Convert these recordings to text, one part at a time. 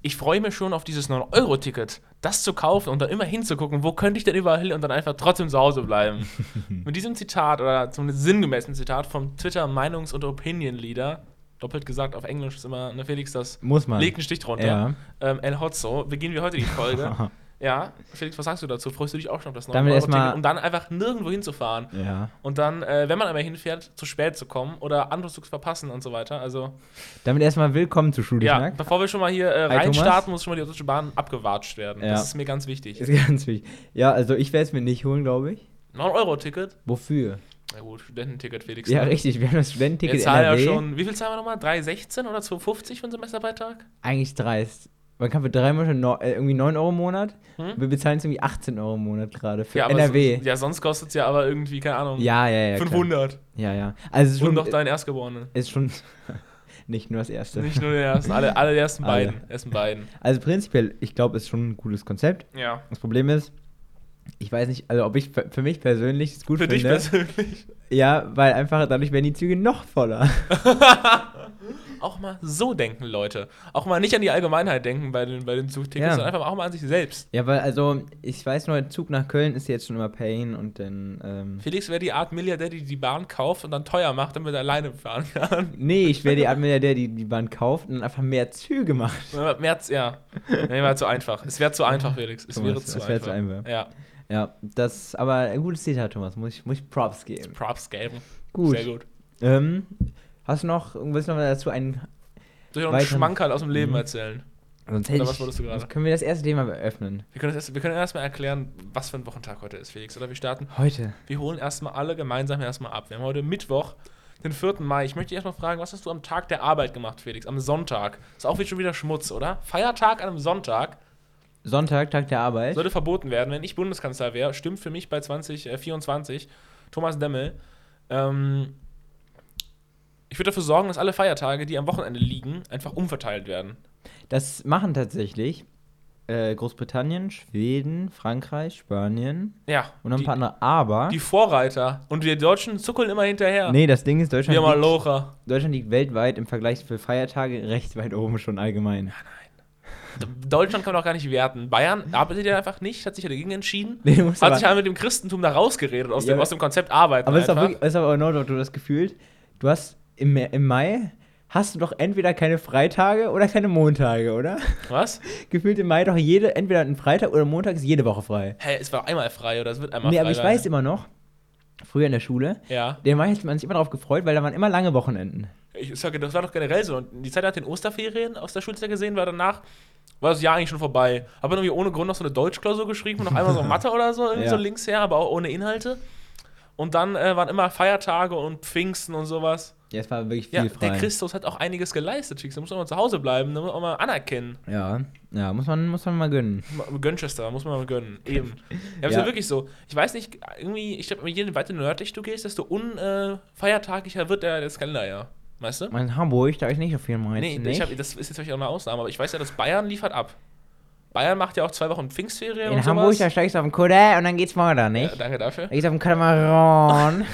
ich freue mich schon auf dieses 9-Euro-Ticket, das zu kaufen und dann immer hinzugucken, wo könnte ich denn überall hin und dann einfach trotzdem zu Hause bleiben. Mit diesem Zitat oder zumindest sinngemäßen Zitat vom Twitter Meinungs- und Opinion-Leader, doppelt gesagt auf Englisch ist immer, ne Felix, das Muss man. legt einen Stich drunter. Ja. Ähm, El Hotzo, beginnen wir heute die Folge. ja, Felix, was sagst du dazu? Freust du dich auch schon auf das Damit 9-Euro-Ticket, erstmal- um dann einfach nirgendwo hinzufahren? Ja. Und dann, äh, wenn man einmal hinfährt, zu spät zu kommen oder andere Zugs verpassen und so weiter. Also, Damit erstmal willkommen zu ja, Schulgeschmack. bevor wir schon mal hier äh, reinstarten, muss schon mal die Deutsche Bahn abgewatscht werden. Ja. Das ist mir ganz wichtig. Ist ganz wichtig. Ja, also ich werde es mir nicht holen, glaube ich. 9-Euro-Ticket? Wofür? Na gut, Studententicket, Felix. Ja, ne? richtig. Wir haben das Wir Studententicket zahlen ja schon, wie viel zahlen wir nochmal? 3,16 oder 2,50 für einen Semesterbeitrag? Eigentlich dreist. Man kann für drei Monate no, äh, irgendwie 9 Euro im Monat. Hm? Wir bezahlen jetzt irgendwie 18 Euro im Monat gerade für Ja, NRW. So, ja, sonst kostet es ja aber irgendwie, keine Ahnung, ja, ja, ja. klar. 500. Ja, ja. Also es ist Und schon, noch dein Erstgeborenen. ist schon nicht nur das erste. Nicht nur den ersten, alle, alle ersten Alle. beiden. Ersten beiden. Also prinzipiell, ich glaube, es ist schon ein gutes Konzept. Ja. Das Problem ist, ich weiß nicht, also ob ich für für mich persönlich es gut Für dich finde. persönlich. ja, weil einfach dadurch werden die Züge noch voller. Auch mal so denken, Leute. Auch mal nicht an die Allgemeinheit denken bei den, bei den Zugtickets, Ja. sondern einfach auch mal an sich selbst. ja, weil also, ich weiß nur, der Zug nach Köln ist jetzt schon immer Pain und dann, ähm, Felix wäre die Art Milliardär, die die Bahn kauft und dann teuer macht, damit er alleine fahren kann. Nee, ich wäre die Art Milliardär, die die Bahn kauft und einfach mehr Züge macht. Mehr, ja. Nee, wäre zu einfach. Es wäre zu einfach, Felix. Es Thomas, wäre zu es einfach. zu einfach. Ja, Ja, das aber ein gutes Zitat, Thomas. Muss ich, muss ich Props geben. Props geben. Gut. Sehr gut. Ähm, hast du noch, willst du noch mal dazu einen, Soll ich noch einen Schmankerl aus dem Leben Mhm. erzählen? sonst hätte was ich, wolltest du gerade? sonst können wir das erste Thema eröffnen. Wir können, erst, wir können erstmal erklären, was für ein Wochentag heute ist, Felix. Oder wir starten. Heute. Wir holen erstmal alle gemeinsam erstmal ab. Wir haben heute Mittwoch, den 4. Mai. Ich möchte dich erstmal fragen, was hast du am Tag der Arbeit gemacht, Felix? Am Sonntag. Ist auch wieder schon wieder Schmutz, oder? Feiertag an einem Sonntag Sonntag, Tag der Arbeit. sollte verboten werden. Wenn ich Bundeskanzler wäre, stimmt für mich bei 2024 Thomas Demmel. Ähm, ich würde dafür sorgen, dass alle Feiertage, die am Wochenende liegen, einfach umverteilt werden. Das machen tatsächlich äh, Großbritannien, Schweden, Frankreich, Spanien Ja. und noch ein die, paar andere. Aber, die Vorreiter. Und wir Deutschen zuckeln immer hinterher. nee, das Ding ist, Deutschland Wir liegt. Deutschland liegt weltweit im Vergleich für Feiertage recht weit oben schon allgemein. Deutschland kann man auch gar nicht werten. Bayern arbeitet ja einfach nicht, hat sich ja dagegen entschieden. Nee, Hat aber- sich halt mit dem Christentum da rausgeredet aus, Ja, dem, aber- aus dem Konzept Arbeiten. Aber es ist, auch einfach. ist aber auch no joke, du hast gefühlt, du hast im, im Mai hast du doch entweder keine Freitage oder keine Montage, oder? Was? Gefühlt im Mai doch jede, entweder ein Freitag oder Montag ist jede Woche frei. Hä, es war einmal frei oder es wird einmal nee, frei. aber ich weiß immer noch, früher in der Schule, Ja. der Mai hat man sich immer darauf gefreut, weil da waren immer lange Wochenenden. Ich sage, das war doch generell so. Und die Zeit nach den Osterferien aus der Schulzeit gesehen, war danach, war das Jahr eigentlich schon vorbei. Habe irgendwie ohne Grund noch so eine Deutschklausur geschrieben und noch einmal so Mathe oder so, irgendwie Ja. so links her, aber auch ohne Inhalte. Und dann äh, waren immer Feiertage und Pfingsten und sowas. Ja, es war wirklich Ja, viel frei. der Christus hat auch einiges geleistet, Chicks. Da muss man mal zu Hause bleiben, da muss man mal anerkennen. ja, ja, muss man, muss man mal gönnen. Gönchester, muss man mal gönnen. Eben. Ja, Ja. ja wirklich so. Ich weiß nicht, irgendwie, ich glaube, je weiter nördlich du gehst, desto unfeiertaglicher wird der, das Kalenderjahr. Weißt du? In Hamburg, da ist nicht so viel Mai. Nee, nicht? ich hab, das ist jetzt vielleicht auch eine Ausnahme, aber ich weiß ja, dass Bayern liefert ab. Bayern macht ja auch zwei Wochen Pfingstferien in und Hamburg, da sowas. steigst du auf den Kutter und dann geht's weiter, Ja, nicht? danke dafür. Da geht's auf den Katamaran.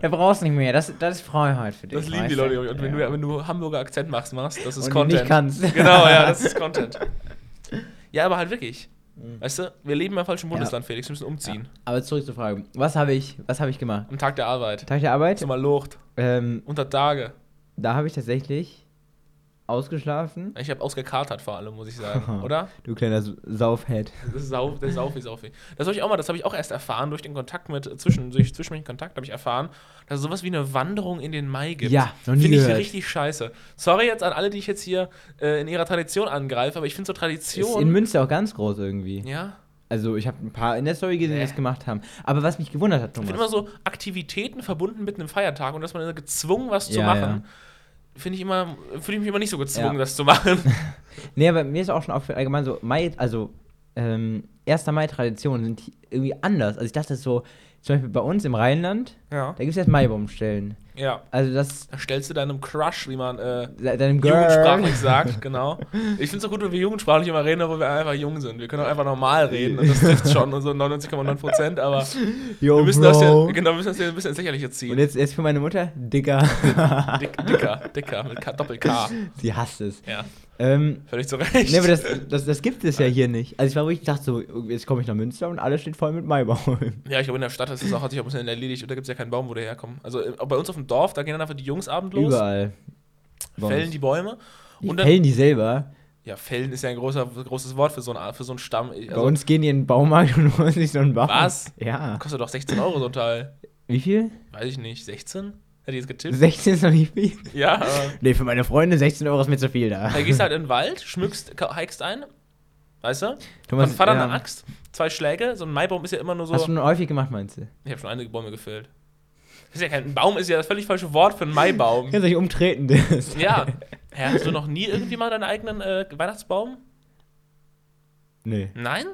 da brauchst du nicht mehr. Das, das ist Freiheit für dich. Das lieben die? Leute. Und wenn, Ja. du, wenn du Hamburger Akzent machst, machst das ist Und du Content. nicht kannst. Genau, ja, das ist Content. Ja, aber halt wirklich. Weißt du, wir leben im falschen Bundesland, Felix, wir müssen umziehen. Aber zurück zur Frage. Was habe ich, was habe ich gemacht? Am Tag der Arbeit. Tag der Arbeit? Immer Lucht. Ähm, Unter Tage. da habe ich tatsächlich ausgeschlafen. Ich habe ausgekatert vor allem, muss ich sagen. Oder? Du kleiner Saufhead. Das ist sau, der Saufi, Saufi. Das habe ich auch mal, das habe ich auch erst erfahren durch den Kontakt mit, zwischen, durch zwischenmenschlichen Kontakt habe ich erfahren, dass es sowas wie eine Wanderung in den Mai gibt. Ja, noch nie Finde ich richtig scheiße. Sorry jetzt an alle, die ich jetzt hier äh, in ihrer Tradition angreife, aber ich finde so Ist Tradition. in Münster auch ganz groß irgendwie. ja. Also ich habe ein paar in der Story gesehen, die das gemacht haben. Aber was mich gewundert hat, Ich Thomas. finde immer so Aktivitäten verbunden mit einem Feiertag und dass man gezwungen was zu Ja, machen. Finde ich immer, fühle ich mich immer nicht so gezwungen, Ja. das zu machen. Nee, aber mir ist auch schon aufgefallen, allgemein so, Mai, also, ähm, 1. Mai-Traditionen sind irgendwie anders. Also ich dachte so, zum Beispiel bei uns im Rheinland Ja. Da gibt es jetzt Maibaumstellen. Ja. Also das Da stellst du deinem Crush, wie man äh, de- deinem Girl. jugendsprachlich sagt, genau. Ich finde es auch gut, wenn wir jugendsprachlich immer reden, obwohl wir einfach jung sind. Wir können auch einfach normal reden und das trifft schon und so 99,9 Prozent, aber Yo, wir müssen das ja, genau, wir müssen das ja ein bisschen ins Lächerliche Und ziehen. jetzt, jetzt für meine Mutter, Dicker. Dick, dicker, dicker, mit K, Doppel-K. Sie hasst es. Ja, Ähm, völlig zu Recht. nee, aber das, das, das gibt es ja hier nicht. Also ich war wirklich, ich dachte so, jetzt komme ich nach Münster und alles steht voll mit Maibäumen. Ja, ich glaube, in der Stadt ist es auch, hat sich auch ein bisschen erledigt und da gibt es ja keinen Baum, wo die herkommen. Also äh, bei uns auf dem Dorf, da gehen dann einfach die Jungs abend los, Überall. Bei fällen die Bäume. Die und dann, fällen die selber. ja, fällen ist ja ein großer, großes Wort für so, eine, Art- für so einen Stamm. Bei Also, uns gehen die in den Baumarkt und holen sich so einen Baum. Was? Ja. kostet doch 16 Euro so ein Teil. Wie viel? Weiß ich nicht, 16? Hätte ich jetzt getippt? 16 ist noch nicht viel. Ja, aber. Nee, für meine Freunde 16 Euro ist mir zu viel da. Da gehst du halt in den Wald, schmückst, hikst ein. Weißt du? Thomas, Von Vater ja. eine Axt, zwei Schläge. So ein Maibaum ist ja immer nur so. Hast du schon häufig gemacht, meinst du? ich habe schon einige Bäume gefällt. Ist ja kein ein Baum, ist ja das völlig falsche Wort für einen Maibaum. Kannst du dich umtreten, das. ja. Hä, hast du noch nie irgendwie mal deinen eigenen äh, Weihnachtsbaum? Nee. Nein?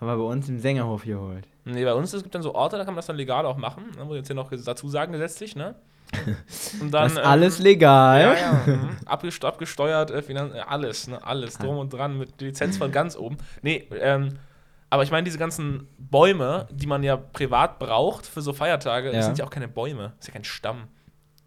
Haben wir bei uns im Sängerhof geholt. Nee, bei uns es gibt dann so Orte, da kann man das dann legal auch machen. Ne, muss ich jetzt hier noch dazu sagen, gesetzlich, ne? Und dann, Das ist ähm, alles legal. Ja, ja. mhm. Abgest abgesteuert, äh, Finan äh, alles, ne? Alles drum und dran mit Lizenz von ganz oben. Nee, ähm, aber ich meine, diese ganzen Bäume, die man ja privat braucht für so Feiertage, Ja. das sind ja auch keine Bäume, das ist ja kein Stamm.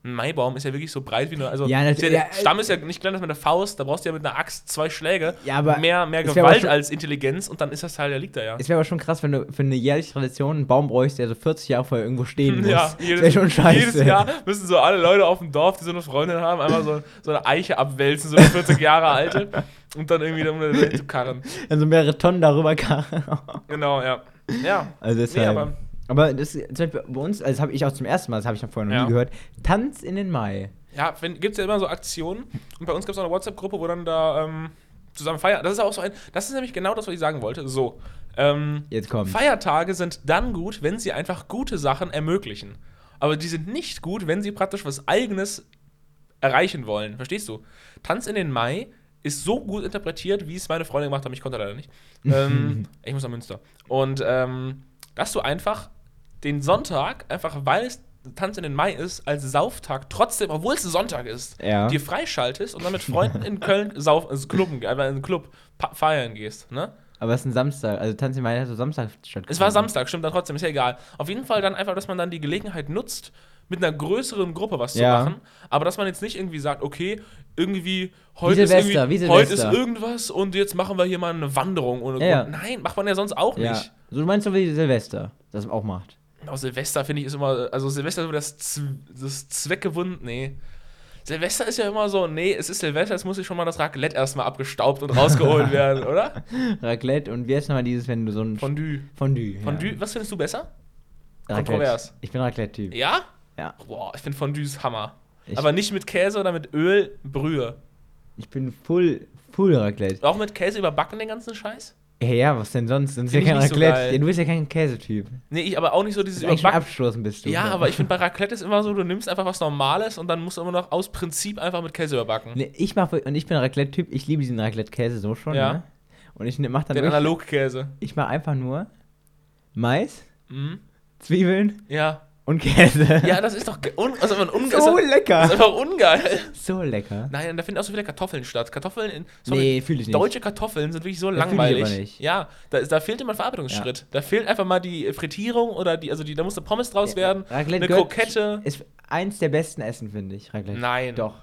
Ein Maibaum ist ja wirklich so breit wie nur. Also, Ja, natürlich, ja, der äh, Stamm ist ja nicht kleiner als mit einer Faust, da brauchst du ja mit einer Axt zwei Schläge. Ja, aber mehr mehr Gewalt schon- als Intelligenz und dann ist das Teil, der liegt da ja. Es wäre aber schon krass, wenn du für eine jährliche Tradition einen Baum bräuchst, der so 40 Jahre vorher irgendwo stehen muss. Ja, das wäre schon scheiße. Jedes Jahr müssen so alle Leute auf dem Dorf, die so eine Freundin haben, einmal so, so eine Eiche abwälzen, so eine 40 Jahre alte, und dann irgendwie um eine zu karren. Also mehrere Tonnen darüber karren. Genau, ja. Ja. Also deshalb. aber- aber das zum Beispiel bei uns, also das habe ich auch zum ersten Mal, das habe ich noch vorher noch Ja. nie gehört, Tanz in den Mai. Ja, gibt es ja immer so Aktionen. Und bei uns gibt es auch eine WhatsApp-Gruppe, wo dann da ähm, zusammen feiern. Das ist auch so ein. Das ist nämlich genau das, was ich sagen wollte. So. Ähm, Jetzt kommt. Feiertage sind dann gut, wenn sie einfach gute Sachen ermöglichen. Aber die sind nicht gut, wenn sie praktisch was Eigenes erreichen wollen. Verstehst du? Tanz in den Mai ist so gut interpretiert, wie es meine Freundin gemacht hat. Ich konnte leider nicht. ähm, ich muss nach Münster. Und ähm, dass du einfach den Sonntag, einfach weil es Tanz in den Mai ist, als Sauftag trotzdem, obwohl es Sonntag ist, Ja. dir freischaltest und dann mit Freunden in Köln sauf, also Clubben, in einen Club feiern gehst. Ne? Aber es ist ein Samstag, also Tanz in den Mai hat so Samstag stattgefunden. Es war Samstag, stimmt dann trotzdem, ist ja egal. Auf jeden Fall dann einfach, dass man dann die Gelegenheit nutzt, mit einer größeren Gruppe was Ja. zu machen. Aber dass man jetzt nicht irgendwie sagt, okay, irgendwie heute, ist, irgendwie, wie heute ist irgendwas und jetzt machen wir hier mal eine Wanderung. Ohne Ja, Grund. Nein, macht man ja sonst auch nicht. So, du meinst so wie Silvester, das auch macht. Auch Silvester finde ich ist immer, also Silvester ist so das, Z- das Zweckgewund, nee. Silvester ist ja immer so, nee, es ist Silvester, es muss sich schon mal das Raclette erstmal abgestaubt und rausgeholt werden, oder? Raclette und wie heißt nochmal dieses, wenn du so ein Fondue. Fondue. Fondue, was findest du besser? Ja. Kontrovers. Raclette. Ich bin Raclette-Typ. Ja? Ja. Boah, ich finde Fondue ist Hammer. Ich- Aber nicht mit Käse oder mit Öl, Brühe. Ich bin full, full Raclette. Auch mit Käse überbacken den ganzen Scheiß? Ja, ja, was denn sonst? Sonst ja kein so Raclette. ja, du bist ja kein Käsetyp. Nee, ich aber auch nicht so dieses Überbacken. abstoßen bist du. Ja, aber ich finde bei Raclette ist immer so, du nimmst einfach was Normales und dann musst du immer noch aus Prinzip einfach mit Käse überbacken. Nee, ich mach, und ich bin Raclette-Typ, ich liebe diesen Raclette-Käse so schon, Ja. ne? Und ich ne- mach dann Den Analogkäse. ich mach einfach nur Mais, Mhm. Zwiebeln Ja. Und Käse. Ja, das ist doch un also ein unge so ist, ist lecker. einfach ungeil. So lecker. Nein, da finden auch so viele Kartoffeln statt. Kartoffeln in sorry, Nee, fühle ich nicht. Deutsche Kartoffeln sind wirklich so Das fühl ich langweilig. aber nicht. Ja, da, da fehlt immer ein Verarbeitungsschritt. Da fehlt einfach mal die Frittierung oder die, also die, da muss eine Pommes draus werden, Raclette eine gehört- Krokette. Ist eins der besten Essen, finde ich, Raclette. Nein. Doch.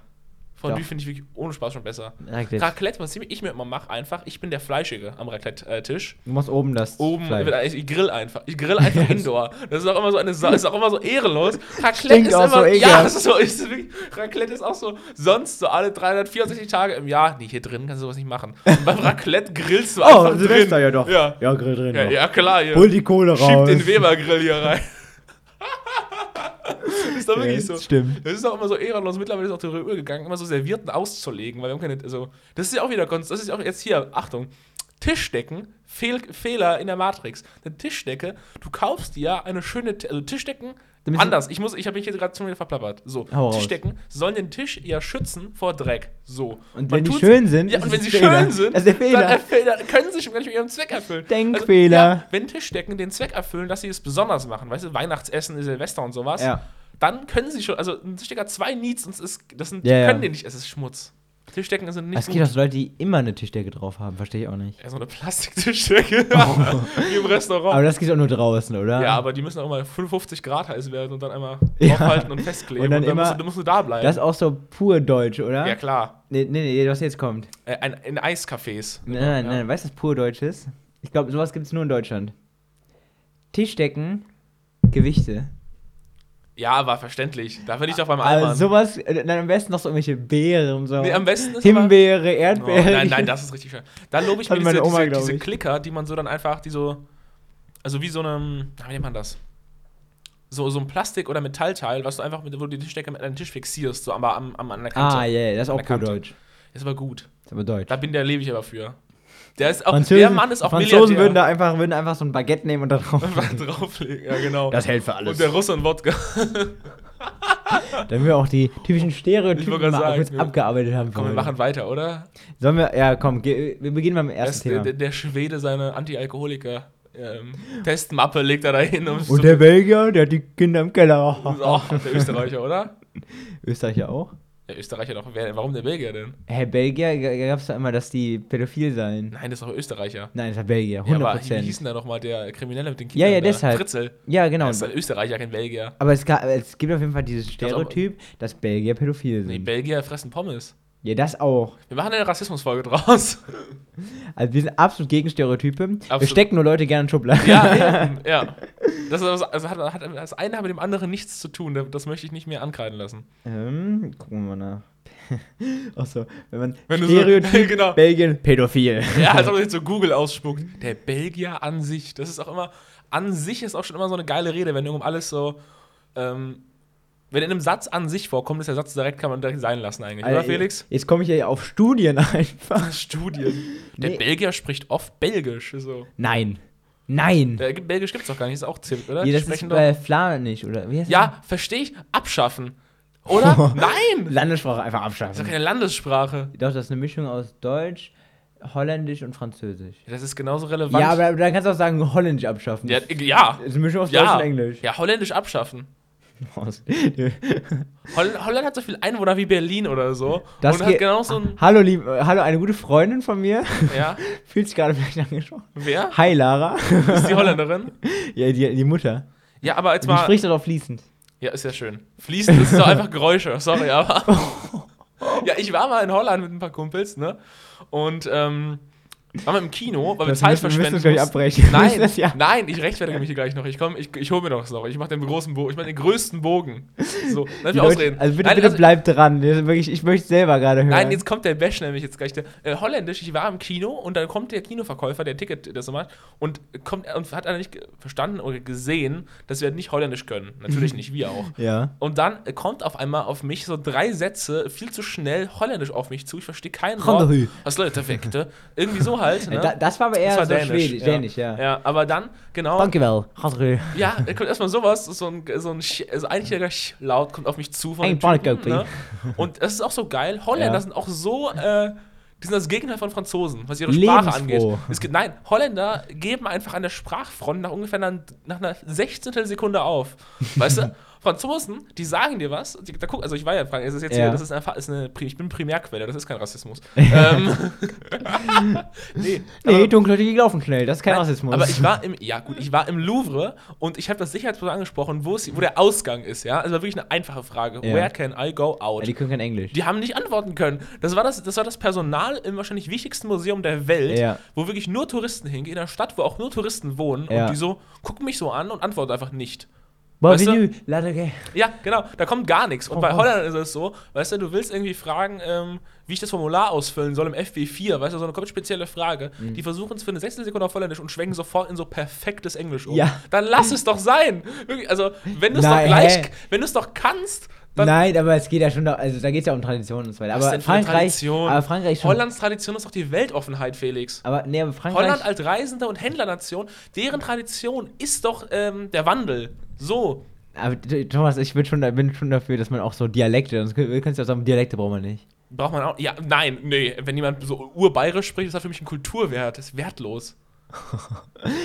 Fondue finde ich wirklich ohne Spaß schon besser. Raclette. Raclette, was ich mir immer mache, einfach, ich bin der Fleischige am Raclette-Tisch. Du machst oben das Oben, Fleisch. wird- ich grill einfach. Ich grill einfach indoor. Das ist auch immer so eine Sa ist auch immer so ehrenlos. Raclette Stinkt ist auch immer. so ja, das ist so, ist wirklich, Raclette ist auch so sonst so alle 364 Tage im Jahr. Nee, hier drin kannst du sowas nicht machen. Und beim Raclette grillst du Oh, einfach Silvester, drin. ja doch. Ja. Ja, Grill drin. Ja, ja, klar. Hier. Hol die Kohle Schieb raus. den Weber-Grill hier rein. ist doch wirklich Ja, so. stimmt. Das ist auch immer so ehrenlos. Mittlerweile ist auch darüber übergegangen, immer so Servierten auszulegen, weil wir haben keine. Also, das ist ja auch wieder. Das ist ja auch jetzt hier, Achtung. Tischdecken, Fehl, Fehler in der Matrix. Eine Tischdecke, du kaufst dir eine schöne. Also, Tischdecken Anders, ich muss, ich habe mich jetzt gerade schon wieder verplappert. So, Hau raus. Tischdecken sollen den Tisch eher schützen vor Dreck. So. Und wenn die schön sind, ja, und wenn sie Fehler. schön sind, Fehler. dann dann können sie schon gar nicht mit ihrem Zweck erfüllen. Denkfehler. Also, ja, wenn Tischdecken den Zweck erfüllen, dass sie es besonders machen, weißt du, Weihnachtsessen, Silvester und sowas, Ja. dann können sie schon, also ein Tischdecker hat zwei Needs und es ist, das sind, Ja, ja. können die nicht, es ist Schmutz. Tischdecken sind nicht Es gibt auch Leute, die immer eine Tischdecke drauf haben, verstehe ich auch nicht. Ja, so eine Plastiktischdecke wie im Restaurant. Aber das geht auch nur draußen, oder? ja, aber die müssen auch mal 55 Grad heiß werden und dann einmal Ja. draufhalten und festkleben. Und dann immer- musst, du, dann musst du da bleiben. Das ist auch so pur deutsch, oder? ja, klar. Nee, nee, nee, was jetzt kommt. Äh, ein, in Eiscafés. Nein, nein, ja. nein, weißt du, was pur deutsch ist? Ich glaube, sowas gibt es nur in Deutschland. Tischdecken, Gewichte. Ja, aber verständlich. Da bin ich doch beim Alman. Also sowas, äh, dann am besten noch so irgendwelche Beeren und so. nee, am besten ist Himbeere, oh, Erdbeere. Nein, nein, das ist richtig schön. Da lobe ich mir diese, Oma, diese, diese. Klicker, die man so dann einfach, die so, also wie so einem, wie nennt man das? So, so ein Plastik- oder Metallteil, was du einfach mit, wo du die Tischdecke mit einem Tisch fixierst, so aber am, am, an der Kante. Ah, yeah, das ist auch Kante. deutsch. Ist aber gut. Ist aber deutsch. Da bin der lebe ich aber für. Der ist auch, der Mann ist auch Franzosen würden da einfach, würden einfach so ein Baguette nehmen und da drauf. Einfach drauflegen, ja genau. Das hält für und alles. der Russe und Wodka. Damit wir auch die typischen Stereotypen mal sagen, abgearbeitet haben. Komm, wir machen weiter, oder? Sollen wir, ja, komm, wir beginnen beim Das, ersten der, Thema. der, der Schwede seine Anti-Alkoholiker ähm, Testmappe legt er da hin. Um Und der Belgier, der hat die Kinder im Keller. oh, der Österreicher, oder? Österreicher auch? Der Österreicher doch. Wer, warum der Belgier denn? Hä, Belgier, gab es da immer, dass die pädophil seien. Nein, das ist doch Österreicher. Nein, das war Belgier, Ja, 100 aber wie hieß denn da nochmal der Kriminelle mit den Ja, Kindern? ja, da? deshalb. Fritzel. ja, genau. Das ist ein Österreicher, kein Belgier. Aber es, ga- es gibt auf jeden Fall dieses Stereotyp, dass Belgier pädophil sind. Nee, Belgier fressen Pommes. Ja, das auch. Wir machen eine Rassismusfolge draus. Also wir sind absolut gegen Stereotype. Wir Absolut. stecken nur Leute gerne in Schubladen. ja, eben, ja. Das, ist, also hat, hat, das eine hat mit dem anderen nichts zu tun. Das möchte ich nicht mehr ankreiden lassen. ähm, gucken wir mal nach. Achso, wenn man Wenn du so- Stereotyp genau. Belgien pädophil. Ja, als ob man jetzt so Google ausspuckt. Der Belgier an sich, das ist auch immer, an sich ist auch schon immer so eine geile Rede, wenn um alles so, ähm, wenn in einem Satz an sich vorkommt, ist der Satz direkt, kann man direkt sein lassen eigentlich, oder Alter, Felix? Jetzt komme ich ja auf Studien einfach. Studien. Der Nee. Belgier spricht oft Belgisch, so. Nein. Nein. Der, Belgisch gibt's doch gar nicht, ist auch ziemlich, oder? Ja, das ist doch- bei Flämisch, oder? Ja, verstehe ich. Abschaffen. Oder? Nein! Landessprache einfach Das ist abschaffen. doch keine Landessprache. Doch, das ist eine Mischung aus Deutsch, Holländisch und Französisch. Das ist genauso relevant. Ja, aber dann kannst du auch sagen, Holländisch abschaffen. Ja, ja. Das ist eine Mischung aus Deutsch Ja, und Englisch. ja, holländisch abschaffen. Holland hat so viele Einwohner wie Berlin oder so. Das und hat geht- genauso ein. Hallo, lieb, äh, hallo, eine gute Freundin von mir Ja, fühlt sich gerade vielleicht angesprochen. wer? Hi, Lara. Ist die Holländerin? ja, die, die Mutter. Ja, aber jetzt Die mal. spricht darauf fließend. Ja, ist ja schön. Fließend ist doch einfach Geräusche, sorry, aber. ja, ich war mal in Holland mit ein paar Kumpels, ne? Und, ähm. Waren wir im Kino, weil wir Das Zeit wir verschwenden mussten. abbrechen. Wir Nein, das ja- nein, ich rechtfertige mich hier gleich noch. Ich komm, ich, ich hole mir noch das noch. Ich mache den großen Bogen. Ich mache den größten Bogen. So, lass mich Leute- ausreden. Also bitte, Nein, bitte also- bleibt dran. Wirklich, ich möchte selber gerade hören. Nein, jetzt kommt der Bash nämlich jetzt gleich. Der, äh, Holländisch, ich war im Kino und dann kommt der Kinoverkäufer, der Ticket das so macht, und kommt und hat er nicht verstanden oder gesehen, dass wir nicht Holländisch können. Natürlich nicht, wir auch. Ja. Und dann kommt auf einmal auf mich so drei Sätze viel zu schnell Holländisch auf mich zu. Ich verstehe keinen Wort. Was Leute, Wekte. Irgendwie so halt. Ne? Äh, Da, das war aber eher war so schwedisch, dänisch, ja. Ja, aber dann, genau. Danke well. Ja, da kommt erstmal sowas, so ein, so ein Sch- also Sch laut kommt auf mich zu von Ein Typen, ne? Und das ist auch so geil. Holländer Ja. sind auch so, äh, die sind das Gegenteil von Franzosen, was ihre Sprache angeht. Es gibt, nein, Holländer geben einfach an der Sprachfront nach ungefähr einer, nach einer 16. Sekunde auf. Weißt du? Franzosen, die sagen dir was, die, da guck, also ich war ja in Frankreich, es ist jetzt Ja. hier, das ist einfach, ist eine, ich bin Primärquelle, das ist kein Rassismus. ähm, nee, Nee, aber- dunkelhäutige laufen schnell. Das ist kein Nein, Rassismus. Aber ich war im, ja gut, ich war im Louvre und ich habe das Sicherheitspersonal angesprochen, wo, es, wo der Ausgang ist, ja. Also war wirklich eine einfache Frage. Ja. Where can I go out? Ja, die können kein Englisch. Die haben nicht antworten können. Das war das, das war das Personal im wahrscheinlich wichtigsten Museum der Welt, Ja. wo wirklich nur Touristen hingehen, in einer Stadt, wo auch nur Touristen wohnen und die so gucken mich so an und antworten einfach nicht. Weißt du? Ja, genau, da kommt gar nichts. Und Oh, bei oh. Holland ist es so, weißt du, du willst irgendwie fragen, ähm, wie ich das Formular ausfüllen soll im FB4, weißt du, so eine komplett spezielle Frage. Mhm. Die versuchen es für eine Sechstelsekunde auf Holländisch und schwenken sofort in so perfektes Englisch um. Ja. Dann lass es doch sein. Wirklich, also, wenn du es doch gleich, hä? wenn du es doch kannst, dann. Nein, aber es geht ja schon, also da geht es ja um Tradition und so weiter. Was Aber denn für Frankreich, Tradition? aber Frankreich schon. Hollands Tradition ist doch die Weltoffenheit, Felix. aber nee, aber Frankreich. Holland als Reisende und Händlernation, deren Tradition ist doch ähm, der Wandel. So. Aber Thomas, ich bin schon, da- bin schon dafür, dass man auch so Dialekte, sonst kannst du ja sagen, Dialekte braucht man nicht. Braucht man auch. Ja, nein, nee. Wenn jemand so urbayerisch spricht, ist das für mich ein Kulturwert. Das ist wertlos.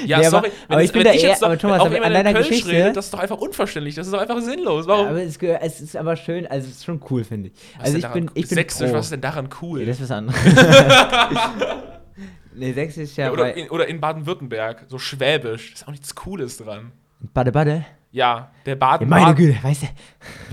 Ja, Nee, aber- sorry. aber ich finde eher- so- aber Thomas, auch an in deiner Geschichte- redet, das ist doch einfach unverständlich. Das ist doch einfach sinnlos. Warum? Aber es, es ist aber schön, also es ist schon cool, finde ich. Was also ich bin, ich bin Sächsisch, pro. was ist denn daran cool? Nee, das ist was anderes. nee, Sächsisch ja, ja, oder, in, oder in Baden-Württemberg, so Schwäbisch. ist auch nichts Cooles dran. Bade Bade. Ja, der Ja, Baden. meine Baden Güte, weißt du.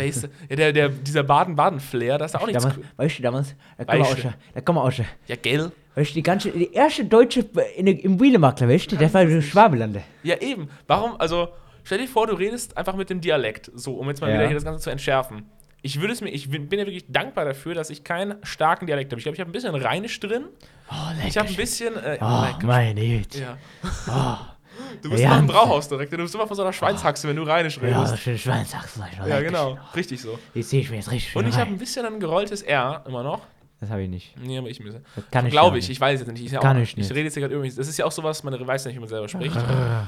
weißt du, ja, der, der, dieser Baden-Baden-Flair, das ist auch nichts Damals, weißt du, damals, da kommen wir auch schon, da kommen wir auch schon. Ja, gell? Weißt du, die ganze, die erste deutsche in, im Wielemakler, weißt du, der war in Schwabelande. Ja, eben. Warum, also, stell dir vor, du redest einfach mit dem Dialekt, so, um jetzt mal Ja. wieder hier das Ganze zu entschärfen. Ich würde es mir, ich bin ja wirklich dankbar dafür, dass ich keinen starken Dialekt habe. Ich glaube, ich habe ein bisschen Rheinisch drin. Oh, Ich habe ein bisschen. Äh, Oh, lecker. meine Güte. ja. Oh, Du bist Ja. immer im Brauhaus direkt. Du bist immer von so einer Schweinshaxe, wenn du Rheinisch ja, redest. schön Schweinsachsen. Ja, genau. Richtig so. Jetzt sehe ich mir jetzt richtig Und ich habe ein bisschen ein gerolltes R immer noch. Das habe ich nicht. Nee, aber ich bisschen. Das kann ich Glaube ich, ich weiß es nicht. Ich, ja Kann auch, ich nicht. rede jetzt hier gerade übrigens. Das ist ja auch sowas, man weiß nicht, wie man selber spricht.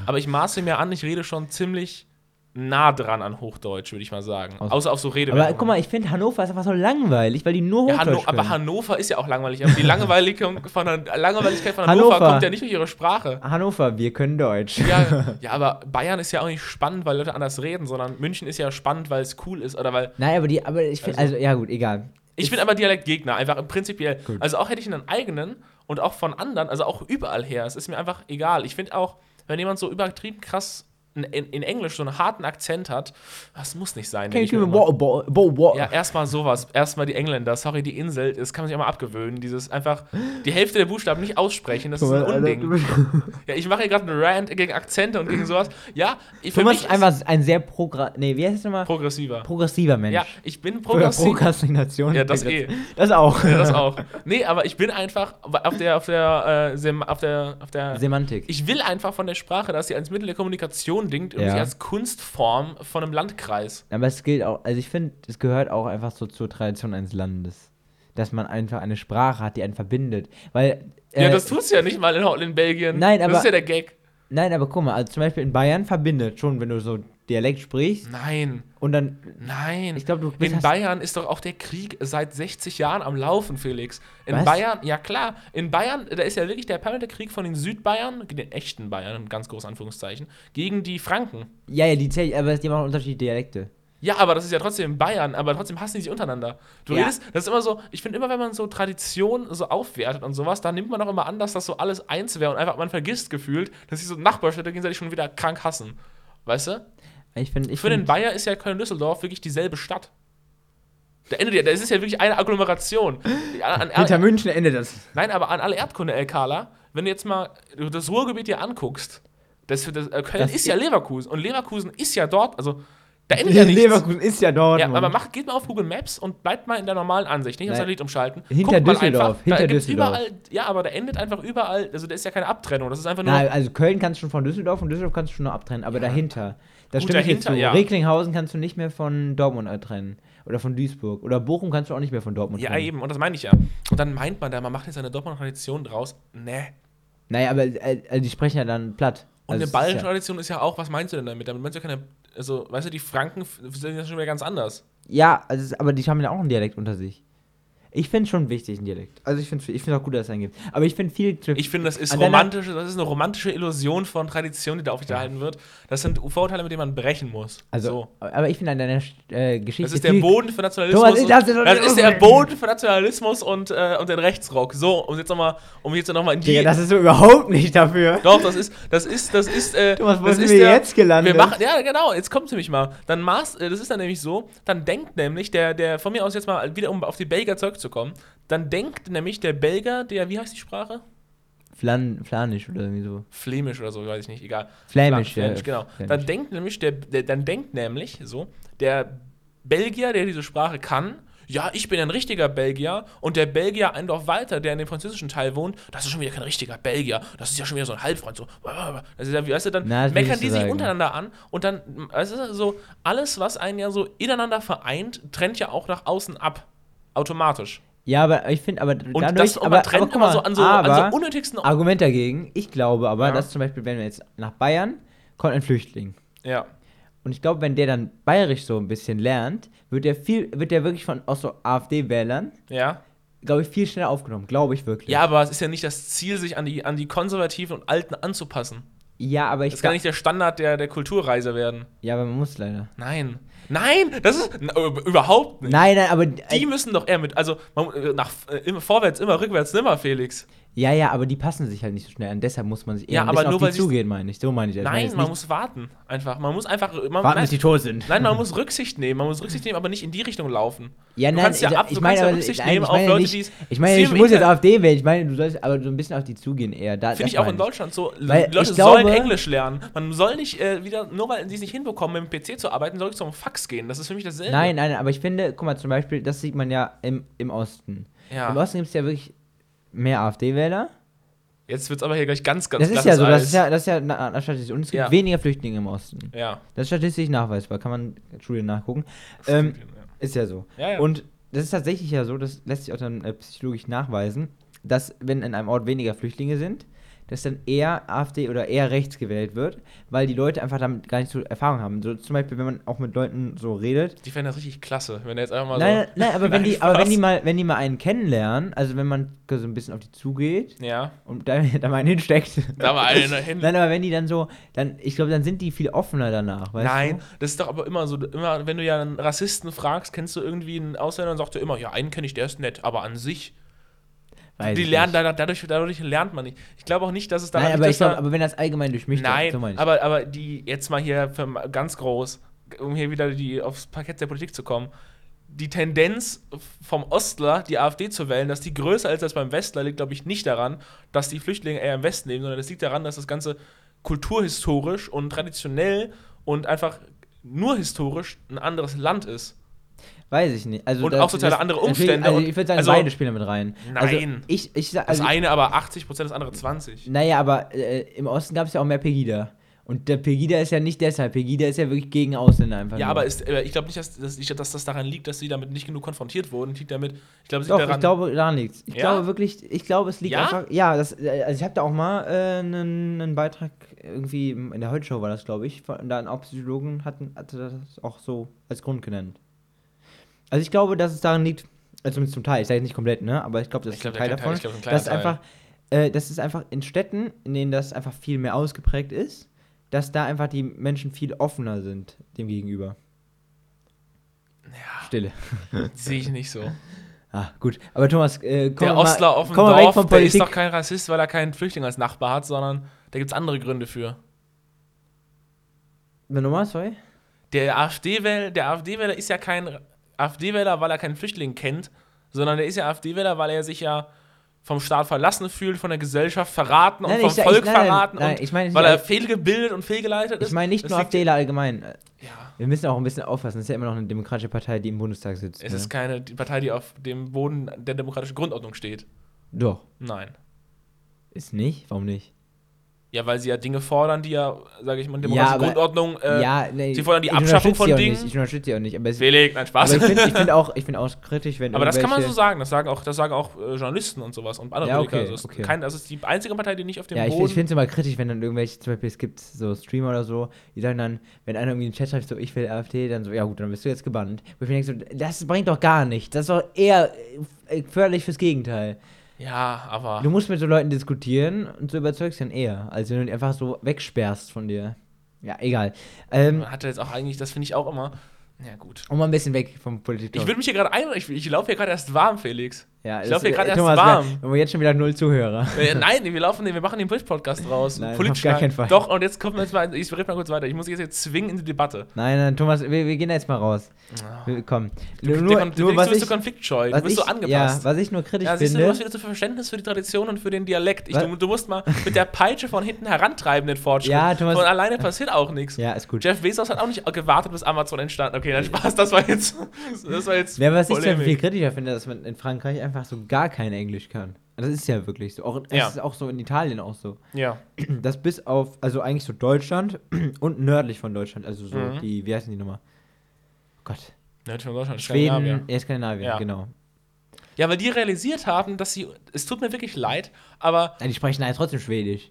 aber ich maße mir an, ich rede schon ziemlich nah dran an Hochdeutsch, würde ich mal sagen. Aus- Außer auf so Rede. Aber guck mal, ich finde Hannover ist einfach so langweilig, weil die nur ja, Hochdeutsch Hanno aber. Hannover ist ja auch langweilig. Aber die Langweiligkeit von, Langweiligkeit von Hannover, Hannover. kommt ja nicht durch ihre Sprache. Hannover, wir können Deutsch. Ja, ja, aber Bayern ist ja auch nicht spannend, weil Leute anders reden, sondern München ist ja spannend, weil es cool ist oder weil Nein, aber die, aber ich finde, also, ja gut, egal. Ich bin aber Dialektgegner, einfach prinzipiell. Gut. Also auch hätte ich einen eigenen und auch von anderen, also auch überall her. Es ist mir einfach egal. Ich finde auch, wenn jemand so übertrieben krass in, in, Englisch so einen harten Akzent hat, das muss nicht sein. Can you bo, bo, bo. Ja, erstmal sowas. Erstmal die Engländer, sorry, die Insel, das kann man sich auch mal abgewöhnen. Dieses einfach die Hälfte der Buchstaben nicht aussprechen, das ist ein du Unding. Ja, ich mache hier gerade einen Rant gegen Akzente und gegen sowas. Ja, ich- für Thomas mich ist einfach ein sehr progra nee, wie heißt nochmal? progressiver. Progressiver Mensch. Ja, ich bin Oder progressiv. Prokrastination. Ja, das eh. Das auch. Ja, das auch. Nee, aber ich bin einfach auf der, auf der, äh, auf der, auf der. Semantik. Ich will einfach von der Sprache, dass sie als Mittel der Kommunikation dingt und Ja. als Kunstform von einem Landkreis. Aber es gilt auch, also ich finde, es gehört auch einfach so zur Tradition eines Landes. Dass man einfach eine Sprache hat, die einen verbindet. Weil. ja, äh, das tut's ja nicht mal in, in Belgien. Nein, aber- Das ist ja der Gag. Nein, aber guck mal, also zum Beispiel in Bayern verbindet schon, wenn du so Dialekt sprichst Nein, und dann. nein. Ich glaube, du bist. in Bayern ist doch auch der Krieg seit 60 Jahren am Laufen, Felix. In Was? Bayern, ja klar, in Bayern, da ist ja wirklich der permanente Krieg von den Südbayern, den echten Bayern, ganz großen Anführungszeichen, gegen die Franken. Ja, ja, die zählen, aber die machen unterschiedliche Dialekte. Ja, aber das ist ja trotzdem Bayern, aber trotzdem hassen die sich untereinander. Du Ja. redest, das ist immer so, ich finde immer, wenn man so Tradition so aufwertet und sowas, dann nimmt man auch immer an, dass das so alles eins wäre und einfach, man vergisst gefühlt, dass sich so Nachbarstädte gegenseitig schon wieder krank hassen. Weißt du? Ich finde, ich Für den find, Bayer ist ja Köln-Düsseldorf wirklich dieselbe Stadt. Der endet ja, das ist ja wirklich eine Agglomeration. An, an, hinter München endet das. nein, aber an alle Erdkunde-LKler, wenn du jetzt mal das Ruhrgebiet dir anguckst, das, das, äh, Köln Das ist ja Leverkusen und Leverkusen ist ja dort, also da endet ja nichts. Leverkusen ist ja dort. Ja, aber macht, geht mal auf Google Maps und bleibt mal in der normalen Ansicht, nicht auf. Satellit umschalten. Hinter Guckt Düsseldorf, einfach, hinter da Düsseldorf. Überall, ja, aber da endet einfach überall, also da ist ja keine Abtrennung, das ist einfach nur. Nein, also Köln kannst du schon von Düsseldorf und Düsseldorf kannst du schon noch abtrennen, aber dahinter. Das Gut, stimmt dahinter, zu. ja. Recklinghausen kannst du nicht mehr von Dortmund trennen. Oder von Duisburg. Oder Bochum kannst du auch nicht mehr von Dortmund ja, trennen. eben, und das meine ich ja. Und dann meint man da, man macht jetzt eine Dortmunder Tradition draus. Nee. Naja, aber äh, äh, die sprechen ja dann platt. Und Also eine es ist ja, ist ja auch, was meinst du denn damit? Damit meinst du keine, also, weißt du, die Franken sind ja schon wieder ganz anders. ja, also, aber die haben ja auch einen Dialekt unter sich. Ich finde schon wichtig, ein Dialekt. Also ich finde ich find auch gut, dass es einen gibt. Aber ich finde viel. Ich finde, das ist An deiner- romantische, das ist eine romantische Illusion von Tradition, die da aufrechterhalten wird. Das sind Vorurteile, mit denen man brechen muss. also, so. aber ich finde an deiner äh, Geschichte. Das ist der Boden für Nationalismus. Thomas, und- dir doch das ist der. Boden für Nationalismus und, äh, und den Rechtsrock. So, um jetzt nochmal, um jetzt noch mal in die. Digga, das ist so überhaupt nicht dafür. doch, das ist, das ist, das ist, äh, Thomas, wo das sind ist wir der, jetzt gelandet? Wir machen, ja, genau, jetzt kommt nämlich mal. Dann Maß, äh, das ist dann nämlich so, dann denkt nämlich der, der, von mir aus jetzt mal wieder, um auf die Belgier zurückzukommen, dann denkt nämlich der Belgier, der, wie heißt die Sprache? Flan, Flanisch oder irgendwie so. Flämisch oder so, weiß ich nicht, egal. Flämisch, Fla- ja. Flämisch, genau. Flämisch. Dann denkt nämlich der, der, dann denkt nämlich so, der Belgier, der diese Sprache kann, ja, ich bin ein richtiger Belgier und der Belgier ein Dorf weiter, der in dem französischen Teil wohnt, das ist schon wieder kein richtiger Belgier, das ist ja schon wieder so ein Halbfreund, so, das ist ja, wie, weißt du, dann Na, meckern die sich sagen. untereinander an und dann, weißt du, so, alles, was einen ja so ineinander vereint, trennt ja auch nach außen ab, automatisch. Ja, aber ich finde, aber Und dadurch, das aber, trennt aber, immer mal, so an so, aber, an so unnötigsten Argument dagegen, ich glaube aber, Ja. dass zum Beispiel, wenn wir jetzt nach Bayern, kommt ein Flüchtling. Ja. Und ich glaube, wenn der dann bayerisch so ein bisschen lernt, wird der viel, wird der wirklich von aus so AfD-Wählern, Ja. glaube ich, viel schneller aufgenommen. Glaube ich wirklich. Ja, aber es ist ja nicht das Ziel, sich an die, an die Konservativen und Alten anzupassen. Ja, aber ich Das kann nicht der Standard der, der Kulturreise werden. Ja, aber man muss leider. Nein. Nein, das ist äh, überhaupt nicht. Nein, nein, aber. Die müssen doch eher mit, also man, äh, nach äh, immer vorwärts, immer rückwärts, nimmer, Felix. Ja, ja, aber die passen sich halt nicht so schnell an. Deshalb muss man sich eher Ja, ein aber nur auf weil die sie- zugehen, meine ich. So meine ich das. Ich Nein, jetzt man muss warten. Einfach. Man muss einfach. Man, warten, nein, bis die tot sind. nein, man muss Rücksicht nehmen. Man muss Rücksicht nehmen, aber nicht in die Richtung laufen. Ja, Du nein, kannst ja ab- ich du meine kannst ja Rücksicht nein, nehmen ich auf Leute, nicht, die es- ich meine du musst jetzt Internet- AfD wählen. Ich meine, du sollst aber so ein bisschen auf die zugehen eher. Da, Finde ich auch in Deutschland so. Weil die Leute ich glaube- sollen Englisch lernen. Man soll nicht äh, wieder, nur weil sie es nicht hinbekommen, mit dem PC zu arbeiten, soll ich zum Fax gehen. Das ist für mich dasselbe. Nein, nein, aber ich finde, guck mal, zum Beispiel, das sieht man ja im, im Osten. Ja. Im Osten gibt es ja wirklich mehr AfD-Wähler. Jetzt wird es aber hier gleich ganz, ganz Das ist ja so, das ist ja, das ist ja eine Statistik. Und es gibt Ja. weniger Flüchtlinge im Osten. Ja. Das ist statistisch nachweisbar, kann man Studien nachgucken. Ähm, Studien, ja. ist ja so. Ja, ja. Und das ist tatsächlich ja so, das lässt sich auch dann äh, psychologisch nachweisen, dass wenn in einem Ort weniger Flüchtlinge sind, dass dann eher AfD oder eher rechts gewählt wird, weil die Leute einfach damit gar nicht so Erfahrung haben. So zum Beispiel, wenn man auch mit Leuten so redet. Die fänden das richtig klasse, wenn er jetzt einfach mal Nein, so. nein, aber wenn die, aber wenn die mal, wenn die mal einen kennenlernen, also wenn man so ein bisschen auf die zugeht Ja, und da, da mal einen hinsteckt. da war einer hin. Nein, aber wenn die dann so, dann, ich glaube, dann sind die viel offener danach, weißt Nein, du? das ist doch aber immer so, immer, wenn du ja einen Rassisten fragst, kennst du irgendwie einen Ausländer und sagt er immer, ja, einen kenne ich, der ist nett, aber an sich, Weiß die lernen dadurch, dadurch, dadurch lernt man nicht. Ich glaube auch nicht, dass es daran Nein, aber ich glaube, da- aber wenn das allgemein durchmischt ist, Nein, so meine ich. aber, aber die, jetzt mal hier für, ganz groß, um hier wieder die, aufs Parkett der Politik zu kommen, die Tendenz vom Ostler, die AfD zu wählen, dass die größer als das beim Westler, liegt, glaube ich, nicht daran, dass die Flüchtlinge eher im Westen leben, sondern das liegt daran, dass das Ganze kulturhistorisch und traditionell und einfach nur historisch ein anderes Land ist. Weiß ich nicht. Also Und das- auch soziale das- andere Umstände Also ich würde sagen, also- beide spielen damit rein. Also Nein. ich, ich sag, Das also, eine aber 80%, das andere 20%. naja, aber äh, im Osten gab es ja auch mehr Pegida. Und der Pegida ist ja nicht deshalb. Pegida ist ja wirklich gegen Ausländer einfach. Ja, nur. aber ist, äh, ich glaube nicht, dass, dass, das daran liegt, dass sie damit nicht genug konfrontiert wurden. Liegt damit, ich glaube, es liegt daran. ich glaube, daran liegt's. Ich Ja? glaube wirklich, ich glaube, es liegt Ja? einfach. Ja, das, äh, also ich habe da auch mal äh, einen, einen Beitrag irgendwie in der Heute-Show war das, glaube ich. Von, da auch Psychologen hatten, hatte das auch so als Grund genannt. Also ich glaube, dass es daran liegt, also zumindest zum Teil, ich sage jetzt nicht komplett, ne? Aber ich glaube, das Ich ist ein glaub, Teil davon. Teil- glaub, ein dass Teil. einfach, äh, das ist einfach in Städten, in denen das einfach viel mehr ausgeprägt ist, dass da einfach die Menschen viel offener sind dem gegenüber. Ja, Stille. sehe ich nicht so. Ah, gut. Aber Thomas, äh, komm Der mal, Ostler auf dem komm weg Dorf, von der ist Politik. doch kein Rassist, weil er keinen Flüchtling als Nachbar hat, sondern da gibt es andere Gründe für. Nochmal, sorry? Der AfD-Wähler der AfD ist ja kein AfD-Wähler, weil er keinen Flüchtling kennt, sondern der ist ja AfD-Wähler, weil er sich ja vom Staat verlassen fühlt, von der Gesellschaft verraten und Nein, vom ich Volk ich- nein, verraten nein, und ich nicht weil er fehlgebildet und fehlgeleitet ist. Ich meine nicht Das nur AfDler allgemein. Ja, Wir müssen auch ein bisschen aufpassen. Das ist ja immer noch eine demokratische Partei, die im Bundestag sitzt. es ne? ist keine Partei, die auf dem Boden der demokratischen Grundordnung steht. Doch. Nein. Ist nicht? Warum nicht? Ja, weil sie ja Dinge fordern, die ja, sage ich mal, Ja, demokratische aber- Grundordnung. Äh, ja, nee, sie fordern die Abschaffung von Dingen. Nicht. Ich unterstütze sie auch nicht. Aber, Felix, nein, Spaß. aber ich finde find auch, ich find auch kritisch, wenn Aber das kann man so sagen. Das sagen auch, das sagen auch äh, Journalisten und sowas und andere Ja, okay, Also es, ist okay. kein, das ist die einzige Partei, die nicht auf dem Ja, ich, Boden. ich finde es immer kritisch, wenn dann irgendwelche, zum Beispiel es gibt so Streamer oder so, die sagen dann, wenn einer irgendwie in den Chat schreibt, so ich will AfD, dann so, ja gut, dann bist du jetzt gebannt. Wo ich mir denke, so, das bringt doch gar nichts. Das ist doch eher äh, förderlich fürs Gegenteil. Ja, aber. Du musst mit so Leuten diskutieren und so überzeugst dann eher, als wenn du die einfach so wegsperrst von dir. Ja, egal. Ähm, Man hatte jetzt auch eigentlich, das finde ich auch immer. Ja, gut. um mal ein bisschen weg vom Politik. Ich würde mich hier gerade ein. Ich, ich laufe hier gerade erst warm, Felix. Ja, ich lauf hier grad äh, erst Thomas, warm. Wir, wir haben jetzt schon wieder null Zuhörer. Äh, nein, wir laufen, wir machen den Podcast raus. Nein, Politisch auf gar keinen Fall. Doch, und jetzt kommt jetzt mal, ich rede mal kurz weiter. Ich muss jetzt, jetzt zwingen in die Debatte. Nein, nein, Thomas, wir, wir gehen jetzt mal raus. Wir, komm. Du, Nur, nur, du, nur was du bist ich, so konfliktscheu, du bist ich, so angepasst. Ja, was ich nur kritisch Ja, siehst du, finde. du hast wieder zu viel Verständnis für die Tradition und für den Dialekt. Ich, du, du musst mal mit der Peitsche von hinten herantreiben, den Fortschritt. Ja, Thomas- Von alleine passiert auch nichts. ja, ist gut. Jeff Bezos hat auch nicht gewartet, bis Amazon entstand. Okay, dann Spaß, das war jetzt. Das war jetzt. Ja, was ich viel kritischer finde, dass man in Frankreich einfach so gar kein Englisch kann. Das ist ja wirklich so. Auch, das Ja. ist auch so in Italien auch so. Ja. Das bis auf, also eigentlich so Deutschland und nördlich von Deutschland, also so Mhm. die, wie heißen die nochmal? Gott. Nördlich von Deutschland, Schweden, Skandinavien. ja, Skandinavien, Ja. genau. Ja, weil die realisiert haben, dass sie. Es tut mir wirklich leid, aber. Ja, die sprechen halt trotzdem Schwedisch.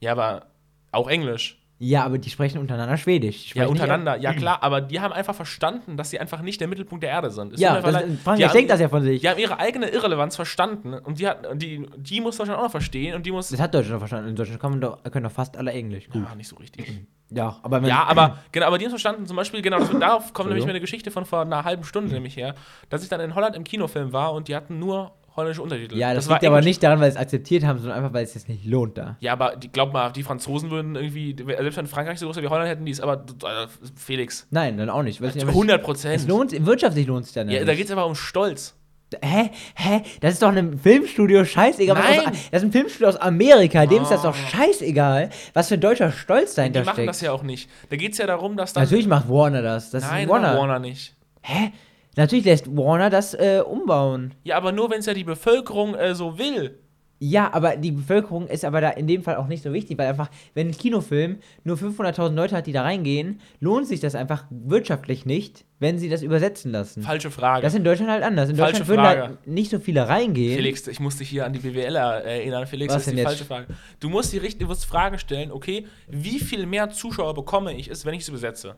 Ja, aber auch Englisch. Ja, aber die sprechen untereinander Schwedisch. Die Ja, sprechen nicht- untereinander, ja klar, aber die haben einfach verstanden, dass sie einfach nicht der Mittelpunkt der Erde sind. Es Ja, das. Frankreich haben- denkt das ja von sich. Die haben ihre eigene Irrelevanz verstanden und die, hat, die, die muss Deutschland auch noch verstehen und die muss. Das hat Deutschland verstanden. In Deutschland kann man doch, können doch fast alle Englisch. Gut. Ja, nicht so richtig. Ja, aber wenn, Ja, aber genau, aber die haben verstanden, zum Beispiel, genau, das, darauf kommt nämlich meine Geschichte von vor einer halben Stunde nämlich her, dass ich dann in Holland im Kinofilm war und die hatten nur holländische Untertitel. Ja, das, war liegt aber nicht daran, weil sie es akzeptiert haben, sondern einfach, weil es jetzt nicht lohnt da. Ja, aber die, glaub mal, die Franzosen würden irgendwie, selbst wenn Frankreich so groß wäre wie Holland, hätten die es, aber äh, Felix. Nein, dann auch nicht. nicht- 100 Es Prozent. lohnt, wirtschaftlich lohnt es dann Ja, nicht. da geht es aber um Stolz. Hä? Hä? Das ist doch ein Filmstudio scheißegal. Nein. Aus, das ist ein Filmstudio aus Amerika. Dem ist das Oh. doch scheißegal, was für ein deutscher Stolz Die dahinter machen steckt. das ja auch nicht. Da geht es ja darum, dass dann. Natürlich macht Warner das. das Nein. Warner. Warner nicht. Hä? Natürlich lässt Warner das äh, umbauen. Ja, aber nur, wenn es ja die Bevölkerung äh, so will. Ja, aber die Bevölkerung ist aber da in dem Fall auch nicht so wichtig, weil einfach, wenn ein Kinofilm nur 500.000 Leute hat, die da reingehen, lohnt sich das einfach wirtschaftlich nicht, wenn sie das übersetzen lassen. Falsche Frage. Das ist in Deutschland halt anders. In Falsche Deutschland würden Frage. da nicht so viele reingehen. Felix, ich muss dich hier an die BWL erinnern. Felix, Was das ist die jetzt? falsche Frage. Du musst die richtige du musst Frage stellen, okay, wie viel mehr Zuschauer bekomme ich es, wenn ich es übersetze?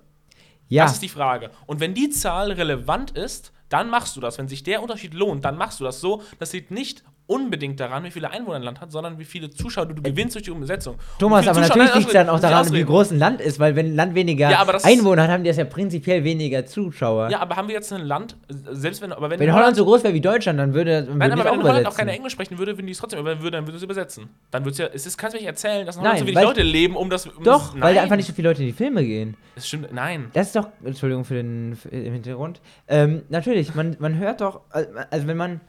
Ja, Das ist die Frage. Und wenn die Zahl relevant ist, dann machst du das. Wenn sich der Unterschied lohnt, dann machst du das so. Das liegt nicht unbedingt daran, wie viele Einwohner ein Land hat, sondern wie viele Zuschauer du, du gewinnst durch die Übersetzung. Thomas, viele aber Zuschauer- natürlich liegt es dann auch daran, wie groß ein Land ist, weil wenn ein Land weniger Ja, aber Einwohner hat, haben die das ja prinzipiell weniger Zuschauer. Ja, aber haben wir jetzt ein Land, selbst wenn, aber wenn, wenn Holland so groß wäre wie Deutschland, dann würde dann Nein, würden aber wenn auch Holland auch keine Englisch sprechen würde, würden die es trotzdem über- würde, dann würde es übersetzen. Dann würde es ja, es ist, kannst du mir nicht erzählen, dass in Holland Nein, so weil- Leute leben, um das. Um Doch, das, weil da einfach nicht so viele Leute in die Filme gehen. Das stimmt, nein. Das ist doch, Entschuldigung für den für, im Hintergrund. Ähm, natürlich, man, man hört doch, also wenn man,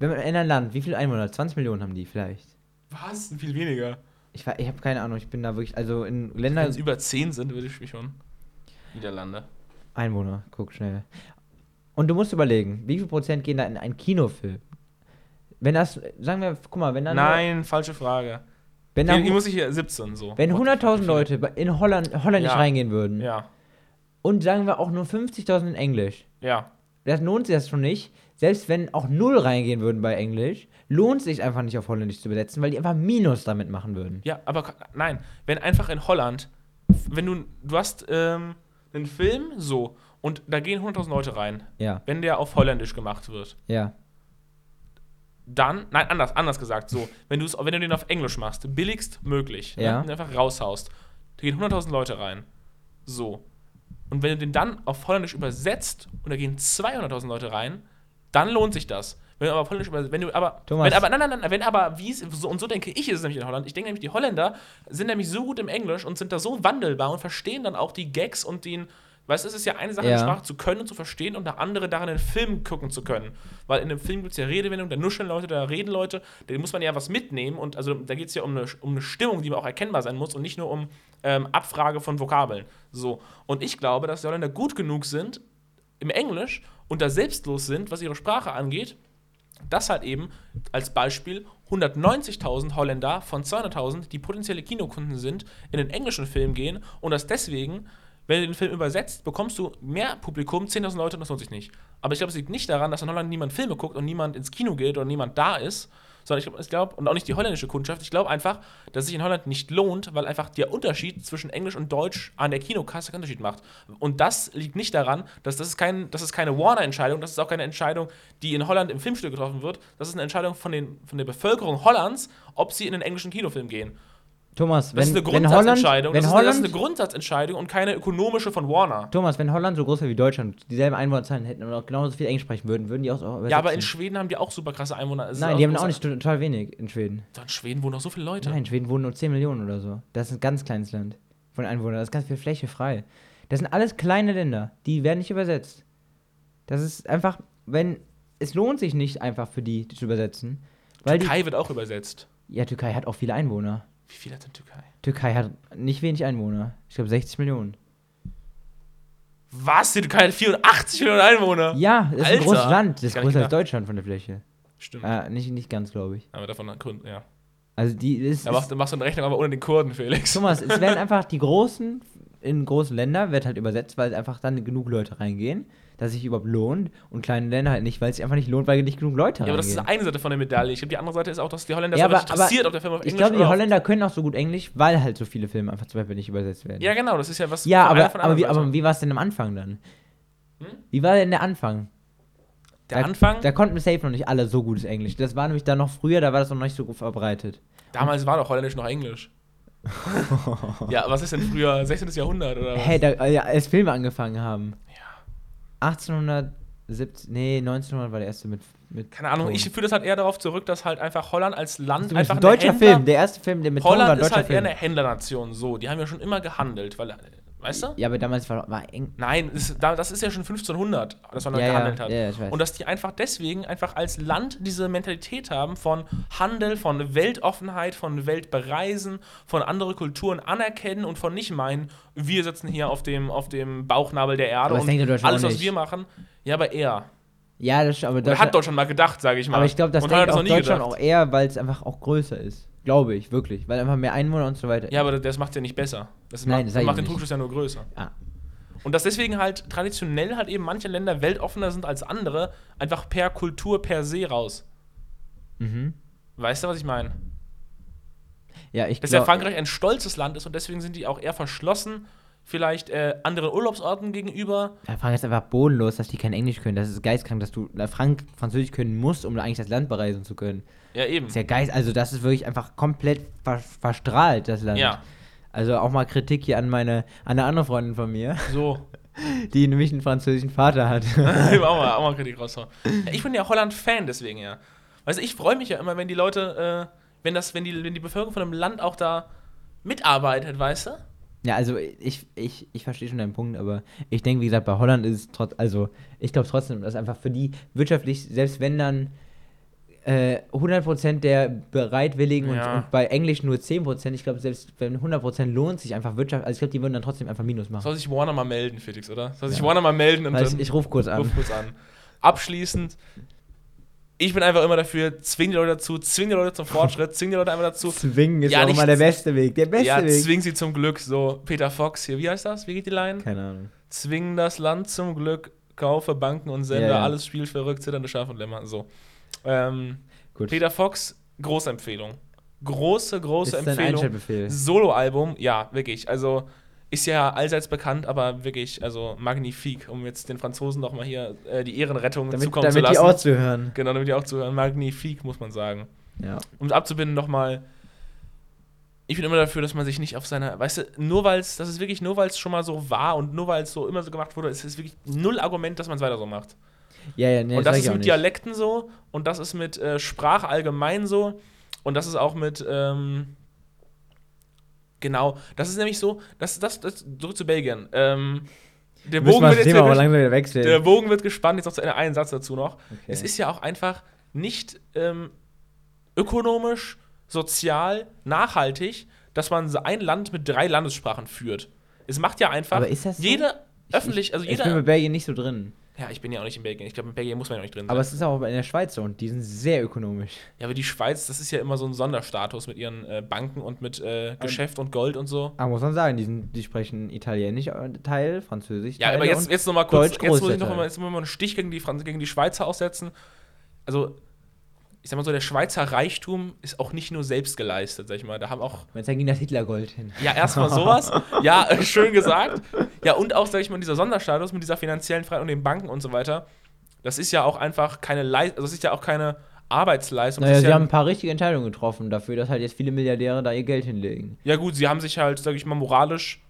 wenn man in ein Land, wie viele Einwohner? 20 Millionen haben die vielleicht. Was? Viel weniger. Ich, ich habe keine Ahnung, ich bin da wirklich, also in Wenn Ländern, es über 10 sind, würde ich mich schon. Niederlande. Einwohner, guck schnell. Und du musst überlegen, wie viel Prozent gehen da in einen Kinofilm? Wenn das, sagen wir, guck mal, wenn dann. Nein, falsche Frage. Wenn, dann, hier muss ich hier 17 so. wenn What the fuck, 100.000 wie Leute in Holland, Holland nicht Ja. reingehen würden? Ja, und sagen wir auch nur 50.000 in Englisch, ja. das lohnt sich das schon nicht. Selbst wenn auch null reingehen würden bei Englisch, lohnt sich einfach nicht auf Holländisch zu übersetzen, weil die einfach Minus damit machen würden. Ja, aber nein, wenn einfach in Holland, wenn du, du hast ähm, einen Film so und da gehen 100.000 Leute rein, Ja, wenn der auf Holländisch gemacht wird, ja. dann, nein, anders, anders gesagt, so, wenn, wenn du den auf Englisch machst, billigst möglich, Ja. ne, einfach raushaust, da gehen 100.000 Leute rein, so, und wenn du den dann auf Holländisch übersetzt und da gehen 200.000 Leute rein, dann lohnt sich das. Wenn du aber auf Holländisch übersetzt, wenn du aber, Thomas. wenn aber, nein, nein, nein, wenn aber, wie so, und so denke ich, ist es nämlich in Holland, ich denke nämlich, die Holländer sind nämlich so gut im Englisch und sind da so wandelbar und verstehen dann auch die Gags und den, weißt du, es ist ja eine Sache, Ja. die Sprache zu können und zu verstehen und eine andere daran, einen Film gucken zu können. Weil in einem Film gibt es ja Redewendungen, da nuscheln Leute, da reden Leute, da muss man ja was mitnehmen und also da geht es ja um eine, um eine Stimmung, die auch erkennbar sein muss und nicht nur um ähm, Abfrage von Vokabeln. So. Und ich glaube, dass die Holländer gut genug sind im Englisch und da selbstlos sind, was ihre Sprache angeht, dass halt eben als Beispiel 190.000 Holländer von 200.000, die potenzielle Kinokunden sind, in den englischen Film gehen und dass deswegen, wenn du den Film übersetzt, bekommst du mehr Publikum, 10.000 Leute und das lohnt sich nicht. Aber ich glaube, es liegt nicht daran, dass in Holland niemand Filme guckt und niemand ins Kino geht oder niemand da ist, sondern ich glaube, ich glaub, und auch nicht die holländische Kundschaft, ich glaube einfach, dass es sich in Holland nicht lohnt, weil einfach der Unterschied zwischen Englisch und Deutsch an der Kinokasse keinen Unterschied macht. Und das liegt nicht daran, dass das ist, kein, das ist keine Warner-Entscheidung, das ist auch keine Entscheidung, die in Holland im Filmstudio getroffen wird, das ist eine Entscheidung von, den, von der Bevölkerung Hollands, ob sie in den englischen Kinofilm gehen. Thomas, Das wenn, ist eine wenn Holland, Grundsatzentscheidung. wenn das, ist eine, das ist eine Grundsatzentscheidung und keine ökonomische von Warner. Thomas, wenn Holland so groß wäre wie Deutschland, dieselben Einwohnerzahlen hätten und auch genauso viel Englisch sprechen würden, würden die auch übersetzen. Ja, aber in Schweden haben die auch super krasse Einwohner. Ist Nein, die haben auch nicht total wenig in Schweden. In Schweden wohnen noch so viele Leute. Nein, in Schweden wohnen nur 10 Millionen oder so. Das ist ein ganz kleines Land von Einwohnern. Das ist ganz viel Fläche frei. Das sind alles kleine Länder. Die werden nicht übersetzt. Das ist einfach, wenn. Es lohnt sich nicht einfach für die, die zu übersetzen. Weil die. Türkei wird auch übersetzt. Ja, Türkei hat auch viele Einwohner. Wie viel hat denn Türkei? Türkei hat nicht wenig Einwohner. Ich glaube 60 Millionen. Was? Die Türkei hat 84 Millionen Einwohner? Ja, das ist ein großes Land. Das ist größer als. Deutschland von der Fläche. Stimmt. Äh, nicht, nicht ganz, glaube ich. Aber davon Grund, ja. Also die ist. Da machst, du- machst du eine Rechnung aber ohne den Kurden, Felix. Thomas, es werden einfach die großen, in großen Länder wird halt übersetzt, weil einfach dann genug Leute reingehen. Dass sich überhaupt lohnt und kleine Länder halt nicht, weil es sich einfach nicht lohnt, weil nicht genug Leute Ja, aber das ist eine Seite von der Medaille. Ich glaube, die andere Seite ist auch, dass die Holländer Ja, aber- richtig interessiert, aber ob der Film auf Ich Englisch glaube, die Holländer können auch so gut Englisch, weil halt so viele Filme einfach zum Beispiel nicht übersetzt werden. Ja, genau, das ist ja was. Ja, aber, aber, wie, aber wie war es denn am Anfang dann? Hm? Wie war denn der Anfang? der da, Anfang, Da konnten safe noch nicht alle so gutes Englisch. Das war nämlich dann noch früher, da war das noch nicht so gut verbreitet. damals war doch Holländisch noch Englisch. ja, was ist denn früher? 16. Jahrhundert oder was? Hey, da, ja, als Filme angefangen haben. Ja. 1870, nee, 1900 war der erste mit. mit Keine Ahnung, Ton. ich führe das halt eher darauf zurück, dass halt einfach Holland als Land einfach ein deutscher Händler- Film, der erste Film, der mit Ton war, Holland ist deutscher halt eher Film. eine Händlernation, so. Die haben ja schon immer gehandelt, weil, weißt du? Ja, aber damals war, war eng. Nein, ist, da- das ist ja schon 1500, dass man da Ja, ja, gehandelt hat. ja, ja, ich weiß. Und dass die einfach deswegen einfach als Land diese Mentalität haben von Handel, von Weltoffenheit, von Weltbereisen, von andere Kulturen anerkennen und von nicht meinen, wir sitzen hier auf dem, auf dem Bauchnabel der Erde Aber und alles, was wir machen. Ja, aber er. Ja, das aber Oder hat Deutschland mal gedacht, sage ich mal. Aber ich glaube, das und denkt auch Deutschland gedacht. auch eher, weil es einfach auch größer ist. Glaube ich, wirklich. Weil einfach mehr Einwohner und so weiter. Ja, aber das macht ja nicht besser. Das Nein, macht, das macht den. Trugschluss ja nur größer. Ah. Und dass deswegen halt traditionell halt eben manche Länder weltoffener sind als andere, einfach per Kultur per se raus. Mhm. Weißt du, was ich meine? Ja, ich Dass ja Frankreich ein stolzes Land ist und deswegen sind die auch eher verschlossen, vielleicht äh, anderen Urlaubsorten gegenüber. Ja, Frankreich ist einfach bodenlos, dass die kein Englisch können. Das ist geistkrank, dass du Frank Französisch können musst, um eigentlich das Land bereisen zu können. Ja, eben. Ist ja geist, also das ist wirklich einfach komplett ver verstrahlt, das Land. Ja, Also auch mal Kritik hier an meine, an eine andere Freundin von mir, so. die nämlich einen französischen Vater hat. auch, mal, auch mal Kritik raushauen. Ich bin ja Holland-Fan deswegen ja. Weißt du, ich freue mich ja immer, wenn die Leute, äh, wenn das, wenn die, wenn die Bevölkerung von einem Land auch da mitarbeitet, weißt du? Ja, also ich, ich, ich verstehe schon deinen Punkt, aber ich denke, wie gesagt, bei Holland ist es trotz, also ich glaube trotzdem, dass einfach für die wirtschaftlich, selbst wenn dann äh, 100% der Bereitwilligen Ja. und, und bei Englisch nur 10%, ich glaube, selbst wenn 100% lohnt sich einfach Wirtschaft, also ich glaube, die würden dann trotzdem einfach Minus machen. Soll sich Warner mal melden, Felix, oder? Soll sich Ja. Warner mal melden und Also dann ich rufe kurz an. ruf kurz an. Abschließend, ich bin einfach immer dafür, zwing die Leute dazu, zwing die Leute zum Fortschritt, zwing die Leute einfach dazu. Zwingen ist Ja, auch immer der beste Weg, der beste Ja, Weg. zwing sie zum Glück, so Peter Fox hier, wie heißt das? Wie geht die Line? Keine Ahnung. Zwing das Land zum Glück, kaufe Banken und Sender, Ja, ja. alles spielt verrückt, zitternde Schafe und Lämmer, so. Ähm. Peter Fox, große Empfehlung. Große, große ist Empfehlung. Soloalbum, ja, wirklich. Also ist ja allseits bekannt, aber wirklich, also magnifique, um jetzt den Franzosen noch mal hier äh, die Ehrenrettung Damit, zukommen damit zu die lassen. auch zu hören. genau, damit die auch zuhören. Magnifique, muss man sagen. Ja. Um es abzubinden nochmal, ich bin immer dafür, dass man sich nicht auf seiner, weißt du, nur weil es, das ist wirklich nur, weil es schon mal so war und nur weil es so immer so gemacht wurde, es ist wirklich null Argument, dass man es weiter so macht. Ja, ja, nee, und das sag ist mit. Dialekten so und das ist mit äh, Sprache allgemein so und das ist auch mit, ähm, genau, das ist nämlich so, das, das, das zurück zu Belgien. Ähm, der Bogen, wir wird das jetzt wieder der Bogen wird gespannt, jetzt noch zu Ende einen Satz dazu noch. Okay. Es ist ja auch einfach nicht ähm, ökonomisch, sozial, nachhaltig, dass man ein Land mit drei Landessprachen führt. Es macht ja einfach Aber ist das so? jede Ich- öffentlich, also ich bin jeder. mit Belgien nicht so drin. Ja, ich bin ja auch nicht in Belgien. Ich glaube, in Belgien muss man ja auch nicht drin sein. Aber es ist auch in der Schweiz so und die sind sehr ökonomisch. Ja, aber die Schweiz, das ist ja immer so ein Sonderstatus mit ihren äh, Banken und mit äh, Geschäft und Gold und so. Aber muss man sagen, die, sind, die sprechen Italienisch äh, Teil, Französisch Ja, Teil aber jetzt, jetzt noch mal kurz, Deutsch jetzt muss ich großer noch Teil. mal, jetzt muss ich mal einen Stich gegen die, gegen die Schweizer aussetzen. Also, ich sag mal so, der Schweizer Reichtum ist auch nicht nur selbst geleistet, sag ich mal. Da haben auch, Jetzt ging das Hitlergold hin. ja, erstmal sowas. ja, äh, schön gesagt. Ja, und auch, sag ich mal, dieser Sonderstatus mit dieser finanziellen Freiheit und den Banken und so weiter. Das ist ja auch einfach keine Leistung, also das ist ja auch keine Arbeitsleistung. Naja, sie ja, haben ein paar richtige Entscheidungen getroffen dafür, dass halt jetzt viele Milliardäre da ihr Geld hinlegen. ja, gut, sie haben sich halt, sag ich mal, moralisch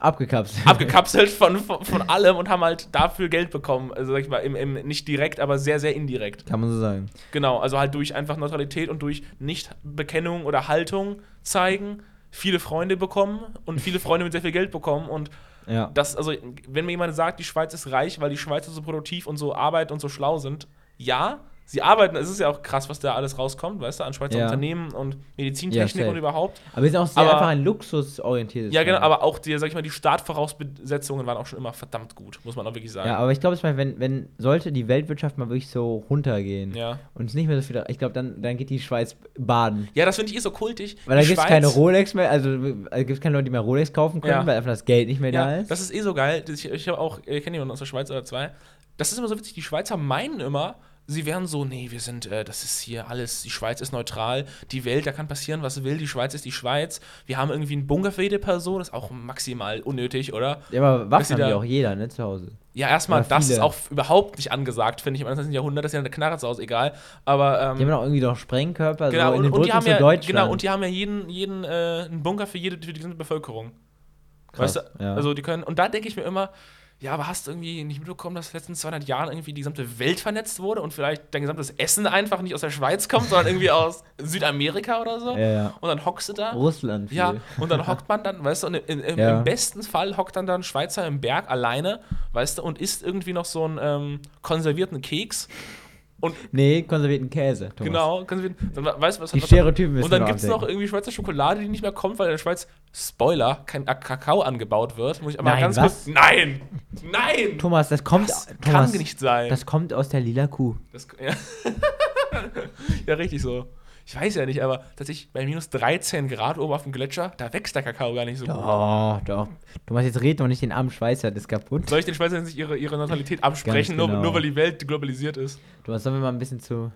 Abgekapselt. abgekapselt von, von, von allem und haben halt dafür Geld bekommen. Also sag ich mal, im, im, nicht direkt, aber sehr, sehr indirekt. Kann man so sagen. Genau, also halt durch einfach Neutralität und durch Nichtbekennung oder Haltung zeigen, viele Freunde bekommen und viele Freunde mit sehr viel Geld bekommen. Und Ja. das, also, wenn mir jemand sagt, die Schweiz ist reich, weil die Schweizer so produktiv und so arbeiten und so schlau sind, ja, Sie arbeiten, es ist ja auch krass, was da alles rauskommt, weißt du, an Schweizer Ja. Unternehmen und Ja, Medizintechnik safe. und überhaupt. Aber wir sind auch sehr Aber- einfach ein luxusorientiertes Ja, genau, aber auch die, sag ich mal, die Startvoraussetzungen waren auch schon immer verdammt gut, muss man auch wirklich sagen. Ja, aber ich glaube, wenn, wenn sollte die Weltwirtschaft mal wirklich so runtergehen Ja. und es nicht mehr so viel, ich glaube, dann, dann geht die Schweiz baden. Ja, das finde ich eh so kultig. Weil da gibt es keine Rolex mehr, also da gibt es keine Leute, die mehr Rolex kaufen können, Ja. weil einfach das Geld nicht mehr da Ja, ist. das ist eh so geil. Ich, ich habe auch, ich kenne jemanden aus der Schweiz oder zwei. Das ist immer so witzig. Die Schweizer meinen immer, sie wären so, nee, wir sind, äh, das ist hier alles, die Schweiz ist neutral, die Welt, da kann passieren, was will, die Schweiz ist die Schweiz. Wir haben irgendwie einen Bunker für jede Person, das ist auch maximal unnötig, oder? ja, aber Waffen haben ja auch jeder, ne, zu Hause. Ja, erstmal, das ist auch überhaupt nicht angesagt, finde ich, im 21. Jahrhundert, das ist ja eine Knarre zu Hause, egal. Aber, ähm, Die haben auch irgendwie noch Sprengkörper, genau, so in und, den und die haben ja, Deutschland. genau, und die haben ja jeden, jeden äh, einen Bunker für jede, für die gesamte Bevölkerung. Krass, weißt du? ja. Also die können, und da denke ich mir immer, ja, aber hast du irgendwie nicht mitbekommen, dass in den letzten 200 Jahren irgendwie die gesamte Welt vernetzt wurde und vielleicht dein gesamtes Essen einfach nicht aus der Schweiz kommt, sondern irgendwie aus Südamerika oder so? Ja, ja. Und dann hockst du da. Russland viel. Ja, und dann hockt man dann, weißt du, und in, in, Ja. im besten Fall hockt dann da ein Schweizer im Berg alleine, weißt du, und isst irgendwie noch so einen ähm, konservierten Keks. Und Nee, konservierten Käse. Thomas. genau, konservierten, dann weißt du, was Die was- Stereotypen müssen Und dann gibt es noch irgendwie Schweizer Schokolade, die nicht mehr kommt, weil in der Schweiz, Spoiler, kein Kakao angebaut wird. Muss ich aber Nein, ganz was? kurz. Nein! Nein! Thomas, das kommt, das Thomas, kann nicht sein. das kommt aus der lila Kuh. Das, ja. ja, richtig so. Ich weiß ja nicht, aber tatsächlich bei minus 13 Grad oben auf dem Gletscher, da wächst der Kakao gar nicht so gut. Oh, doch. Thomas, jetzt red doch nicht den armen Schweizer, das ist kaputt. Soll ich den Schweizern nicht ihre, ihre Neutralität absprechen, Ganz nur, genau. nur weil die Welt globalisiert ist? Thomas, sollen wir mal ein bisschen zu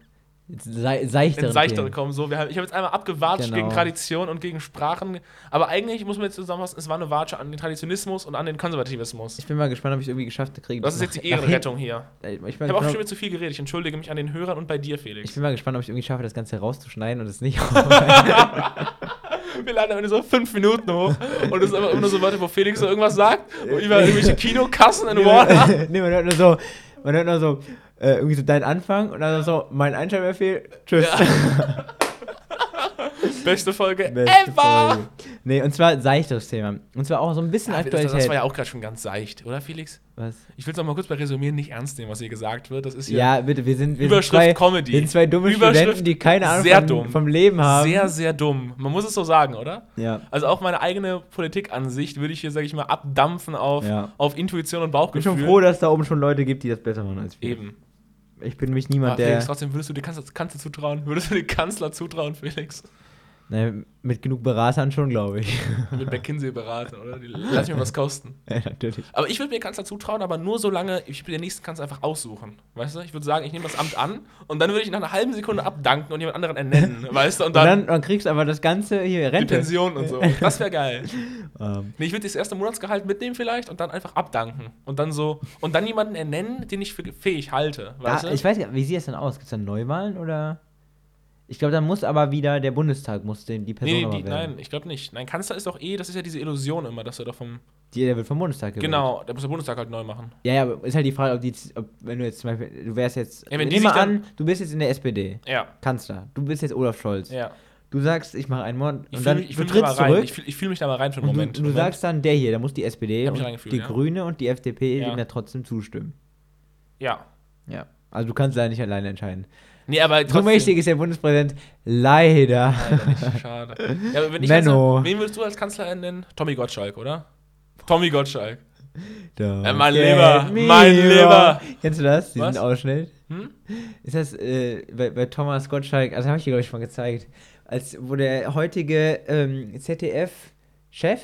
sei, seichtere Themen? kommen. So, wir haben, ich habe jetzt einmal abgewatscht Genau. gegen Tradition und gegen Sprachen. Aber eigentlich muss man jetzt zusammenfassen, es war eine Watsche an den Traditionismus und an den Konservativismus. Ich bin mal gespannt, ob ich es irgendwie geschafft kriege. Das ist jetzt die Ehrenrettung hier. Ich, Ich habe auch schon wieder zu viel geredet. Ich entschuldige mich an den Hörern und bei dir, Felix. ich bin mal gespannt, ob ich irgendwie schaffe, das Ganze rauszuschneiden und es nicht. Wir laden Ende so fünf Minuten hoch und es ist einfach immer nur so Leute, wo Felix so irgendwas sagt, über irgendwelche Kinokassen in Warner. nee, man hört nur so, man hört nur so, äh, irgendwie so deinen Anfang und dann so, mein Einschaltbefehl, tschüss. Beste Folge Beste ever! Folge. Nee, und zwar seichteres Thema. Und zwar auch so ein bisschen Ja, das, Aktualität. das war ja auch gerade schon ganz seicht, oder Felix? Was? Ich will es noch mal kurz bei Resümieren nicht ernst nehmen, was hier gesagt wird. Das ist hier Ja, bitte, wir sind, wir sind Überschrift zwei, Comedy. Wir sind zwei dumme Studenten, die keine Ahnung sehr vom, dumm. vom Leben haben. sehr, sehr dumm. Man muss es so sagen, oder? ja. Also auch meine eigene Politikansicht würde ich hier, sage ich mal, abdampfen auf, Ja. auf Intuition und Ich bin Bauchgefühl. schon froh, dass da oben schon Leute gibt, die das besser machen als wir. Eben. Ich bin nämlich niemand, der Felix, trotzdem würdest du dir Kanzler, Kanzler zutrauen? Würdest du dir Kanzler zutrauen, Felix? Ne, mit genug Beratern schon, glaube ich. Mit McKinsey beraten, oder? Die, lass mich mal was kosten. ja, natürlich. Aber ich würde mir Kanzler zutrauen, aber nur solange ich den nächsten Kanzler einfach aussuchen. Weißt du? Ich würde sagen, ich nehme das Amt an und dann würde ich nach einer halben Sekunde abdanken und jemand anderen ernennen. weißt du? Und Und dann, dann, dann kriegst du aber das Ganze hier die Rente. Pension und so. Das wäre geil. Ähm, Nee, ich würde das erste Monatsgehalt mitnehmen vielleicht und dann einfach abdanken. Und dann so, und dann jemanden ernennen, den ich für fähig halte. Weißt du? ich weiß nicht, wie sieht das denn aus? Gibt es dann Neuwahlen oder? Ich glaube, dann muss aber wieder der Bundestag muss den, die Person Nee, die, nein, ich glaube nicht. Nein, Kanzler ist doch eh, das ist ja diese Illusion immer, dass er doch vom. Die, der wird vom Bundestag gewählt. Genau, der muss der Bundestag halt neu machen. Ja, ja, aber ist halt die Frage, ob die, ob, wenn du jetzt zum Beispiel, du wärst jetzt, Ja, wenn sich dann- an, du bist jetzt in der SPD, Ja, Kanzler, du bist jetzt Olaf Scholz. ja. Du sagst, ich mache einen Mord Ich und fühle dann mich, ich du da mal trittst rein. zurück Ich fühle fühl mich da mal rein für einen Moment. du, du Moment. sagst dann, der hier, da muss die SPD und die ja. Grüne und die FDP Ja. dem ja trotzdem zustimmen. Ja. Ja. Also du kannst leider nicht alleine entscheiden. Nee, aber So trotzdem. mächtig ist der Bundespräsident leider. Leider nicht, schade. Ja, aber wenn ich Menno. Kanzler, wen würdest du als Kanzler nennen? Tommy Gottschalk, oder? Tommy Gottschalk. Äh, mein Lieber, me mein. Lieber. Kennst du das? Diesen Was? Ausschnitt? Hm? Ist das äh, bei, bei Thomas Gottschalk, also habe ich dir, glaube ich, schon mal gezeigt, als wo der heutige ähm, ZDF-Chef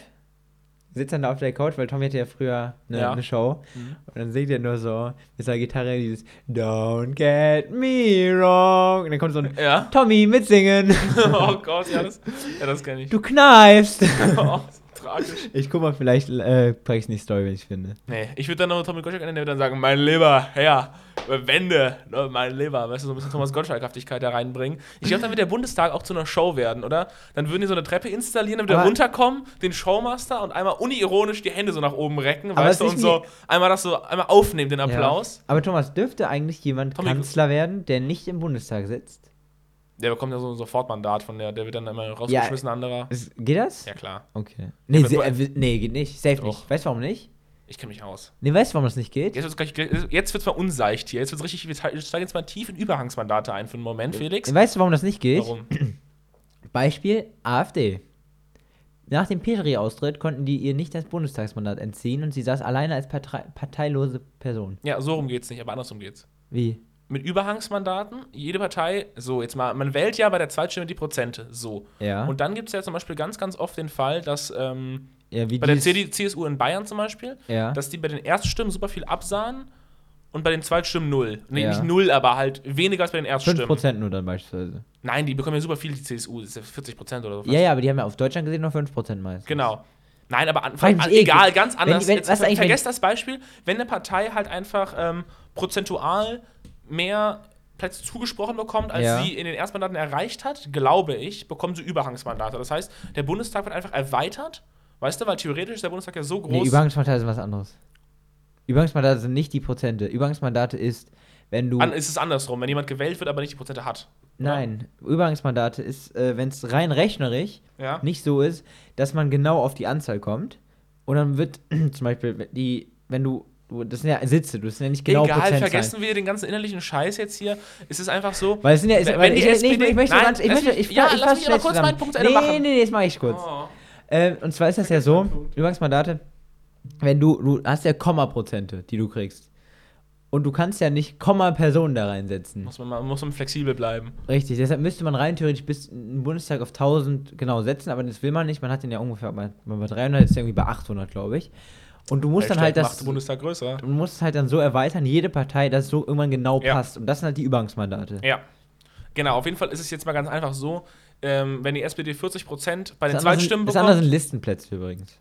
sitzt dann da auf der Couch, weil Tommy hatte ja früher eine, Ja. eine Show Mhm. und dann singt er nur so mit seiner Gitarre dieses Don't get me wrong und dann kommt so ein Ja. Tommy mitsingen. oh Gott, ja, das, ja, das kenne ich. Du kneifst. oh, tragisch. Ich guck mal, vielleicht äh, packe ich in die Story, wenn ich finde. Nee, ich würde dann noch Tommy Gottschalk nennen, der würde dann sagen, mein Lieber, Herr, Wende, ne, mein Lieber, weißt du, so ein bisschen Thomas Gottschalk-Haftigkeit da reinbringen. Ich glaube, dann wird der Bundestag auch zu einer Show werden, oder? Dann würden die so eine Treppe installieren, er Aber- runterkommen, den Showmaster und einmal unironisch die Hände so nach oben recken, weißt du, und so einmal das so, einmal aufnehmen, den Applaus. Ja. Aber Thomas, dürfte eigentlich jemand Tommy- Kanzler werden, der nicht im Bundestag sitzt? Der bekommt ja so ein Sofortmandat von der, der wird dann immer rausgeschmissen, anderer. Ist, geht das? Ja, klar. Okay. Nee, äh, nee, geht nicht. Safe Doch. nicht. Weißt du warum nicht? Ich kenne mich aus. Nee, weißt du, warum das nicht geht? Jetzt wird es jetzt wird's mal unseicht hier. Jetzt wird es richtig. Wir steigen jetzt mal tief in Überhangsmandate ein für einen Moment, Felix. Weißt du, warum das nicht geht? Warum? Beispiel AfD. Nach dem Petri-Austritt konnten die ihr nicht das Bundestagsmandat entziehen und sie saß alleine als Partei parteilose Person. Ja, so rum geht's nicht, aber andersrum geht's. Wie? Mit Überhangsmandaten, jede Partei, so, jetzt mal, man wählt ja bei der Zweitstimme die Prozente, so. Ja. Und dann gibt es ja zum Beispiel ganz, ganz oft den Fall, dass ähm, ja, bei der dies- CD, CSU in Bayern zum Beispiel, Ja. dass die bei den Erststimmen super viel absahen und bei den Zweitstimmen null. Nee, Ja. nicht null, aber halt weniger als bei den Erststimmen. 5% nur dann beispielsweise. Nein, die bekommen ja super viel, die CSU, das ist ja 40 Prozent oder so. Ja, ja, aber die haben ja auf Deutschland gesehen nur 5% meist. Genau. Nein, aber an, an, egal, ganz anders. wenn- Jetzt ver- eigentlich, vergesst das Beispiel, wenn eine Partei halt einfach ähm, prozentual mehr Plätze zugesprochen bekommt, als Ja. sie in den Erstmandaten erreicht hat, glaube ich, bekommen sie Überhangsmandate. Das heißt, der Bundestag wird einfach erweitert, weißt du, weil theoretisch ist der Bundestag ja so groß. Nee, Übergangsmandate sind was anderes. Übergangsmandate sind nicht die Prozente. Übergangsmandate ist, wenn du. an, ist es andersrum, wenn jemand gewählt wird, aber nicht die Prozente hat. Nein, Übergangsmandate ist, äh, wenn es rein rechnerisch Ja. nicht so ist, dass man genau auf die Anzahl kommt. Und dann wird zum Beispiel die, wenn du, das sind ja Sitze, das sind ja nicht genau Egal, vergessen wir den ganzen innerlichen Scheiß jetzt hier. Es ist einfach so. Weil es sind ja, ist, Wenn- wenn ich, nee, ich, SPD ich möchte Nein, ganz, ich möchte, mich- ich, ja, ich lass mich aber schnell kurz meinen Punkt Ende nee, machen. Nee, nee, das mache ich kurz. Oh. Ähm, und zwar ist das ja so, Übergangsmandate, wenn du, du hast ja Komma-Prozente, die du kriegst. Und du kannst ja nicht Komma-Personen da reinsetzen. Muss man, mal- muss man flexibel bleiben. Richtig, deshalb müsste man rein theoretisch bis im Bundestag auf 1000 genau setzen, aber das will man nicht. Man hat den ja ungefähr bei, bei 300, ist ja irgendwie bei 800, glaube ich. Und du musst dann halt das, macht den Bundestag größer. du musst es halt dann so erweitern, jede Partei, dass es so irgendwann genau Ja. passt. Und das sind halt die Übergangsmandate. Ja. Genau, auf jeden Fall ist es jetzt mal ganz einfach so, ähm, wenn die SPD 40 Prozent bei den das Zweitstimmen sind, das andere bekommt. sind Listenplätze übrigens.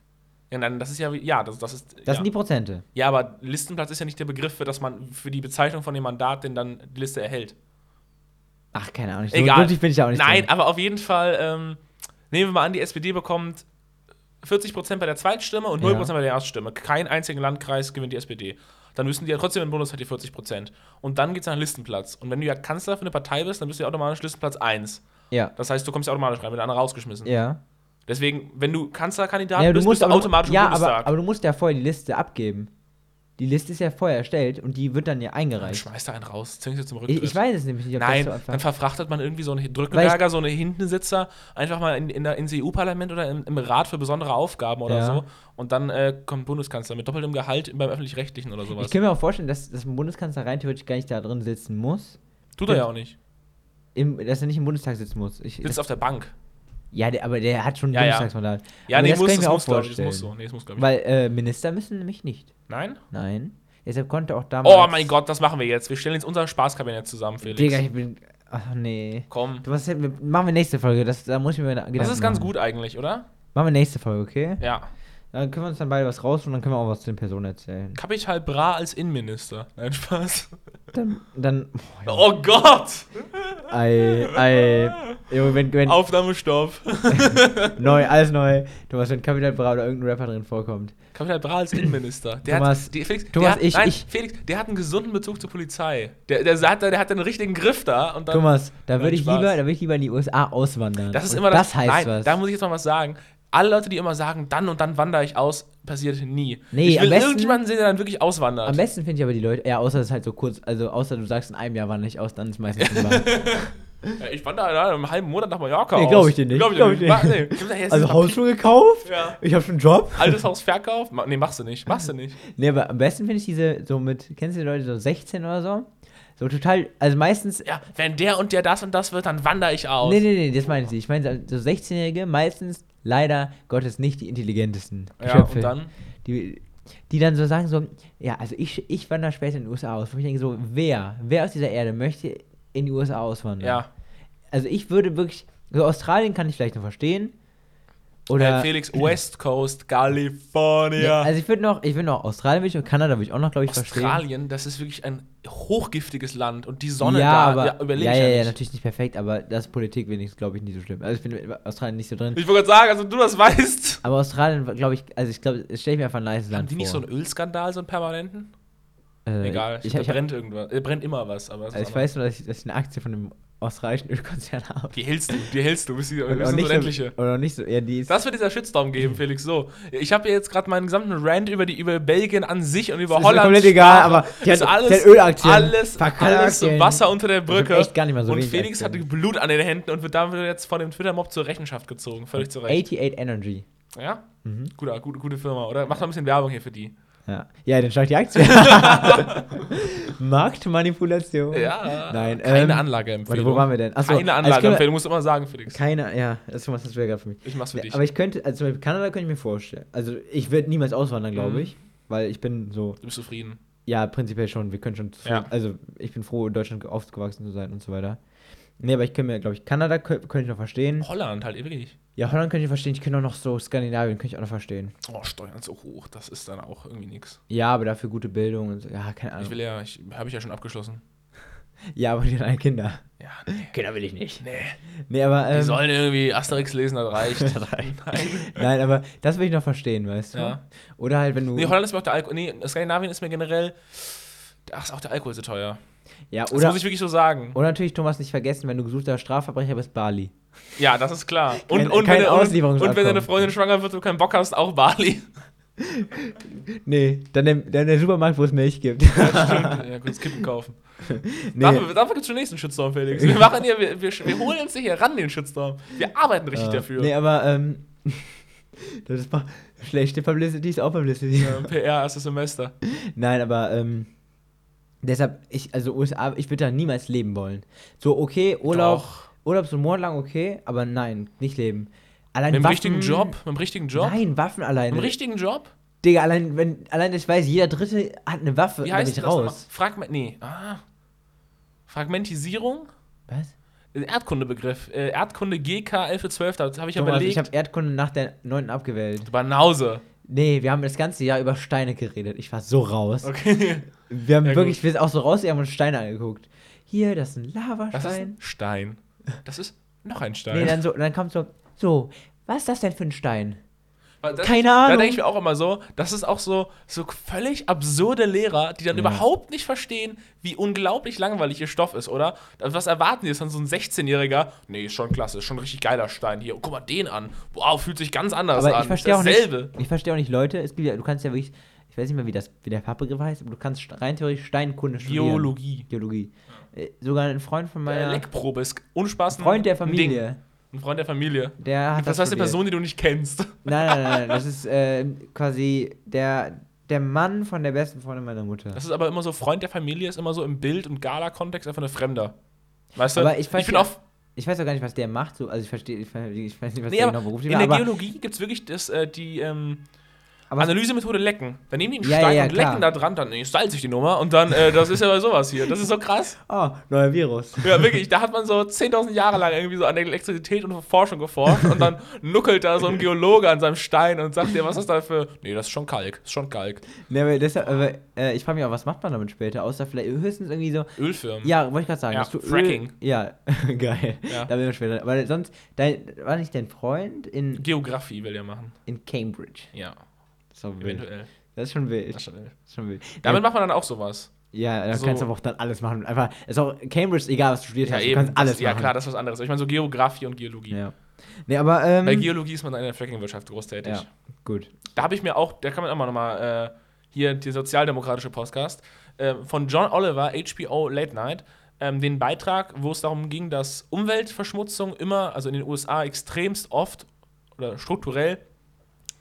Ja, dann, das ist ja, ja, das, das ist. Das ja. sind die Prozente. ja, aber Listenplatz ist ja nicht der Begriff, für, dass man für die Bezeichnung von dem Mandat den dann die Liste erhält. Ach, keine Ahnung. So Egal. glücklich bin ich auch nicht. Nein, drin. aber auf jeden Fall, ähm, nehmen wir mal an, die SPD bekommt 40 Prozent bei der Zweitstimme und 0 Prozent bei der Erststimme. Kein einziger Landkreis gewinnt die SPD. Dann müssen die ja trotzdem im Bundestag die 40 Prozent. Und dann geht es nach Listenplatz. Und wenn du ja Kanzler für eine Partei bist, dann bist du ja automatisch Listenplatz 1. Ja. Das heißt, du kommst ja automatisch rein, der andere rausgeschmissen. Ja. Deswegen, wenn du Kanzlerkandidat ja, du bist, musst bist du automatisch ja, Bundestag. aber, aber du musst ja vorher die Liste abgeben. Die Liste ist ja vorher erstellt und die wird dann ja dann eingereicht. schmeißt da einen raus, zwingst du zum Rücktritt. Ich, ich weiß es nämlich nicht, ob Nein, das so dann einfach. verfrachtet man irgendwie so einen Drückenberger, so eine Hintensitzer, einfach mal in, in der, ins EU-Parlament oder im, im Rat für besondere Aufgaben oder Ja. so. Und dann äh, kommt Bundeskanzler mit doppeltem Gehalt beim Öffentlich-Rechtlichen oder sowas. Ich kann mir auch vorstellen, dass, dass ein Bundeskanzler rein theoretisch gar nicht da drin sitzen muss. Tut er ja auch nicht. Im, dass er nicht im Bundestag sitzen muss. Ich, Sitzt auf der Bank. ja, der, aber der hat schon ein Ja, ja. Bundestagsmandat. Ja, Aber nee, das muss, kann ich das mir muss, auch ich. Das vorstellen. muss so. Nee, das muss, ich. Weil äh, Minister müssen nämlich nicht. Nein? Nein. Deshalb konnte auch damals. Oh mein Gott, das machen wir jetzt. Wir stellen jetzt unser Spaßkabinett zusammen, Felix. Digga, ich bin. Ach nee. Komm. Du, was, machen wir nächste Folge. Das, da muss ich mir Gedanken Das ist ganz machen. gut eigentlich, oder? Machen wir nächste Folge, okay? Ja. Dann können wir uns dann beide was raus und dann können wir auch was zu den Personen erzählen. Kapital Bra als Innenminister. Nein, Spaß. Dann. dann Oh Gott! ei, ei. Junge, wenn, wenn Aufnahmestopp. neu, alles neu. Thomas, wenn Capital Bra oder irgendein Rapper drin vorkommt. Kapital Bra als Innenminister. Der Thomas, hat, die, Felix, Thomas, der hat, ich- nein, ich- Felix, der hat einen gesunden Bezug zur Polizei. Der, der, hat, da- der hat einen richtigen Griff da. Und dann, Thomas, da würde ich lieber, da würde ich lieber in die USA auswandern. das ist Und immer das. das heißt nein, was. da muss ich jetzt mal was sagen. Alle Leute, die immer sagen, dann und dann wandere ich aus, passiert nie. Nee, ich am will besten- irgendjemanden sehen, der dann wirklich auswandert. Am besten finde ich aber die Leute, ja, außer es ist halt so kurz, also außer du sagst in einem Jahr wandere ich aus, dann ist meistens immer. Ja, ich wandere in einem halben Monat nach Mallorca Nee, aus. glaub ich dir nicht. Glaub ich Glaub ich nicht. dir Ma- nee. Also Haus schon gekauft? Ja. Ich habe schon einen Job? Altes Haus verkauft? Nee, machst du nicht. Machst du nicht. Nee, aber am besten finde ich diese, so mit, kennst du die Leute so 16 oder so? So total, also meistens, Ja, wenn der und der das und das wird, dann wandere ich aus. nee, nee, nee, das meine ich nicht. Ich meine so 16-Jährige, meistens leider Gottes nicht die intelligentesten Ja, Geschöpfe. und dann? Die, die dann so sagen so, ja, also ich, ich wandere später in die USA aus. Wo ich denke so, wer, wer aus dieser Erde möchte in die USA auswandern? Ja. Also ich würde wirklich, so Australien kann ich vielleicht noch verstehen. Oder, äh, Felix, West Coast, California. Nee, also ich würde noch, ich würde noch Australien ich und Kanada würde ich auch noch, glaube ich, verstehen. Australien, das ist wirklich ein hochgiftiges Land und die Sonne ja, da, aber, ja, überlebe ja, ich ja, ja, ja, nicht. natürlich nicht perfekt, aber das ist Politik wenigstens, glaube ich, nicht so schlimm. Also ich bin in Australien nicht so drin. Ich wollte gerade sagen, also du das weißt. Aber Australien, glaube ich, also ich glaube, es stelle ich mir einfach ein nice Haben Land die nicht so vor. einen Ölskandal, so einen permanenten? Äh, Egal, Ich, da ich, brennt irgendwas. Äh, brennt immer was, aber also ich weiß nur, dass ich, dass ich eine Aktie von dem australischen Ölkonzern ab. Die hältst du, die hältst du, bis die bis nicht Unendliche. so, oder nicht so, ja, die ist, Das wird dieser Shitstorm geben, Felix. So, ich habe jetzt gerade meinen gesamten Rant über die über Belgien an sich und über ist mir Holland. komplett egal, aber die ist hat- alles, die hat Ölaktien. alles, alles. Wasser unter der Das sind Brücke. echt gar nicht mal so und Felix Aktien. hatte Blut an den Händen und wird damit jetzt von dem Twitter-Mob zur Rechenschaft gezogen. Völlig zu Recht. 88 Energy. Ja? Mhm. Guter, gute, gute Firma. Oder mach mal ein bisschen Werbung hier für die. Ja, ja dann steigt die Aktie. Marktmanipulation. Ja. Nein, Keine ähm, Anlageempfehlung. Warte, wo waren wir denn? Achso, Keine also Anlageempfehlung, musst du immer sagen, Felix. Keine, ja, das ist das wäre für mich. Ich mach's für dich. Aber ich könnte, also zum Beispiel Kanada könnte ich mir vorstellen. Also ich würde niemals auswandern, glaube Mhm. ich. Weil ich bin so, du bist zufrieden. ja, prinzipiell schon, wir können schon, zu- Ja. also ich bin froh, in Deutschland aufgewachsen zu sein und so weiter. Nee, aber ich könnte mir, glaube ich, Kanada kö- könnte ich noch verstehen. Holland halt wirklich. Ja, Holland könnte ich verstehen, ich könnte auch noch so Skandinavien, könnte ich auch noch verstehen. Oh, Steuern so hoch, das ist dann auch irgendwie nix. Ja, aber dafür gute Bildung und so. Ja, keine Ich Ahnung. will ja, ich habe ich ja schon abgeschlossen. Ja, aber die haben alle Kinder. Ja, nee. Kinder will ich nicht. Nee. Nee, aber. Die Ähm, sollen irgendwie Asterix lesen, das reicht. Nein. nein, aber das will ich noch verstehen, weißt du? Ja. Oder halt, wenn du. Nee, Holland ist mir auch der Alkohol. Nee, Skandinavien ist mir generell. Ach, ist auch der Alkohol so teuer. ja, Das oder. muss ich wirklich so sagen. Und natürlich, Thomas, nicht vergessen, wenn du gesuchter Strafverbrecher bist, Bali. Ja, das ist klar. Und, Kein- und, kein wenn, und, und wenn deine Freundin schwanger wird und du keinen Bock hast, auch Bali. Nee, dann der, dann der Supermarkt, wo es Milch gibt. ja, kurz Kippen kaufen. nee. Dafür, dafür gibt es schon den nächsten Shitstorm, Felix. Wir machen hier, wir, wir, wir holen uns hier ran, den Shitstorm. Wir arbeiten richtig äh, dafür. Nee, aber, ähm. das ist mal. Schlechte Publicity ist auch Publicity. Ja, PR, erstes Semester. Nein, aber, ähm. Deshalb, ich, also USA, ich würde da niemals leben wollen. So, okay, Urlaub. Doch. Urlaub so einen Monat lang okay, aber nein, nicht leben. Allein Mit dem Waffen, richtigen Job? Mit dem richtigen Job? Nein, Waffen alleine. Mit dem richtigen Job? Digga, allein, wenn, allein, ich weiß, jeder Dritte hat eine Waffe, Wie heißt das ich nochmal? raus. Fragment. Nee. Ah. Fragmentisierung? Was? Erdkundebegriff. Äh, Erdkunde GK 11.12. Da habe ich Thomas, überlegt. ich habe Erdkunde nach der 9. abgewählt. Banause. Nee, wir haben das ganze Jahr über Steine geredet. Ich war so raus. Okay. Wir haben Ja, wirklich, gut. wir sind auch so raus, wir haben uns Steine angeguckt. Hier, das ist ein Was ist Lavastein. ein Stein? Das ist noch ein Stein. Nee, dann so, dann kommt so, so, was ist das denn für ein Stein? Das, keine Da Ahnung. denke ich mir auch immer so, das ist auch so, so völlig absurde Lehrer, die dann Ja. überhaupt nicht verstehen, wie unglaublich langweilig ihr Stoff ist, oder? Also Was erwarten die? Ist dann so ein 16-Jähriger? Nee, ist schon klasse, ist schon ein richtig geiler Stein hier. Oh, guck mal den an. Wow, fühlt sich ganz anders Aber an. ich verstehe auch nicht, ich verstehe auch nicht Leute, es gibt ja, du kannst ja wirklich, ich weiß nicht mehr, wie das, wie der Fachbegriff heißt, aber du kannst st- rein theoretisch Steinkunde studieren. Geologie. Geologie. Äh, Sogar ein Freund von Meine meiner, Leckprobe ist Unspaß. ein Freund der Ding. Ein Freund der Familie. der hat Das heißt eine. Person, die du nicht kennst. Nein, nein, nein, nein, das ist äh, quasi der, der Mann von der besten Freundin meiner Mutter. Das ist aber immer so, Freund der Familie ist immer so im Bild- und Gala-Kontext einfach eine Fremder. Weißt du? Aber ich weiß bin auf. Ich weiß auch gar nicht, was der macht, so, also ich verstehe, ich, ich weiß nicht, was Nee, der genau beruflich in war, der Geologie gibt es wirklich das, äh, die ähm, aber Analysemethode Lecken. Dann nehmen die einen Ja, Stein ja, und klar. lecken da dran, dann nee, salz ich die Nummer und dann, äh, das ist ja bei sowas hier. Das ist so krass. oh, neuer Virus. Ja, wirklich, da hat man so 10.000 Jahre lang irgendwie so an der Elektrizität und Forschung geforscht und dann nuckelt da so ein Geologe an seinem Stein und sagt dir, was ist da für. Nee, das ist schon Kalk, ist schon Kalk. Nee, aber deshalb, aber, äh, ich frage mich auch, was macht man damit später, außer vielleicht höchstens irgendwie so, Ölfirmen. ja, wollte ich gerade sagen, Ja, Fracking. Öl, ja, geil, Ja. da bin ich später, aber sonst, dein, war nicht dein Freund in, Geografie will er machen. in Cambridge? Ja, Das ist, doch wild. eventuell. das ist schon wild, Das das ist schon wild. ist schon wild. Damit macht man dann auch sowas. ja, da so- kannst du aber auch dann alles machen, einfach, ist auch, Cambridge egal, was du studiert hast, du kannst das- alles ja machen. klar, das ist was anderes. Ich meine so Geografie und Geologie. Ja. Nee, aber, ähm, Bei Geologie ist man in der Fracking-Wirtschaft großtätig. ja, gut. Da habe ich mir auch, da kann man immer nochmal, äh, hier die sozialdemokratische Podcast, äh, von John Oliver, HBO Late Night, ähm, den Beitrag, wo es darum ging, dass Umweltverschmutzung immer, also in den USA extremst oft oder strukturell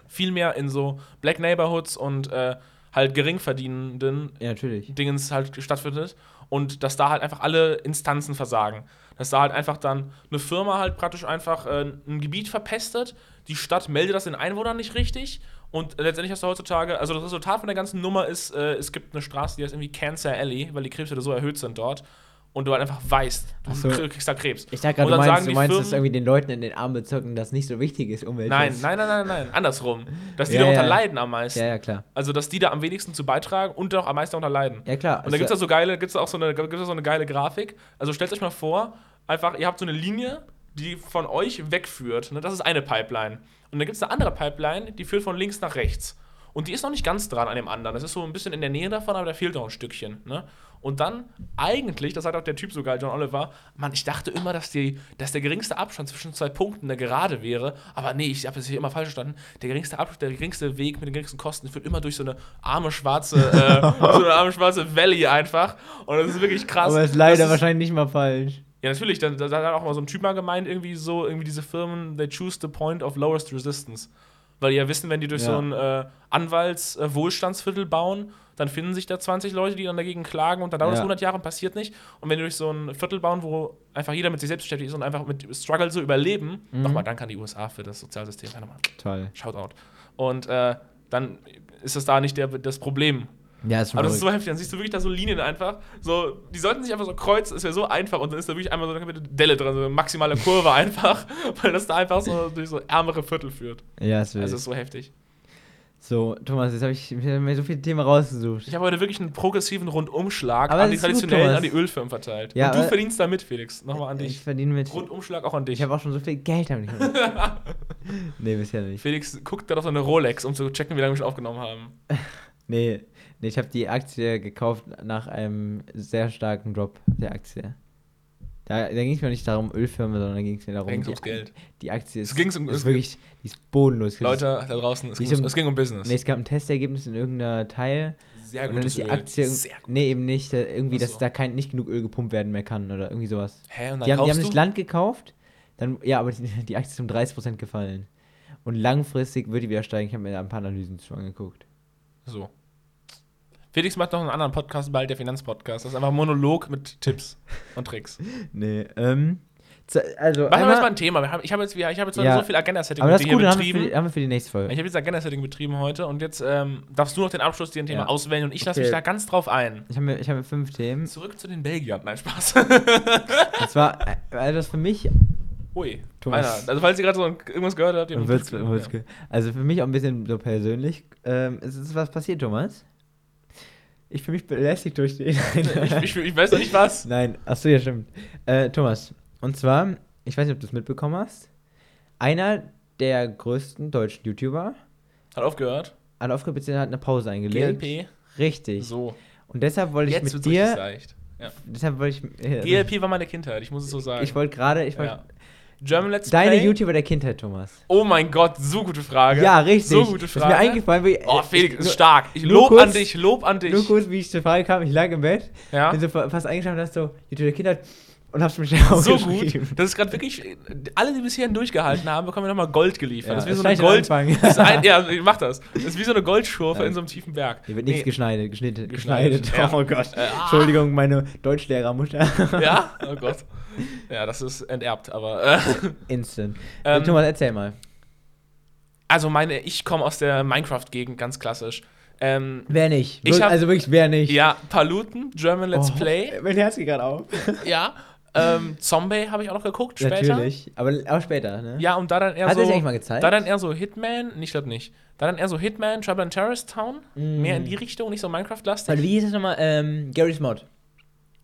viel mehr in so Black Neighborhoods und äh, halt geringverdienenden Ja. Dingens halt stattfindet und dass da halt einfach alle Instanzen versagen. Dass da halt einfach dann eine Firma halt praktisch einfach äh, ein Gebiet verpestet, die Stadt meldet das den Einwohnern nicht richtig und letztendlich hast du heutzutage, also das Resultat von der ganzen Nummer ist, äh, es gibt eine Straße, die heißt irgendwie Cancer Alley, weil die Krebswerte so erhöht sind dort und du halt einfach weißt, du so. kriegst da Krebs. Ich Und gerade, du meinst, du meinst dass Firmen- irgendwie den Leuten in den armen Bezirken das nicht so wichtig ist, Umwelt. Nein, nein, nein, nein, nein, andersrum. Dass die Ja, darunter ja. leiden am meisten. Ja, ja, klar. Also, dass die da am wenigsten zu beitragen und auch am meisten darunter leiden. Ja, klar. Und da gibt es so geile, gibt's auch so eine, gibt's so eine geile Grafik. Also stellt euch mal vor, einfach, ihr habt so eine Linie, die von euch wegführt. Ne? Das ist eine Pipeline. Und dann gibt es eine andere Pipeline, die führt von links nach rechts. Und die ist noch nicht ganz dran an dem anderen. Das ist so ein bisschen in der Nähe davon, aber da fehlt noch ein Stückchen. Ne? Und dann eigentlich, das hat auch der Typ so geil, John Oliver, Mann, ich dachte immer, dass, die, dass der geringste Abstand zwischen zwei Punkten der Gerade wäre. Aber nee, ich habe das hier immer falsch verstanden. Der geringste Abstand, der geringste Weg mit den geringsten Kosten führt immer durch so eine arme schwarze, äh, so eine arme schwarze Valley einfach. Und das ist wirklich krass. Aber ist leider ist- wahrscheinlich nicht mal falsch. ja, natürlich, da, da, hat auch mal so ein Typ mal gemeint, irgendwie so, irgendwie diese Firmen, they choose the point of lowest resistance. Weil die ja wissen, wenn die durch Ja. so ein äh, Anwalts-Wohlstandsviertel bauen, dann finden sich da 20 Leute, die dann dagegen klagen und dann dauert es Ja. 100 Jahre und passiert nicht. Und wenn die durch so ein Viertel bauen, wo einfach jeder mit sich selbst beschäftigt ist und einfach mit Struggle so überleben, Mhm. nochmal Dank an die USA für das Sozialsystem. Ja, nochmal, Toll. Shoutout. Und äh, dann ist das da nicht der, das Problem. Ja, ist Aber das ist so heftig, dann siehst du wirklich da so Linien einfach. So, die sollten sich einfach so kreuzen, es wäre so einfach und dann ist da wirklich einmal so eine Delle drin, so eine maximale Kurve einfach, weil das da einfach so durch so ärmere Viertel führt. Ja, ist wild. Also ist so heftig. So, Thomas, jetzt habe ich mir so viele Themen rausgesucht. Ich habe heute wirklich einen progressiven Rundumschlag Aber an die gut, traditionellen, Thomas. an die Ölfirmen verteilt. Ja, und du verdienst da mit, Felix. Nochmal an Ich dich. verdiene mit. Rundumschlag auch an dich. Ich habe auch schon so viel Geld damit. nee, bisher nicht. Felix guckt da auf so eine Rolex, um zu checken, wie lange wir schon aufgenommen haben. Nee, nee ich habe die Aktie gekauft nach einem sehr starken Drop der Aktie. Da, da ging es mir nicht darum, Ölfirma, sondern da ging es mir darum, Da ums Geld. die Aktie ist, Es ging's um- ist es- wirklich, die ist bodenlos. Leute da draußen, es, um- es ging um Business. Nee, es gab ein Testergebnis in irgendeiner Teil Sehr und dann ist die Öl. Aktie, Sehr gut. nee, eben nicht, äh, irgendwie, dass da kein, nicht genug Öl gepumpt werden mehr kann oder irgendwie sowas. Hä, und dann Die haben, die haben das Land gekauft, dann, ja, aber die, die Aktie ist um 30% gefallen. Und langfristig wird die wieder steigen. Ich habe mir da ein paar Analysen zu angeguckt. So. Felix macht noch einen anderen Podcast, bald der Finanzpodcast. Das ist einfach ein Monolog mit Tipps und Tricks. Nee, ähm, also Machen wir jetzt mal ein Thema. Ich habe jetzt, ich habe jetzt Ja. so viel Agenda-Setting aber das dir Gute hier haben wir, betrieben. die, haben wir für die nächste Folge. Ich habe jetzt Agenda-Setting betrieben heute und jetzt ähm, darfst du noch den Abschluss dir ein Thema Ja. auswählen und ich lasse Okay. mich da ganz drauf ein. Ich habe mir, ich hab mir fünf Themen. Zurück zu den Belgiern. Nein, Spaß. Und zwar, äh, also das für mich Ui, Thomas. Meiner. Also falls ihr gerade so irgendwas gehört habt, ihr Wird's, einen wird's, Also für mich auch ein bisschen so persönlich. Ähm, es ist was passiert, Thomas. Ich fühle mich belästigt durch den. ich, ich, ich weiß noch nicht was. Nein, achso, ja, stimmt. Äh, Thomas, und zwar, ich weiß nicht, ob du es mitbekommen hast. Einer der größten deutschen YouTuber Hat aufgehört. hat aufgehört, beziehungsweise hat eine Pause eingelegt. GLP. Richtig. So. Und deshalb wollte ich Jetzt mit dir. leicht. Ja. Deshalb wollte ich. Äh, GLP war meine Kindheit, ich muss es so sagen. Ich wollte gerade. Ich wollte. ja. German Let's Deine Play. YouTuber der Kindheit, Thomas. Oh mein Gott, so gute Frage. Ja, richtig. So gute Das ist Frage. mir eingefallen. Wie, Oh, Felix, ich- ist stark. Ich lob kurz- an dich, lob an dich. Nur kurz, wie ich zur Frage kam, ich lag im Bett, ja? bin so fa- fast eingeschlafen und hast so, YouTube der Kindheit und hab's schnell So gut. Das ist gerade wirklich. Alle, die bis hierhin durchgehalten haben, bekommen nochmal Gold geliefert. Ja, das ist wie das so eine Gold. ein, ja, mach das. Das ist wie so eine Goldschurfe Ja. in so einem tiefen Berg. Hier wird nichts Nee, geschneidet, geschnitten, Geschneidet, geschneidet. ja. Oh Gott. Äh, ah. Entschuldigung, meine Deutschlehrermutter. Ja? Oh Gott. Ja, das ist enterbt, aber. Äh, Instant. Ähm, Thomas, erzähl mal. also, meine, ich komme aus der Minecraft-Gegend, ganz klassisch. Ähm, Wer nicht? Ich hab- also wirklich, wer nicht? ja, Paluten, German Let's Oh, Play. Mein Herz geht gerade auf. Ja. Ähm, Zombie habe ich auch noch geguckt später. Natürlich. Aber auch später, ne? Ja, und da dann eher Hat so. sich eigentlich mal gezeigt? Da dann eher so Hitman, nicht glaube nicht. Da dann eher so Hitman, Trouble in Terrorist Town. Mm. Mehr in die Richtung, nicht so Minecraft-lastig. Wie hieß das nochmal? Ähm, Gary's Mod.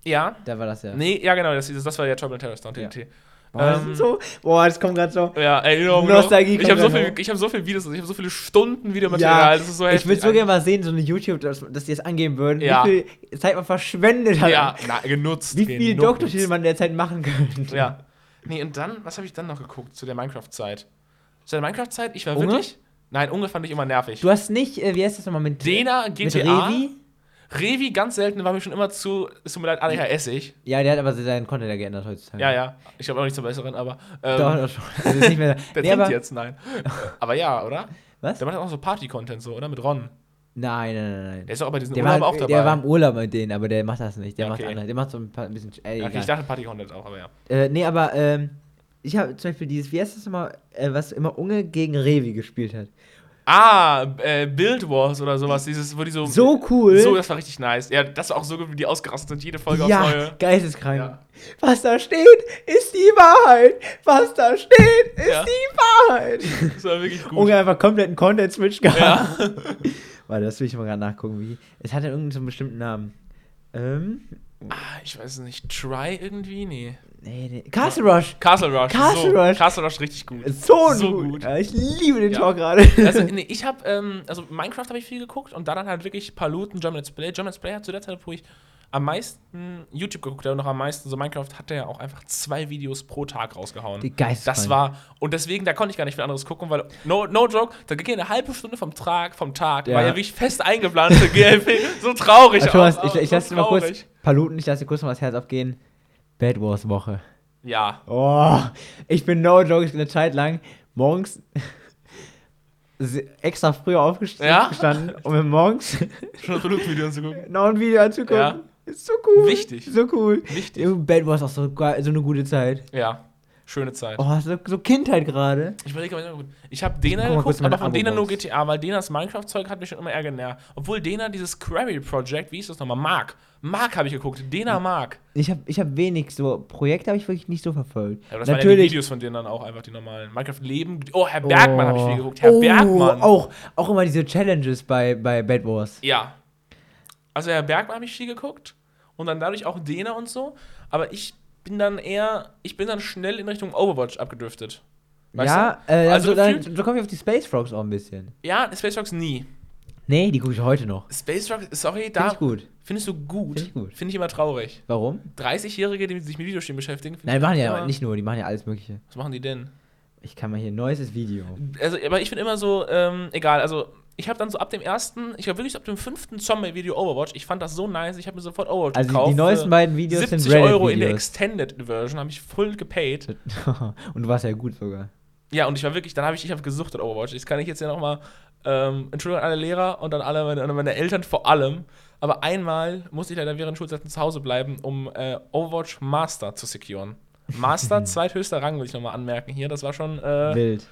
Ja. Da war das ja. Nee, ja genau, das, das war ja Trouble in Terrorist Town, Ja. TNT. Boah, das Ähm, so. Boah, das kommt gerade so. Ja, Erinnerung. Nostalgie noch. Ich habe so, viel, ich hab so viel Videos, ich habe so viele Stunden Videomaterial, das ist so ich heftig. würde so gerne mal sehen, so eine YouTube, dass, dass die das angeben würden, Ja. wie viel Zeit man verschwendet hat. Ja, na, genutzt. Wie viel. Doktortitel man derzeit machen könnte. Ja. Nee, und dann, was habe ich dann noch geguckt zu der Minecraft-Zeit? Zu der Minecraft-Zeit, ich war Unge? wirklich. Nein, Unge fand ich immer nervig. Du hast nicht, äh, wie heißt das nochmal mit Dena, mit GTA. Revi? Revi, ganz selten, war mir schon immer zu, es tut mir leid, ADHSig. Ja, der hat aber seinen Content ja geändert heutzutage. Ja, ja. Ich habe auch nicht zum Besseren, aber. Ähm, Doch, doch schon. Also ist nicht mehr. Der nee, trinkt jetzt, nein. aber ja, oder? Was? Der macht auch so Party-Content, so, oder? Mit Ron. Nein, nein, nein, nein. Der ist auch bei diesen Der Urlaub war, auch dabei. der war im Urlaub mit denen, aber der macht das nicht. Der macht okay. andere. Der macht so ein paar ein bisschen. Äh, okay, ich dachte Party-Content auch, aber ja. Äh, nee, aber ähm, ich habe zum Beispiel dieses, wie heißt das nochmal, äh, was immer Unge gegen Revi gespielt hat. Ah, äh, Build Wars oder sowas, dieses, wo die so. So cool. So, das war richtig nice. Ja, das war auch so gut, wie die ausgerastet sind, jede Folge aufs ja, Neue. geisteskrank. Ja. Was da steht, ist die Wahrheit. Was da steht, ist Ja. die Wahrheit. Das war wirklich gut. Unge einfach komplett einen Content-Switch gehabt. Ja. Warte, das will ich mal gerade nachgucken, wie. Es hat ja irgendeinen so einen bestimmten Namen. Ähm, Ah, ich weiß es nicht. Try irgendwie? Nee. Nee, nee. Castle Rush. Castle Rush. Castle so, Rush. Castle Rush richtig gut. So, So gut. gut. Ja, ich liebe den Ja. Talk gerade. Also, nee, ich habe, ähm, also Minecraft habe ich viel geguckt und dann halt wirklich Paluten, German Let's Play. German Let's Play hat zu der Zeit, wo ich am meisten YouTube geguckt habe und noch am meisten so Minecraft, hat er ja auch einfach zwei Videos pro Tag rausgehauen. Die geisteskrank. Das war, und deswegen, da konnte ich gar nicht viel anderes gucken, weil, no, no joke, da ging eine halbe Stunde vom Tag, vom Tag, Ja. war ja wirklich fest eingeplant für GLP, so traurig. Thomas, auch, ich, ich so lasse dir mal kurz. Paluten, ich lasse dir kurz mal das Herz abgehen. Bad Wars Woche. Ja, Oh, ich bin no joke, ich bin eine Zeit lang morgens extra früher aufgestanden, Ja? um mir morgens schon Produktvideos zu gucken. noch ein Video anzugucken. Ja. Ist so cool. Wichtig. So cool. Wichtig. Bad Wars ist auch so, geil, so eine gute Zeit. Ja, schöne Zeit. Oh, so, so Kindheit gerade. Ich überlege aber immer, ich habe Dena Guck mal geguckt, aber von Dena nur. GTA, weil Denas Minecraft-Zeug hat mich schon immer eher genervt. Obwohl Dena dieses Quarry Project, wie hieß das nochmal? Mark. Mark habe ich geguckt. Dena Mark. Ich habe ich hab wenig so Projekte habe ich wirklich nicht so verfolgt. Ja, aber das waren ja die Natürlich. Videos von denen dann auch einfach die normalen. Minecraft Leben. Oh, Herr Bergmann habe ich viel geguckt. Herr oh, Bergmann. Auch, auch immer diese Challenges bei, bei Bad Wars. Ja. Also Herr Bergmann habe ich viel geguckt. Und dann dadurch auch Dena und so. Aber ich bin dann eher, ich bin dann schnell in Richtung Overwatch abgedriftet. Weißt ja, du? äh, Also also dann, so komme ich auf die Space Frogs auch ein bisschen. Ja, Space Rocks nie. Nee, die gucke ich heute noch. Space Rocks, sorry, Finde da ich gut. findest du gut. Find ich gut. Finde ich immer traurig. Warum? 30-Jährige, die sich mit Videospielen beschäftigen. find Nein, die machen ja immer- nicht nur, die machen ja alles Mögliche. Was machen die denn? Ich kann mal hier ein neues Video. Also, aber ich finde immer so, ähm, egal, also ich habe dann so ab dem ersten, ich habe wirklich ab dem fünften Zombie-Video Overwatch, ich fand das so nice, ich habe mir sofort Overwatch Also gekauft. die neuesten beiden Videos 70 sind Reddit Euro in der. Extended Version, habe ich full gepaid. Und du warst ja gut sogar. Ja, und ich war wirklich, dann habe ich, ich habe gesuchtet Overwatch. Das kann ich jetzt ja nochmal, ähm, Entschuldigung an alle Lehrer und an alle meine, an meine Eltern vor allem. Aber einmal musste ich leider während Schulzeiten zu Hause bleiben, um äh, Overwatch Master zu securen. Master, zweithöchster Rang, will ich nochmal anmerken hier. Das war schon, äh, Wild.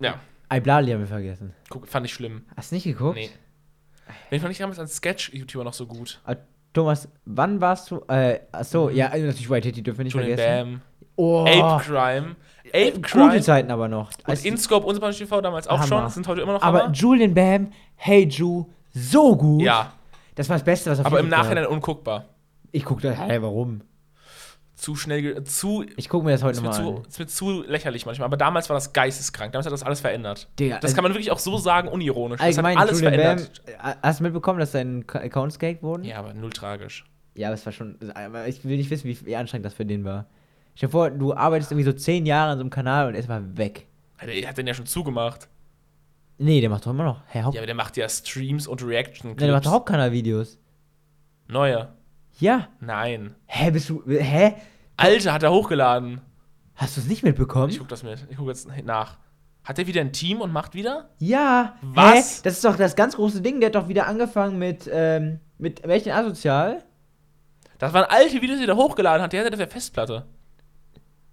ja, Iblali haben wir vergessen. guck, fand ich schlimm. Hast du nicht geguckt? Nee. Wenn ich fand ich damals als Sketch-YouTuber noch so gut. Ah, Thomas, wann warst du? Äh, achso, ja, also natürlich White Hitty dürfen wir nicht Julian vergessen. Bam, Oh, Ape Crime. Ape gute Crime Zeiten aber noch. und InScope und Super TV damals auch Hammer. schon, sind heute immer noch aber Hammer. Julian Bam, Hey Ju, so gut. Ja, Das war das Beste, was auf aber im Nachhinein gab. unguckbar. Ich guck da, hey, warum? Zu schnell, zu Ich guck mir das heute ist mir, mal zu, an. ist mir zu lächerlich manchmal. Aber damals war das geisteskrank. Damals hat das alles verändert. Digga, Das also kann man wirklich auch so sagen, unironisch. Das hat alles Julian verändert. Bam, äh, hast du mitbekommen, dass deine Accounts gehackt wurden? Ja, aber null tragisch. Ja, aber es war schon. aber Ich will nicht wissen, wie, anstrengend das für den war. Stell dir vor, du arbeitest irgendwie so zehn Jahre an so einem Kanal und er ist mal weg. Der hat den ja schon zugemacht. Nee, der macht doch immer noch. Hä, Haupt Ja, aber der macht ja Streams und reaction nee, der macht doch Hauptkanal-Videos. Neue. Ja. Nein. Hä, bist du. Hä? Alter, hat er hochgeladen. Hast du es nicht mitbekommen? Ich guck das mit. Ich guck jetzt nach. Hat er wieder ein Team und macht wieder? ja. Was? Hä? Das ist doch das ganz große Ding. Der hat doch wieder angefangen mit. Ähm, mit welchen asozial? Das waren alte Videos, die er hochgeladen hat. Der hatte das auf der Festplatte.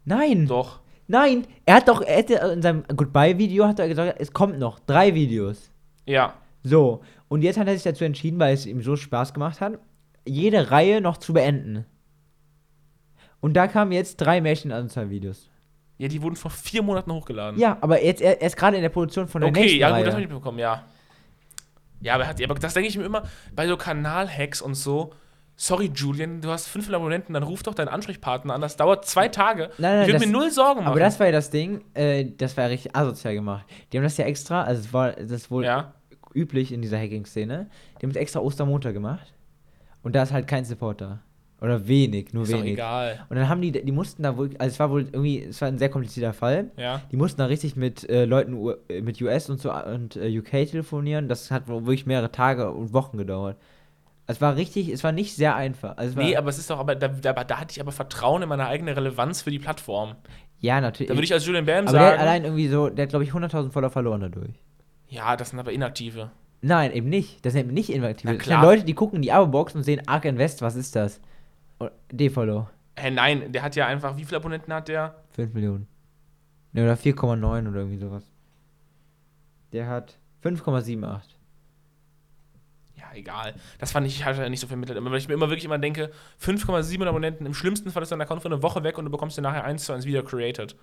Nein. Doch. Nein. Er hat doch. Er hätte in seinem Goodbye-Video hat er gesagt, es kommt noch drei Videos. Ja. So, und jetzt hat er sich dazu entschieden, weil es ihm so Spaß gemacht hat, jede Reihe noch zu beenden. Und da kamen jetzt drei Märchenanzahl-Videos. Ja, die wurden vor vier Monaten hochgeladen. Ja, aber jetzt, er, er ist gerade in der Produktion von der Okay, nächsten ja Reihe. gut, das habe ich mitbekommen, ja. Ja, aber, hat, aber das denke ich mir immer bei so Kanal-Hacks und so. Sorry, Julian, du hast 500 Abonnenten, dann ruf doch deinen Ansprechpartner an. Das dauert zwei Tage. Nein, nein, ich würde das- mir null Sorgen machen. aber das war ja das Ding, äh, das war ja richtig asozial gemacht. Die haben das ja extra, also es war das wohl ja. üblich in dieser Hacking-Szene, die haben es extra Ostermontag gemacht. Und da ist halt kein Supporter. Oder wenig, nur Ist doch wenig. egal. Und dann haben die, die mussten da wohl, also es war wohl irgendwie, es war ein sehr komplizierter Fall. Ja. Die mussten da richtig mit äh, Leuten äh, mit US und so und äh, UK telefonieren. Das hat wohl wirklich mehrere Tage und Wochen gedauert. Es war richtig, es war nicht sehr einfach. Also Nee, aber es ist doch, aber da, da, da hatte ich aber Vertrauen in meine eigene Relevanz für die Plattform. ja, natürlich. Da würde ich als Julian Bam aber der hat sagen. allein irgendwie so, der hat glaube ich 100.000 Follower verloren dadurch. ja, das sind aber Inaktive. Nein, eben nicht. Das sind eben nicht inaktive. Na Das sind. Leute, die gucken in die Abo-Box und sehen Ark Invest, was ist das? Und D-Follow. Hä, nein, der hat ja einfach, wie viele Abonnenten hat der? 5 Millionen. Ne, oder 4,9 oder irgendwie sowas. Der hat 5,78. Ja, egal. Das fand ich, hat er nicht so vermittelt. Aber weil ich mir immer wirklich immer denke, 5,7 Abonnenten, im schlimmsten Fall ist dein Account für eine Woche weg und du bekommst den nachher eins zu eins wieder created.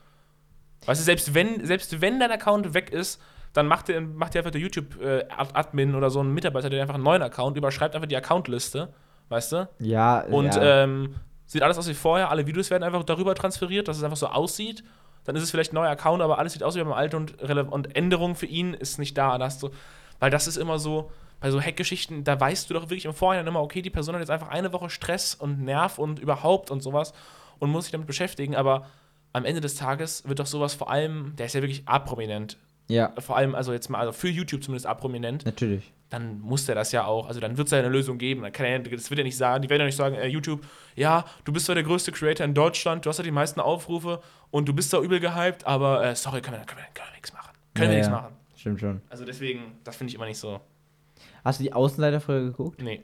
Weißt du, selbst wenn, selbst wenn dein Account weg ist, dann macht dir macht dir einfach der YouTube-Admin oder so ein Mitarbeiter, der einfach einen neuen Account überschreibt einfach die Accountliste, weißt du? Ja, Und ja. ähm, sieht alles aus wie vorher, alle Videos werden einfach darüber transferiert, dass es einfach so aussieht. Dann ist es vielleicht ein neuer Account, aber alles sieht aus wie beim alten und, und Änderung für ihn ist nicht da. da hast du, weil das ist immer so, bei so Hackgeschichten, da weißt du doch wirklich im Vorhinein immer, okay, die Person hat jetzt einfach eine Woche Stress und Nerv und überhaupt und sowas und muss sich damit beschäftigen, aber am Ende des Tages wird doch sowas vor allem, der ist ja wirklich aprominent, Ja, vor allem, also jetzt mal, also für YouTube zumindest aprominent, natürlich. Dann muss der das ja auch, also dann wird es ja eine Lösung geben. Dann kann er, das wird ja nicht sagen, die werden ja nicht sagen, äh, YouTube, ja, du bist zwar der größte Creator in Deutschland, du hast ja die meisten Aufrufe und du bist da übel gehypt, aber äh, sorry, können wir, können wir, können wir nichts machen. Können wir Ja, nichts ja. machen. Stimmt schon. Also deswegen, das finde ich immer nicht so. Hast du die Außenseiterfolge geguckt? Nee.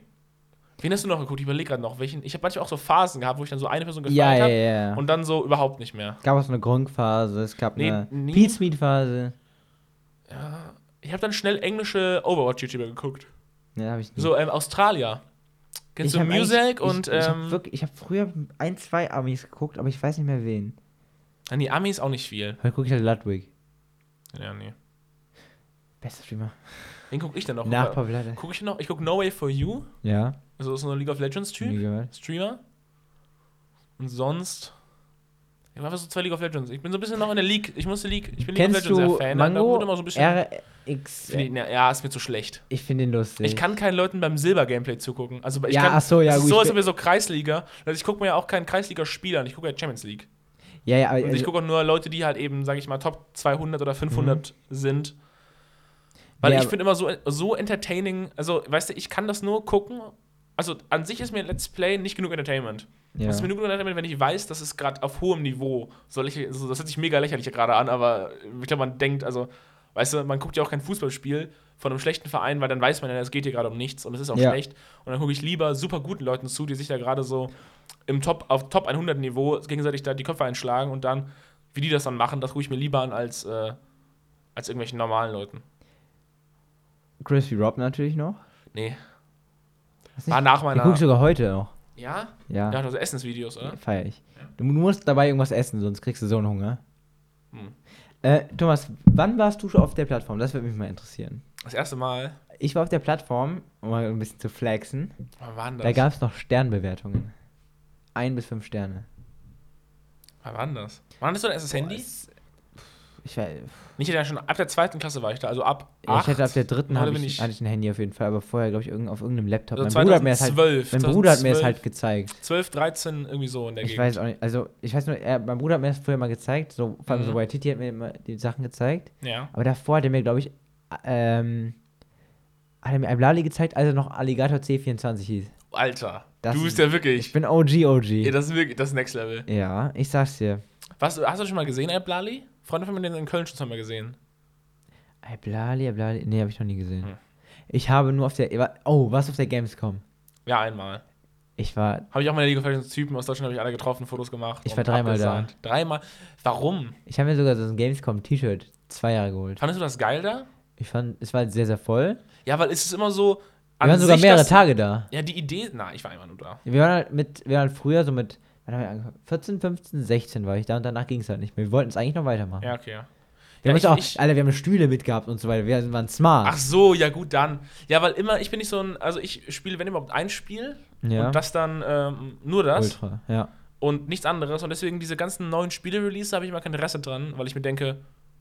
Wen hast du noch geguckt? Ich überlege gerade noch, welchen. Ich habe manchmal auch so Phasen gehabt, wo ich dann so eine Person gefeiert Ja, ja, habe ja. und dann so überhaupt nicht mehr. Es gab auch so eine Gronk-Phase, es gab Nee, eine Smith-Phase. Ja. Ich habe dann schnell englische Overwatch-YouTuber geguckt. Ja, habe ich nicht. So, ähm, Australier. Kennst Ich du hab Music und ich, ich ähm, habe ich habe früher ein, zwei Amis geguckt, aber ich weiß nicht mehr wen. an die Amis auch nicht viel. Heute gucke ich halt Ludwig. Ja, nee. Bester Streamer. Wen gucke ich denn noch? Nach Guck- Pavlade. Gucke ich noch? Ich gucke No Way for You. Ja, Also das ist so ein League of Legends nie Typ, gehört. Streamer. Und sonst. Ich war einfach so zwei League of Legends. Ich bin so ein bisschen noch in der League. Ich muss die League. Ich bin League Kennst of Legends du sehr Fan. Mango? wurde immer so ein bisschen. RX. Ich, na, ja, ist mir zu schlecht. Ich finde ihn lustig. Ich kann keinen Leuten beim Silber-Gameplay zugucken. Also ich Ja, kann, ach so, ja, ist gut, so, ich als bin- ob wir so Kreisliga. Also ich gucke mir ja auch keinen Kreisliga-Spiel an. Ich gucke ja Champions League. Ja, ja, aber Und ich also, gucke auch nur Leute, die halt eben, sage ich mal, Top 200 oder 500 sind. Weil Ja, ich finde immer so, so entertaining, also weißt du, ich kann das nur gucken. Also an sich ist mir Let's Play nicht genug Entertainment. Ja. Es ist mir nur genug Entertainment, wenn ich weiß, das ist gerade auf hohem Niveau. Soll ich, also das hört sich mega lächerlich gerade an, aber ich glaube, man denkt, also, weißt du, man guckt ja auch kein Fußballspiel von einem schlechten Verein, weil dann weiß man ja, es geht hier gerade um nichts und es ist auch Ja. schlecht. Und dann gucke ich lieber super guten Leuten zu, die sich da gerade so im Top, auf Top 100 Niveau gegenseitig da die Köpfe einschlagen und dann, wie die das dann machen, das gucke ich mir lieber an als, äh, als irgendwelchen normalen Leuten. Crispy Rob natürlich noch. Nee. War nicht- nach meiner. ich sogar heute noch. Ja? Ja, Ja, also Essensvideos, oder? feier ich. Du, du musst dabei irgendwas essen, sonst kriegst du so einen Hunger. Hm. Äh, Thomas, wann warst du schon auf der Plattform? Das würde mich mal interessieren. Das erste Mal. Ich war auf der Plattform, um mal ein bisschen zu flexen. Wann war denn das? Da gab es noch Sternbewertungen. Ein bis fünf Sterne. Wann war das? Wann hattest du dein erstes Handy? es- Ich, war, Nicht ja schon ab der zweiten Klasse war ich da, also ab ich hatte ab der dritten hatte ich, ich- hatte ich ein Handy auf jeden Fall, aber vorher glaube ich irgend, auf irgendeinem Laptop. Also mein Bruder hat mir das halt, 2012, mein Bruder hat mir 2012. halt gezeigt. 12, 13, irgendwie so in der Ich Gegend. weiß auch nicht, also ich weiß nur, er, mein Bruder hat mir das früher mal gezeigt, so, vor allem Mhm. so Waititi hat mir immer die Sachen gezeigt, Ja. aber davor hat er mir, glaube ich, ähm, hat er mir ein Blali gezeigt, als er noch Alligator C24 hieß. Alter, Das du ist- bist ja wirklich. Ich bin OG, OG. Ey, das ist wirklich das Next Level. ja, ich sag's dir. Was, hast du schon mal gesehen, Alp Lali? Freunde von mir den in Köln schon mal gesehen. Blali, Blali, nee, habe ich noch nie gesehen. Hm. Ich habe nur auf der, oh, was auf der Gamescom? Ja, einmal. Ich war, Habe ich auch meine League of Legends Typen aus Deutschland, habe ich alle getroffen, Fotos gemacht. Ich war dreimal da. Dreimal. Warum? ich habe mir sogar so ein Gamescom-T-Shirt zwei Jahre geholt. Fandest du das geil da? Ich fand, es war halt sehr, sehr voll. Ja, weil es ist immer so. Wir waren sogar mehrere Tage da. Ja, die Idee. Na, ich war immer nur da. Wir waren halt mit, wir waren halt früher so mit, wann haben wir angefangen? 14, 15, 16 war ich da und danach ging es halt nicht mehr. Wir wollten es eigentlich noch weitermachen. Ja, okay. Ja. wir Ja, haben ich- auch, ich- Alter, wir haben Stühle mitgehabt und so weiter. Wir waren smart. Ach so, ja gut, dann. Ja, weil immer, ich bin nicht so ein, also ich spiele, wenn überhaupt, ein Spiel ja. und das dann ähm, nur das Ultra, ja. und nichts anderes. Und deswegen diese ganzen neuen Spiele-Release habe ich immer kein Interesse dran, weil ich mir denke,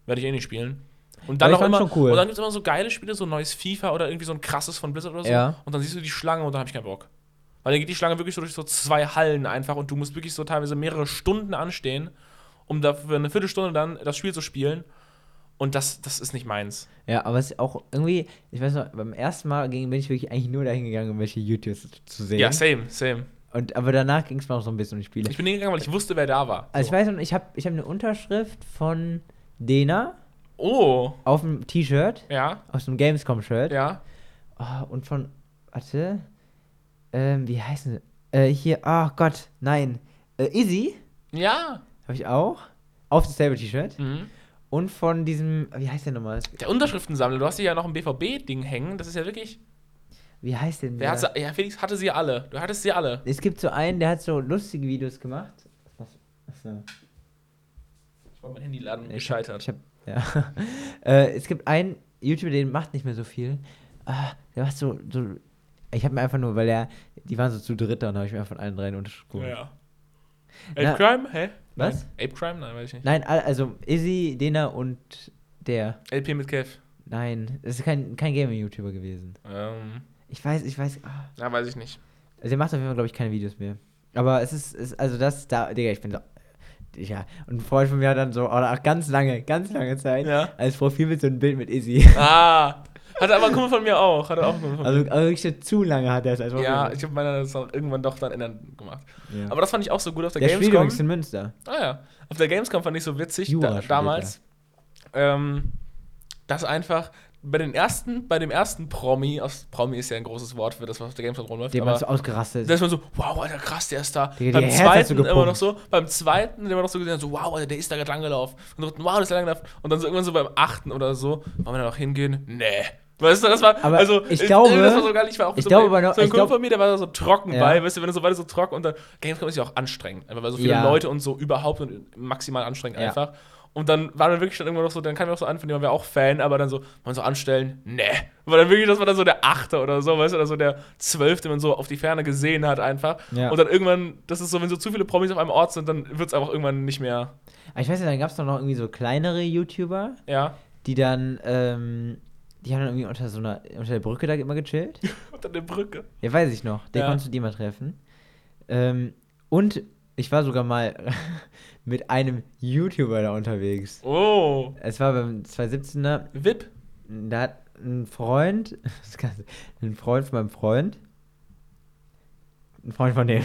werde ich eh nicht spielen. Und dann auch immer, cool. und dann gibt es immer so geile Spiele, so ein neues FIFA oder irgendwie so ein krasses von Blizzard oder so. Ja. Und dann siehst du die Schlange und dann habe ich keinen Bock. Weil dann geht die Schlange wirklich so durch so zwei Hallen einfach und du musst wirklich so teilweise mehrere Stunden anstehen, um da für eine Viertelstunde dann das Spiel zu spielen. Und das, das ist nicht meins. Ja, aber es ist auch irgendwie, ich weiß noch, beim ersten Mal ging, bin ich wirklich eigentlich nur dahin gegangen, um welche YouTubes zu sehen. Ja, same, same. und, aber danach ging es mir auch so ein bisschen um die Spiele. Ich bin hingegangen, weil ich wusste, wer da war. also ich So. weiß noch, ich habe ich hab eine Unterschrift von Dena Oh, auf dem T-Shirt, ja, aus dem Gamescom-Shirt. ja. Oh, und von, warte, ähm, wie heißen sie? Äh, hier, ach Gott, nein. Äh, Izzy Ja. habe ich auch. Auf das selbe T-Shirt. Mhm. Und von diesem, wie heißt der nochmal? Der Unterschriftensammler, du hast hier ja noch ein BVB-Ding hängen, das ist ja wirklich. Wie heißt denn Der hat, sie- ja, Felix hatte sie alle. Du hattest sie alle. Es gibt so einen, der hat so lustige Videos gemacht. Was? Achso. Ich wollte mein Handy laden, Ich gescheitert. Ich hab, ja. äh, es gibt einen YouTuber, der macht nicht mehr so viel. Ah, der macht so, so ich habe mir einfach nur, weil er, die waren so zu dritt, dann habe ich mir von allen dreien Unterschrift geholt. ja. Ape Na- Crime? Hä? Was? Nein. Ape Crime? Nein, weiß ich nicht. Nein, also Izzy, Dena und der. LP mit Kev. Nein, das ist kein, kein Gaming-YouTuber gewesen. Ähm, Ich weiß, ich weiß. Ah. ja, weiß ich nicht. Also der macht auf jeden Fall, glaube ich, keine Videos mehr. Aber es ist, ist also das da, Digga, ich bin so. Ja, und ein Freund von mir hat dann so, oder auch ganz lange, ganz lange Zeit, Ja. als Profilbild so ein Bild mit Izzy. Ah, hatte aber ein Kumpel von mir auch. Hatte auch ein Kumpel von Also, also wirklich zu lange hat er es als Ja, ich habe meiner das auch irgendwann doch dann ändern gemacht. Ja. Aber das fand ich auch so gut auf der, der spielt Gamescom. übrigens in Münster. Ah ja. Auf der Gamescom fand ich so witzig Jura da, damals, ähm, dass einfach bei den ersten, bei dem ersten Promi, aus Promi ist ja ein großes Wort für das, was auf der Gamescom rumläuft, Der war so ausgerastet. da ist man so, wow, Alter, krass, der ist da. Digga, beim die hat zweiten immer noch so, beim zweiten immer noch so gesehen, so, wow, Alter, der ist da gerade langgelaufen. Und dritten, wow, der ist da langgelaufen. Und dann so irgendwann so beim achten oder so, wollen wir da noch hingehen? Nee. Weißt du, das war, Aber also, ich glaube- das war so geil, ich war auch ich so, glaube bei- so ein ich Kumpel von mir, der war da so trocken Ja. bei, weißt du, wenn du so beide so trocken und dann, Gamescom ist ja auch anstrengend, einfach weil so viele Ja. Leute und so überhaupt und maximal anstrengend Ja. einfach. Und dann war dann wirklich schon irgendwann noch so, dann kam mir auch so an, von dem waren wir auch Fan, aber dann so, man so anstellen, nee. War dann wirklich, das war dann so der Achte oder so, weißt du, oder so der Zwölfte, den man so auf die Ferne gesehen hat einfach. Ja. Und dann irgendwann, das ist so, wenn so zu viele Promis auf einem Ort sind, dann wird es einfach irgendwann nicht mehr, Aber ich weiß nicht, dann gab es doch noch irgendwie so kleinere YouTuber, ja. die dann, ähm, die haben dann irgendwie unter so einer, unter der Brücke da immer gechillt. Unter der Brücke. Ja, weiß ich noch. Den Ja. konntest du die mal treffen. Ähm, und ich war sogar mal mit einem YouTuber da unterwegs. Oh. Es war beim 2017er. VIP. Da hat ein Freund, ein Freund von meinem Freund, ein Freund von dem.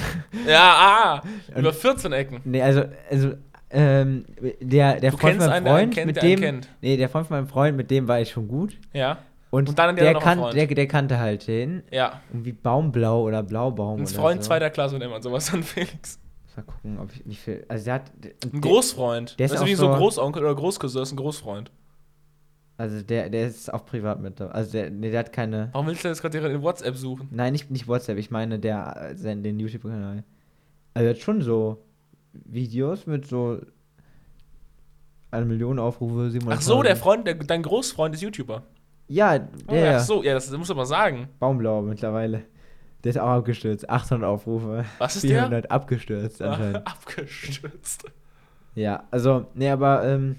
Ja, ah. Über 14 Ecken. Nee, also, also, ähm, der, der Du Freund kennst von meinem einen, der einen Freund, kennt, mit der einen dem, kennt. nee, der Freund von meinem Freund, mit dem war ich schon gut. Ja. Und, Und dann der der, einen kan der, der kannte halt den. Ja. Irgendwie Baumblau oder Blaubaum Ein Freund so. zweiter Klasse nennt man sowas dann Felix. Mal gucken, ob ich wie viel. Also der hat. Ein Großfreund. der ist du, auch wie so ein so- Großonkel oder Großcousin ist ein Großfreund. Also der, der ist auch privat mit. Also der, nee, der hat keine. Warum willst du jetzt gerade in WhatsApp suchen? Nein, nicht, nicht WhatsApp, ich meine der, äh, den YouTube-Kanal. Also er hat schon so Videos mit so eine Million Aufrufe, 700. Ach so, der Freund, der, dein Großfreund ist YouTuber. Ja, Oh, der, Ach so, ja, das, das musst du mal sagen. Baumblau mittlerweile. Der ist auch abgestürzt. 800 Aufrufe. Was ist der? 400 abgestürzt anscheinend. Abgestürzt. ja, also, nee, aber, ähm,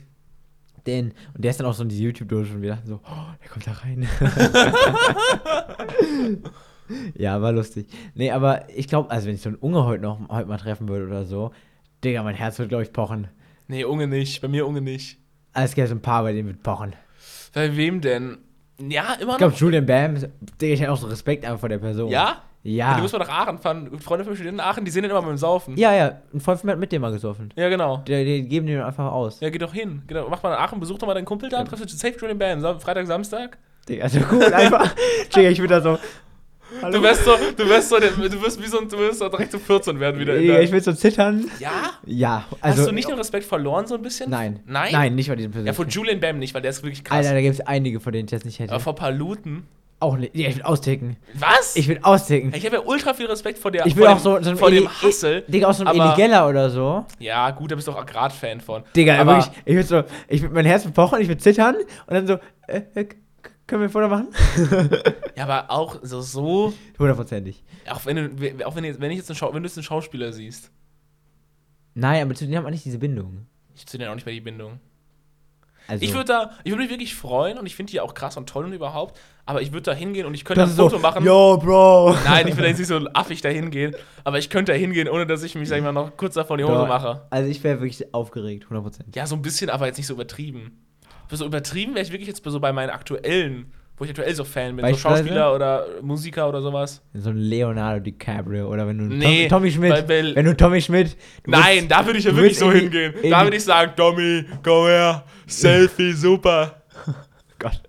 den, und der ist dann auch so in die YouTube-Dose und wir dachten so, oh, der kommt da rein. ja, war lustig. Nee, aber ich glaube, also wenn ich so einen Unge heute noch heute mal treffen würde oder so, Digga, mein Herz wird, glaube ich, pochen. Nee, Unge nicht. Bei mir Unge nicht. Es gibt so ein paar, bei denen wird pochen. Bei wem denn? Ja, immer Ich glaube, noch. Julian Bam, Digga, ich hätte auch so Respekt einfach vor der Person. Ja? Ja. Du musst mal nach Aachen fahren. Freunde von mir studieren in Aachen, die sehen den immer beim Saufen. Ja, ja, ein Freund von mir hat mit dem mal gesoffen. Ja, genau. Die, die geben den einfach aus. Ja, geh doch hin. Geh doch, mach mal nach Aachen, besuch doch mal deinen Kumpel da, triffst du safe Julian Bam. Freitag, Samstag. Digga, also gut, einfach. Digga, ich würde da so. Hallo? Du wirst so, du wirst so, du wirst wie so du wirst so direkt zu 14 werden wieder. der- ich will so zittern. ja? Ja, also. Hast du nicht den Respekt verloren so ein bisschen? Nein. Nein? Nein, nicht vor diesem Ja, Person. vor Julian Bam nicht, weil der ist wirklich krass. Alter, da gibt es einige, von denen ich das nicht hätte. Aber vor Paluten. auch nicht. Ja, ich will austicken. Was? Ich will austicken. Ich habe ja ultra viel Respekt vor der Ich will auch so, so vor dem Eli- Hustle. Digga, auch so ein Eligella oder so. Ja, gut, da bist du auch gerade Fan von. Digga, aber wirklich, ich würde so, ich würd mein Herz pochen, ich würde zittern und dann so, äh, äh, können wir ein Foto machen? Ja, aber auch so so, Hundertprozentig. auch wenn du auch wenn, jetzt- wenn ich jetzt einen Schau, wenn du jetzt einen Schauspieler siehst. Nein, aber zu denen haben wir nicht diese Bindung. Ich ziehe dann auch nicht mehr die Bindung. Also, Ich würde da, ich würde mich wirklich freuen und ich finde die auch krass und toll und überhaupt, aber ich würde da hingehen und ich könnte das ein Foto so, machen. Yo, Bro. Nein, ich will da jetzt nicht so affig da hingehen, aber ich könnte da hingehen, ohne dass ich mich, sag ich mal, noch kurz davor die Hose Doch. mache. Also ich wäre wirklich aufgeregt, 100%. Ja, so ein bisschen, aber jetzt nicht so übertrieben. So übertrieben wäre ich wirklich jetzt so bei meinen aktuellen, wo ich aktuell so Fan bin, so? Schauspieler oder Musiker oder sowas. So ein Leonardo DiCaprio oder wenn du Nee, Tommy, Tommy Schmidt, wenn du Tommy Schmidt, du Nein, musst- da würde ich ja wirklich willst so hingehen. in Da würde ich sagen, Tommy, komm her, Selfie, super. Gott.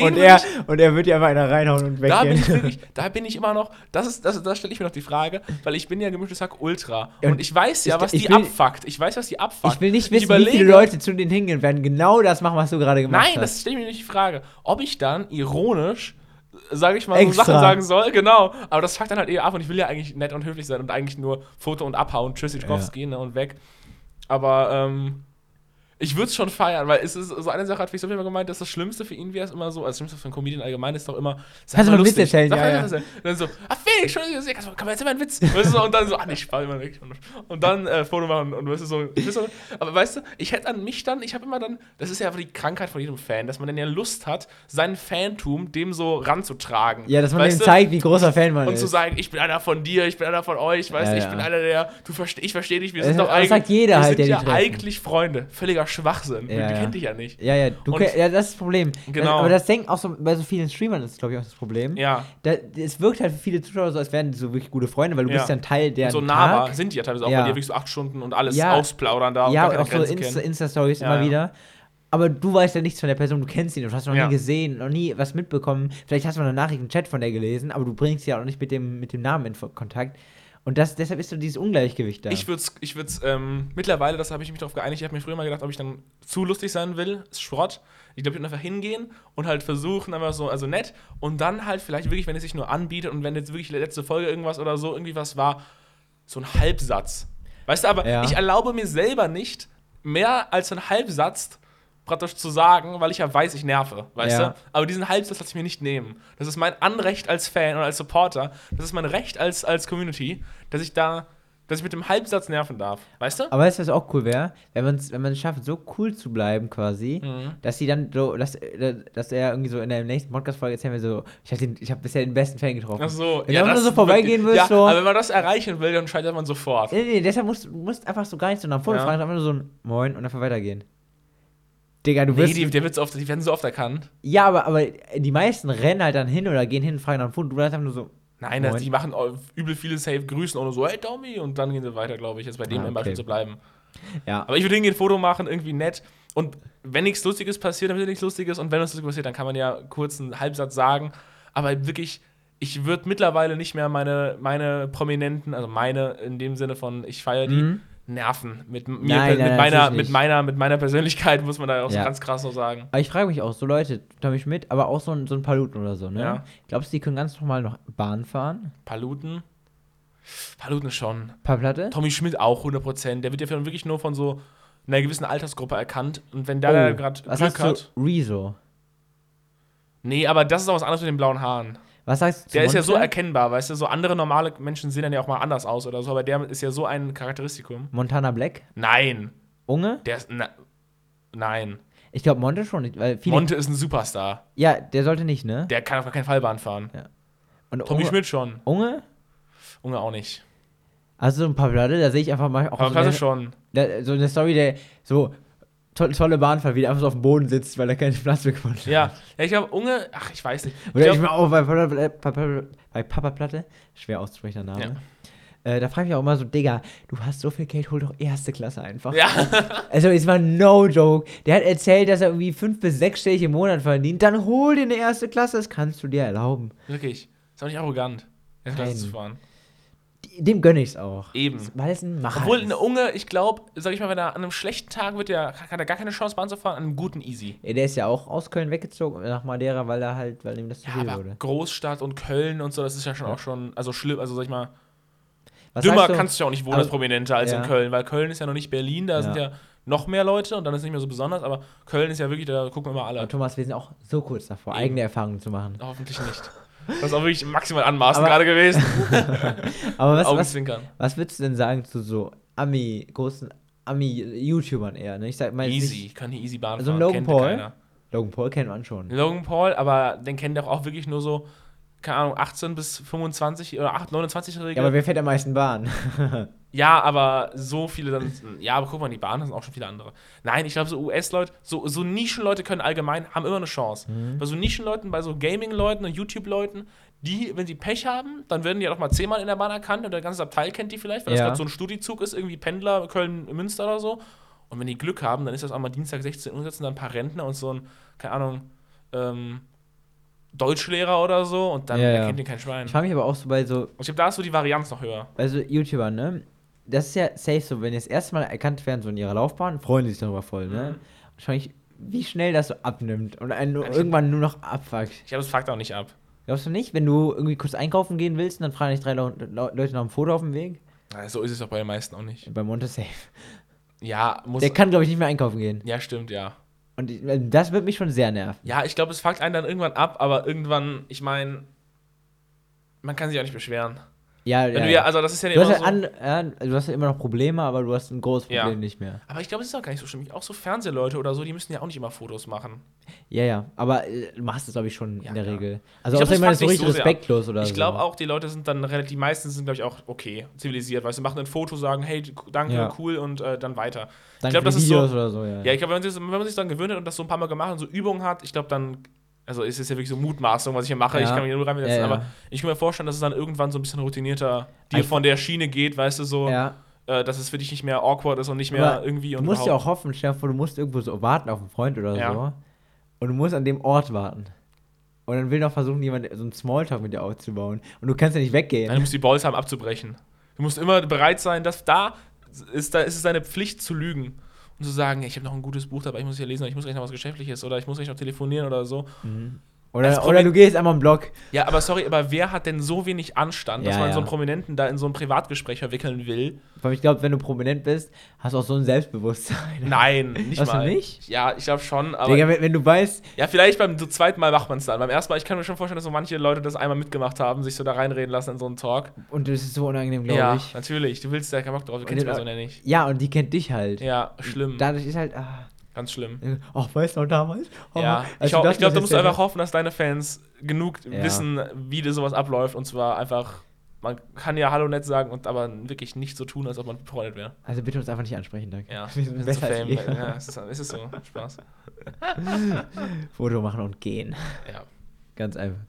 Und er, ich- und er wird dir einfach einer reinhauen und Da bin weggehen. ich wirklich, da bin ich immer noch, das ist, das, das stelle ich mir noch die Frage, weil ich bin ja gemischtes Hack Ultra. Ja, Und ich weiß ja, was ich die will- abfuckt. Ich weiß, was die abfuckt. Ich will nicht Ich wissen, wie überlege- viele Leute zu denen hingehen werden. Genau das machen, was du gerade gemacht Nein, hast. das stelle ich mir nicht die Frage. Ob ich dann ironisch, sage ich mal, Extra. so Sachen sagen soll, genau. Aber das fuckt dann halt eher ab und ich will ja eigentlich nett und höflich sein und eigentlich nur Foto und abhauen, tschüss, Tschüssikowski, ne, und weg. Aber, ähm, Ich würde es schon feiern, weil es ist so eine Sache, hat Felix immer gemeint, dass das Schlimmste für ihn wäre es immer so, also das Schlimmste für einen Comedian allgemein ist doch immer, sag du mal einen Witz lustig. erzählen? Sag Ja, mal ja. Und dann so, ah Felix, schon, kann man jetzt immer einen Witz? Weißt du, und dann so, ah nee, Spaß, immer weg. Und, und dann äh, Foto machen und weißt du so, weißt du, aber weißt du, ich hätte an mich dann, ich habe immer dann, das ist ja einfach die Krankheit von jedem Fan, dass man dann ja Lust hat, seinen Fantum dem so ranzutragen. Ja, dass man weißt dem zeigt, wie großer Fan man und ist. zu sagen, ich bin einer von dir, ich bin einer von euch, weißt Ja, du, ich ja. bin einer der, du versteh, ich verstehe dich, wir Das sind doch sagt eigentlich, jeder wir halt, sind ja eigentlich Freunde, völliger Schwachsinn, Ja, die ja. kennt dich ja nicht. ja, ja, du Und- ke- ja, das ist das Problem. Genau. Das, aber das denkt auch so, bei so vielen Streamern ist, glaube ich, auch das Problem. Ja, Da, es wirkt halt für viele Zuschauer so, als wären die so wirklich gute Freunde, weil du Ja. bist dann Teil der so nahbar sind die ja teilweise auch, Ja. weil die wirklich so acht Stunden und alles Ja. ausplaudern da Ja, und auch so Insta-. Insta-Stories Ja, immer ja. wieder. Aber du weißt ja nichts von der Person, du kennst ihn, du hast noch Ja. nie gesehen, noch nie was mitbekommen. Vielleicht hast du mal eine Nachricht im Chat von der gelesen, aber du bringst ja auch nicht mit dem, mit dem Namen in Kontakt. Und das, deshalb ist so dieses Ungleichgewicht da. Ich würde es, ich würd's, ähm, mittlerweile, das habe ich mich darauf geeinigt, ich habe mir früher mal gedacht, ob ich dann zu lustig sein will, ist Schrott. Ich glaube, ich würde einfach hingehen und halt versuchen, einfach so, also nett, und dann halt vielleicht wirklich, wenn es sich nur anbietet und wenn jetzt wirklich die letzte Folge irgendwas oder so irgendwie was war, so ein Halbsatz. Weißt du, aber Ja. ich erlaube mir selber nicht, mehr als einen Halbsatz praktisch zu sagen, weil ich ja weiß, ich nerve, weißt Ja. du? Aber diesen Halbsatz lasse ich mir nicht nehmen. Das ist mein Anrecht als Fan und als Supporter. Das ist mein Recht als, als Community, dass ich da, dass ich mit dem Halbsatz nerven darf, weißt du? aber weißt du, was auch cool wäre? Wenn man es wenn man's schafft, so cool zu bleiben quasi, Mhm. dass sie dann so, dass, äh, dass er irgendwie so in der nächsten Podcast-Folge erzählen will, so, ich habe hab bisher den besten Fan getroffen. Ach so, Wenn du einfach nur so vorbeigehen willst, ja, so- Aber wenn man das erreichen will, dann scheitert man sofort. Nee, nee, deshalb musst du musst einfach so gar nicht so nach vorne Ja. fragen, einfach nur so ein Moin und einfach weitergehen. Digga, du Nee, wirst. die, der wird so oft, die werden so oft erkannt. ja, aber, aber die meisten rennen halt dann hin oder gehen hin und fragen nach dem Foto. Du bleibst einfach nur so. Nein, das, die machen übel viele Safe Grüßen und so, hey Tommy, und dann gehen sie weiter, glaube ich, jetzt bei dem Ah, im Beispiel okay. zu bleiben. Ja. Aber ich würde hingehen, Foto machen, irgendwie nett. Und wenn nichts Lustiges passiert, dann wird nichts Lustiges. Und wenn was Lustiges passiert, dann kann man ja kurz einen Halbsatz sagen. Aber wirklich, ich würde mittlerweile nicht mehr meine, meine Prominenten, also meine in dem Sinne von, ich feiere die, Mhm. Nerven. Mit, mir, Nein, mit, nein, nein, meiner, mit, meiner, mit meiner Persönlichkeit, muss man da auch so Ja. ganz krass so sagen. Aber ich frage mich auch, so Leute, Tommy Schmidt, aber auch so ein, so ein Paluten oder so, ne? Ja. Glaubst du, die können ganz normal noch Bahn fahren? Paluten. Paluten schon. Paar Platte? Tommy Schmidt auch 100%. Der wird ja wirklich nur von so einer gewissen Altersgruppe erkannt. Und wenn der Oh, gerade was Glück sagst hat. Rezo. Nee, aber das ist auch was anderes mit den blauen Haaren. Was sagst du Der ist ja so erkennbar, weißt du? So andere normale Menschen sehen dann ja auch mal anders aus oder so, aber der ist ja so ein Charakteristikum. Montana Black? Nein. Unge? Der ist. Na, nein. Ich glaube Monte schon nicht, weil viele. Monte ist ein Superstar. ja, der sollte nicht, ne? Der kann auf gar keinen Fall Bahn fahren. Und Tommy Unge, Schmidt schon. Unge? Unge auch nicht. Also so ein paar Platte, da sehe ich einfach mal auch Aber so, eine, schon. da, so eine Story, der so to tolle Bahnfahrt, wie der einfach so auf dem Boden sitzt, weil er keinen Platz mehr gefunden hat. Ja. ja ich glaube, Unge. Ach, ich weiß nicht. Oder ich, glaub- bin auch bei Papa, Papa, bei Papa Platte, schwer auszusprechender Name. Äh, da frage ich mich auch immer so, Digga, du hast so viel Geld, hol doch erste Klasse einfach. Ja. Also, es war no joke. Der hat erzählt, dass er irgendwie fünf bis sechsstellig im Monat verdient. Dann hol dir eine erste Klasse, das kannst du dir erlauben. Wirklich. Ist auch nicht arrogant. Erste Klasse zu fahren. Dem gönne ich's auch. Eben. Weil es ein Macher Obwohl, eine Unge, ich glaube, sag ich mal, wenn er an einem schlechten Tag wird, der, hat er gar keine Chance, Bahn zu fahren, an einem guten Easy. Ja, der ist ja auch aus Köln weggezogen nach Madeira, weil er halt, weil ihm das zu Ja, viel aber wurde. Großstadt und Köln und so, das ist ja schon Ja. auch schon, also schlimm, also sag ich mal, Was dümmer du? kannst du ja auch nicht wohnen als Prominenter als ja. in Köln, weil Köln ist ja noch nicht Berlin, da Ja. sind ja noch mehr Leute und dann ist es nicht mehr so besonders, aber Köln ist ja wirklich, da gucken immer alle. Aber Thomas, wir sind auch so kurz davor, Eben. eigene Erfahrungen zu machen. Hoffentlich nicht. Das ist auch wirklich maximal anmaßend gerade gewesen. Aber was, was, Augenzwinkern. was würdest du denn sagen zu so Ami, großen Ami-YouTubern eher? Ne? Ich sag mal, Easy, Nicht, kann hier easy Bahn Also fahren, Logan kennt Paul? keiner. Logan Paul kennt man schon. Logan Paul, aber den doch auch wirklich nur so, keine Ahnung, 18 bis 25 oder 8, 29-Jährige. Ja, aber wer fährt am meisten Bahn? Ja, aber so viele dann. Ja, aber guck mal, die Bahn sind auch schon viele andere. Nein, ich glaube, so US-Leute, so, so Nischenleute können allgemein, haben immer eine Chance. Mhm. Bei so Nischenleuten, bei so Gaming-Leuten und YouTube-Leuten, die, wenn sie Pech haben, dann werden die ja doch mal zehnmal in der Bahn erkannt und der ganze Abteil kennt die vielleicht, weil das Ja. gerade so ein Studizug ist, irgendwie Pendler, Köln, Münster oder so. Und wenn die Glück haben, dann ist das auch mal Dienstag 16 Uhr, sitzen da ein paar Rentner und so ein, keine Ahnung, ähm, Deutschlehrer oder so und dann Ja, ja. erkennt den kein Schwein. Ich frage mich aber auch so bei so, ich glaube, da ist so die Varianz noch höher. bei so YouTubern, ne? Das ist ja safe so, wenn die das erste Mal erkannt werden, so in ihrer Laufbahn, freuen die sich darüber voll, ne? Mhm. Wahrscheinlich, wie schnell das so abnimmt und einen ich- irgendwann nur noch abfuckt. Ich glaube, es fuckt auch nicht ab. Glaubst du nicht? Wenn du irgendwie kurz einkaufen gehen willst, und dann fragen dich drei Lau- Lau- Leute nach dem Foto auf dem Weg? Ja, so ist es auch bei den meisten auch nicht. Bei Monte safe. Ja, muss. Der kann, glaube ich, nicht mehr einkaufen gehen. ja, stimmt, ja. Und äh, das wird mich schon sehr nerven. Ja, ich glaube, es fuckt einen dann irgendwann ab, aber irgendwann, ich meine, man kann sich auch nicht beschweren. Ja, Wenn ja, du ja. ja, also das ist ja Du hast, immer ja so. an, ja, du hast ja immer noch Probleme, aber du hast ein großes Ja. Problem nicht mehr. aber ich glaube, es ist auch gar nicht so schlimm. Auch so Fernsehleute oder so, die müssen ja auch nicht immer Fotos machen. Ja, ja. Aber äh, du machst es, glaube ich, schon Ja, in der. Regel. Ich Also, außer es jemand ist so richtig so respektlos oder Ich so. glaube auch, die Leute sind dann relativ, die meisten sind, glaube ich, auch okay, zivilisiert, weißt du, machen ein Foto, sagen, hey, danke, Ja. cool und äh, dann weiter. Danke glaub, für das die ist so- Videos oder so, ja. Ja, ich glaube, wenn, man sich- wenn man sich dann gewöhnt hat und das so ein paar Mal gemacht und so Übungen hat, ich glaube, dann, also es ist ja wirklich so Mutmaßung, was ich hier mache, ich Ja. kann mich nur reinversetzen, Ja, ja. aber ich kann mir vorstellen, dass es dann irgendwann so ein bisschen routinierter dir Ich- von der Schiene geht, weißt du, so, ja. äh, dass es für dich nicht mehr awkward ist und nicht mehr Aber irgendwie Du und musst ja auch hoffen, vor, du musst irgendwo so warten auf einen Freund oder Ja. so. Und du musst an dem Ort warten. Und dann will noch versuchen, jemand so einen Smalltalk mit dir aufzubauen. Und du kannst ja nicht weggehen. Du musst die Balls haben abzubrechen. Du musst immer bereit sein, dass da ist, da ist es deine Pflicht zu lügen. Und zu sagen, ich habe noch ein gutes Buch dabei, ich muss hier lesen, oder ich muss gleich noch was Geschäftliches oder ich muss gleich noch telefonieren oder so. Das Oder, Problem- oder du gehst einmal im Block. Ja, aber sorry, aber wer hat denn so wenig Anstand, dass Ja, man ja. so einen Prominenten da in so ein Privatgespräch verwickeln will? Weil ich glaube, wenn du prominent bist, hast du auch so ein Selbstbewusstsein. Nein, nicht Hast du mal. nicht? Ja, ich glaube schon, aber. Digga, wenn, wenn du weißt, ja, vielleicht beim zweiten Mal macht man es dann. Beim ersten Mal, ich kann mir schon vorstellen, dass so manche Leute das einmal mitgemacht haben, sich so da reinreden lassen in so einen Talk. und das ist so unangenehm, glaube Ja, ich. natürlich. Du willst da keinen Bock drauf, du kennst die Person ja nicht. Ja, und die kennt dich halt. Ja, schlimm. Dadurch ist halt, ah, Ganz schlimm. ach, weißt du noch damals? Oh, Ja, als ich, ich glaube, da musst du einfach hoffen, dass deine Fans genug Ja. wissen, wie das sowas abläuft. Und zwar einfach, man kann ja Hallo nett sagen und aber wirklich nicht so tun, als ob man befreundet wäre. Also bitte uns einfach nicht ansprechen, danke. Ja, Wir sind besser als Fame. ihr. Ja, es ist, es ist so. Spaß. Foto machen und gehen. Ja. Ganz einfach.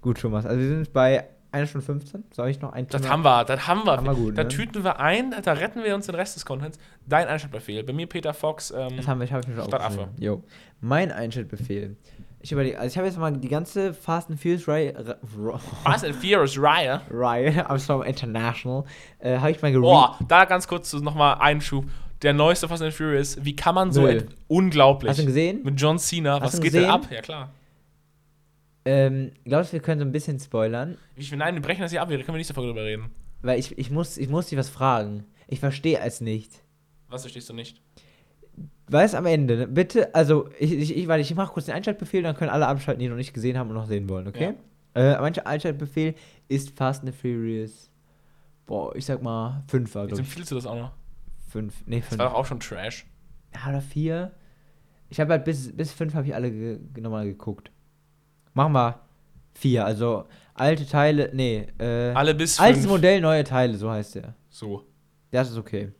Gut, Thomas. Also wir sind bei 1 Stunde 15. Soll ich noch ein Das haben wir, das haben wir. Haben wir gut, da ne? tüten wir ein, da retten wir uns den Rest des Contents. Dein Einschaltbefehl. Bei mir Peter Fox. Ähm, Das haben wir, ich schon Statt aufgeschrieben. Jo. Mein Einschaltbefehl. Ich überlege, also ich habe jetzt mal die ganze Fast and Furious Reihe, Re- Fast and Furious. Reihe, I'm so international, äh, habe ich mal. Boah, da ganz kurz nochmal Einschub. Der neueste Fast and Furious. Wie kann man so. Unglaublich. Hast du ihn gesehen? Mit John Cena. Hast Was geht denn ab? Ja, klar. Ähm, glaubst du, wir können so ein bisschen spoilern? Ich, nein, wir brechen das hier ab. Wir können wir nicht davon drüber reden. Weil ich, ich, muss, ich muss dich was fragen. Ich verstehe es nicht. Was verstehst du nicht? Weiß am Ende, ne? bitte, also ich, ich, ich, warte, ich mache kurz den Einschaltbefehl, dann können alle abschalten, die noch nicht gesehen haben und noch sehen wollen, okay? Äh, mein Einschaltbefehl ist Fast and Furious. Boah, ich sag mal 5 war, Jetzt glaube ich. empfiehlst du das auch noch. 5, nee, Das 5. war doch auch schon Trash. Ja, oder 4. Ich habe halt bis, bis 5 habe ich alle ge nochmal geguckt. Machen wir 4, also alte Teile, nee, äh, Alle bis altes fünf. Modell, neue Teile, so heißt der. So. Das ist okay.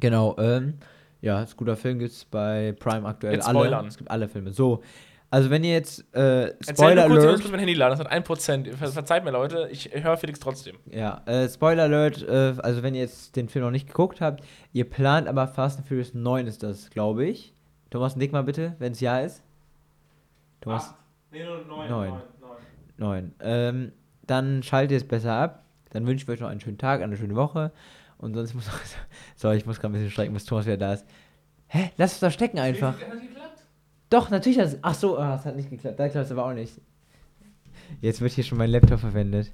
Genau, ähm, ja, ist ein guter Film, gibt's bei Prime aktuell Jetzt alle. spoilern. Es gibt alle Filme. So, also wenn ihr jetzt, äh, Erzähl Spoiler nur kurz, ich muss Alert, kurz mein Handy laden. Das hat 1%. Ver verzeiht mir, Leute. Ich höre Felix trotzdem. ja, äh, Spoiler Alert, äh, also wenn ihr jetzt den Film noch nicht geguckt habt, ihr plant aber Fast and Furious 9 ist das, glaube ich. Thomas, nick mal bitte, wenn es ja ist. Thomas, Nee, nur 9. Neun. 9. Ähm, dann schaltet ihr es besser ab. Dann wünsche ich euch noch einen schönen Tag, eine schöne Woche. Und sonst muss So, ich muss gerade ein bisschen strecken, bis Thomas wieder da ist. Hä? Lass es da stecken einfach. Hat geklappt? Doch, natürlich hat es. Ach so, ah, es hat nicht geklappt. Da klappt es aber auch nicht. Jetzt wird hier schon mein Laptop verwendet.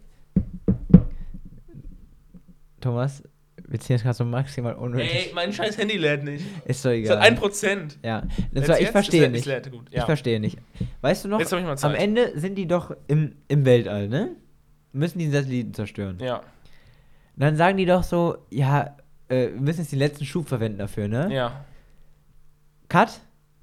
Thomas, wir ziehen jetzt gerade so maximal unnötig. Ey, mein scheiß Handy lädt nicht. Ist doch egal. hat 1%. ja, das war, ich jetzt? verstehe nicht. lädt gut. Ich Ja. verstehe nicht. Weißt du noch, Jetzt ich mal am Zeit. Ende sind die doch im, im Weltall, ne? Müssen die Satelliten zerstören. Ja. Und dann sagen die doch so, ja, äh, wir müssen jetzt den letzten Schub verwenden dafür, ne? Ja. Cut.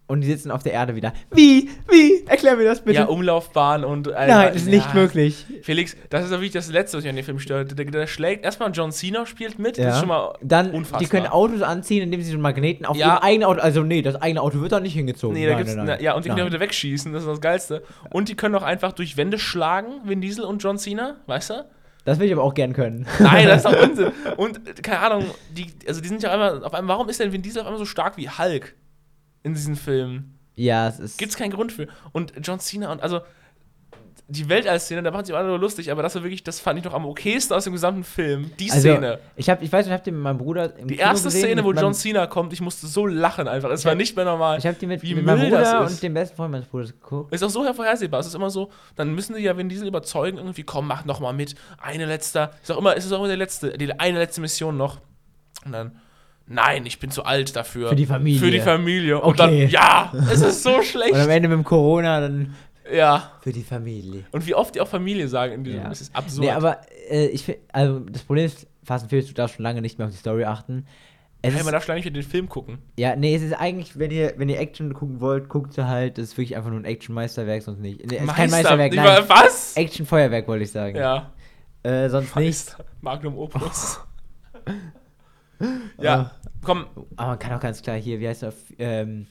Und die sitzen auf der Erde wieder. Wie? Wie? Erklär mir das bitte. Ja, Umlaufbahn und. Alter, Nein, ist nicht ja. möglich. Felix, das ist wirklich das Letzte, was ich an dem Film stört. Der, der schlägt erstmal John Cena spielt mit. Das Ja. ist schon mal Dann, unfassbar. die können Autos anziehen, indem sie so einen Magneten auf Ja. ihr eigenes Auto. Also, nee, das eigene Auto wird da nicht hingezogen. Nee, da nein, gibt's. nein, ja, und die können wieder wegschießen, das ist das Geilste. Und die können auch einfach durch Wände schlagen, Vin Diesel und John Cena, weißt du? Das will ich aber auch gern können. Nein, das ist doch Unsinn. Und äh, keine Ahnung, die, also die sind ja einmal, auf einmal, warum ist denn Vin Diesel auf einmal so stark wie Hulk in diesen Filmen? Ja, es ist. Gibt's keinen Grund für. Und John Cena und also die Weltallszene, da machen sie alle nur lustig, aber das war wirklich, das fand ich noch am okaysten aus dem gesamten Film. Die also, Szene. Ich, hab, ich weiß, ich hab den mit meinem Bruder. Im Die Kino erste gesehen, Szene, wo John Cena kommt, ich musste so lachen einfach. Es war hab- nicht mehr normal. Ich habe die mit, wie mit meinem Bruder ist. und dem besten Freund meines Bruders geguckt. Ist auch so vorhersehbar. Es ist immer so, dann müssen die ja Vin Diesel überzeugen, irgendwie, komm, mach noch mal mit. Eine letzte, ist auch immer, ist es auch immer der letzte, die eine letzte Mission noch. Und dann nein, ich bin zu alt dafür. Für die Familie. Für die Familie. Und Okay. dann, ja, es ist so Und am schlecht. Ende mit dem Corona dann Ja. für die Familie. Und wie oft die auch Familie sagen in diesem, Ja. das ist absurd. Nee, aber äh, ich also das Problem ist, Fast and Furious, du darfst schon lange nicht mehr auf die Story achten. Es hey, man darf schon eigentlich den Film gucken. ja, nee, es ist eigentlich, wenn ihr, wenn ihr Action gucken wollt, guckt ihr halt, das ist wirklich einfach nur ein Action-Meisterwerk, sonst nicht. Nee, es ist kein Meisterwerk, nein. Was? Action-Feuerwerk wollte ich sagen. Ja. Äh, sonst nicht. Meister. Magnum Opus. ja, komm. Aber man kann auch ganz klar hier, wie heißt er, ähm,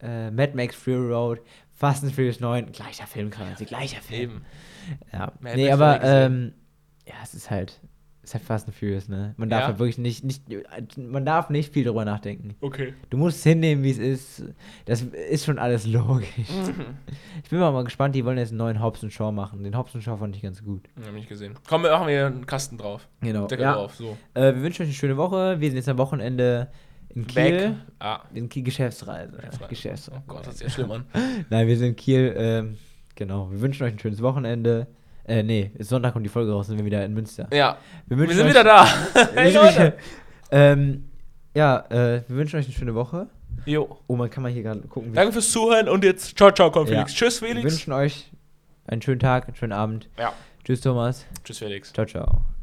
äh, Mad Max Fury Road, Fast and Furious 9, gleicher Film quasi, gleicher Film. Eben. Ja. Mad nee, Max aber, ähm, ja, es ist halt, ist halt Fast and Furious, ne? Man darf Ja. halt wirklich nicht, nicht, man darf nicht viel drüber nachdenken. Okay. Du musst es hinnehmen, wie es ist. Das ist schon alles logisch. Ich bin mal, mal gespannt, die wollen jetzt einen neuen Hobbs Shaw machen. Den Hobbs Shaw fand ich ganz gut. Hab ich gesehen. Komm, wir machen wir einen Kasten drauf. Genau. Deckel Ja. drauf. So. Äh, wir wünschen euch eine schöne Woche. Wir sind jetzt am Wochenende in Kiel. Ah. In Kiel Geschäftsreise. Geschäftsreise. Geschäftsreise. Oh Gott, das ist ja schlimm an. Nein, wir sind in Kiel. Ähm, genau. Wir wünschen euch ein schönes Wochenende. Äh, nee, Sonntag kommt die Folge raus, sind wir wieder in Münster. Ja, Wir, wir sind euch- wieder da. Wir hey, Leute. ähm, ja, äh, wir wünschen euch eine schöne Woche. Jo. Oh, man kann mal hier gerade gucken. Danke fürs Zuhören und jetzt ciao, ciao, komm, Ja. Felix. Tschüss, Wir Felix. wünschen euch einen schönen Tag, einen schönen Abend. Ja. Tschüss, Thomas. Tschüss, Felix. Ciao, ciao.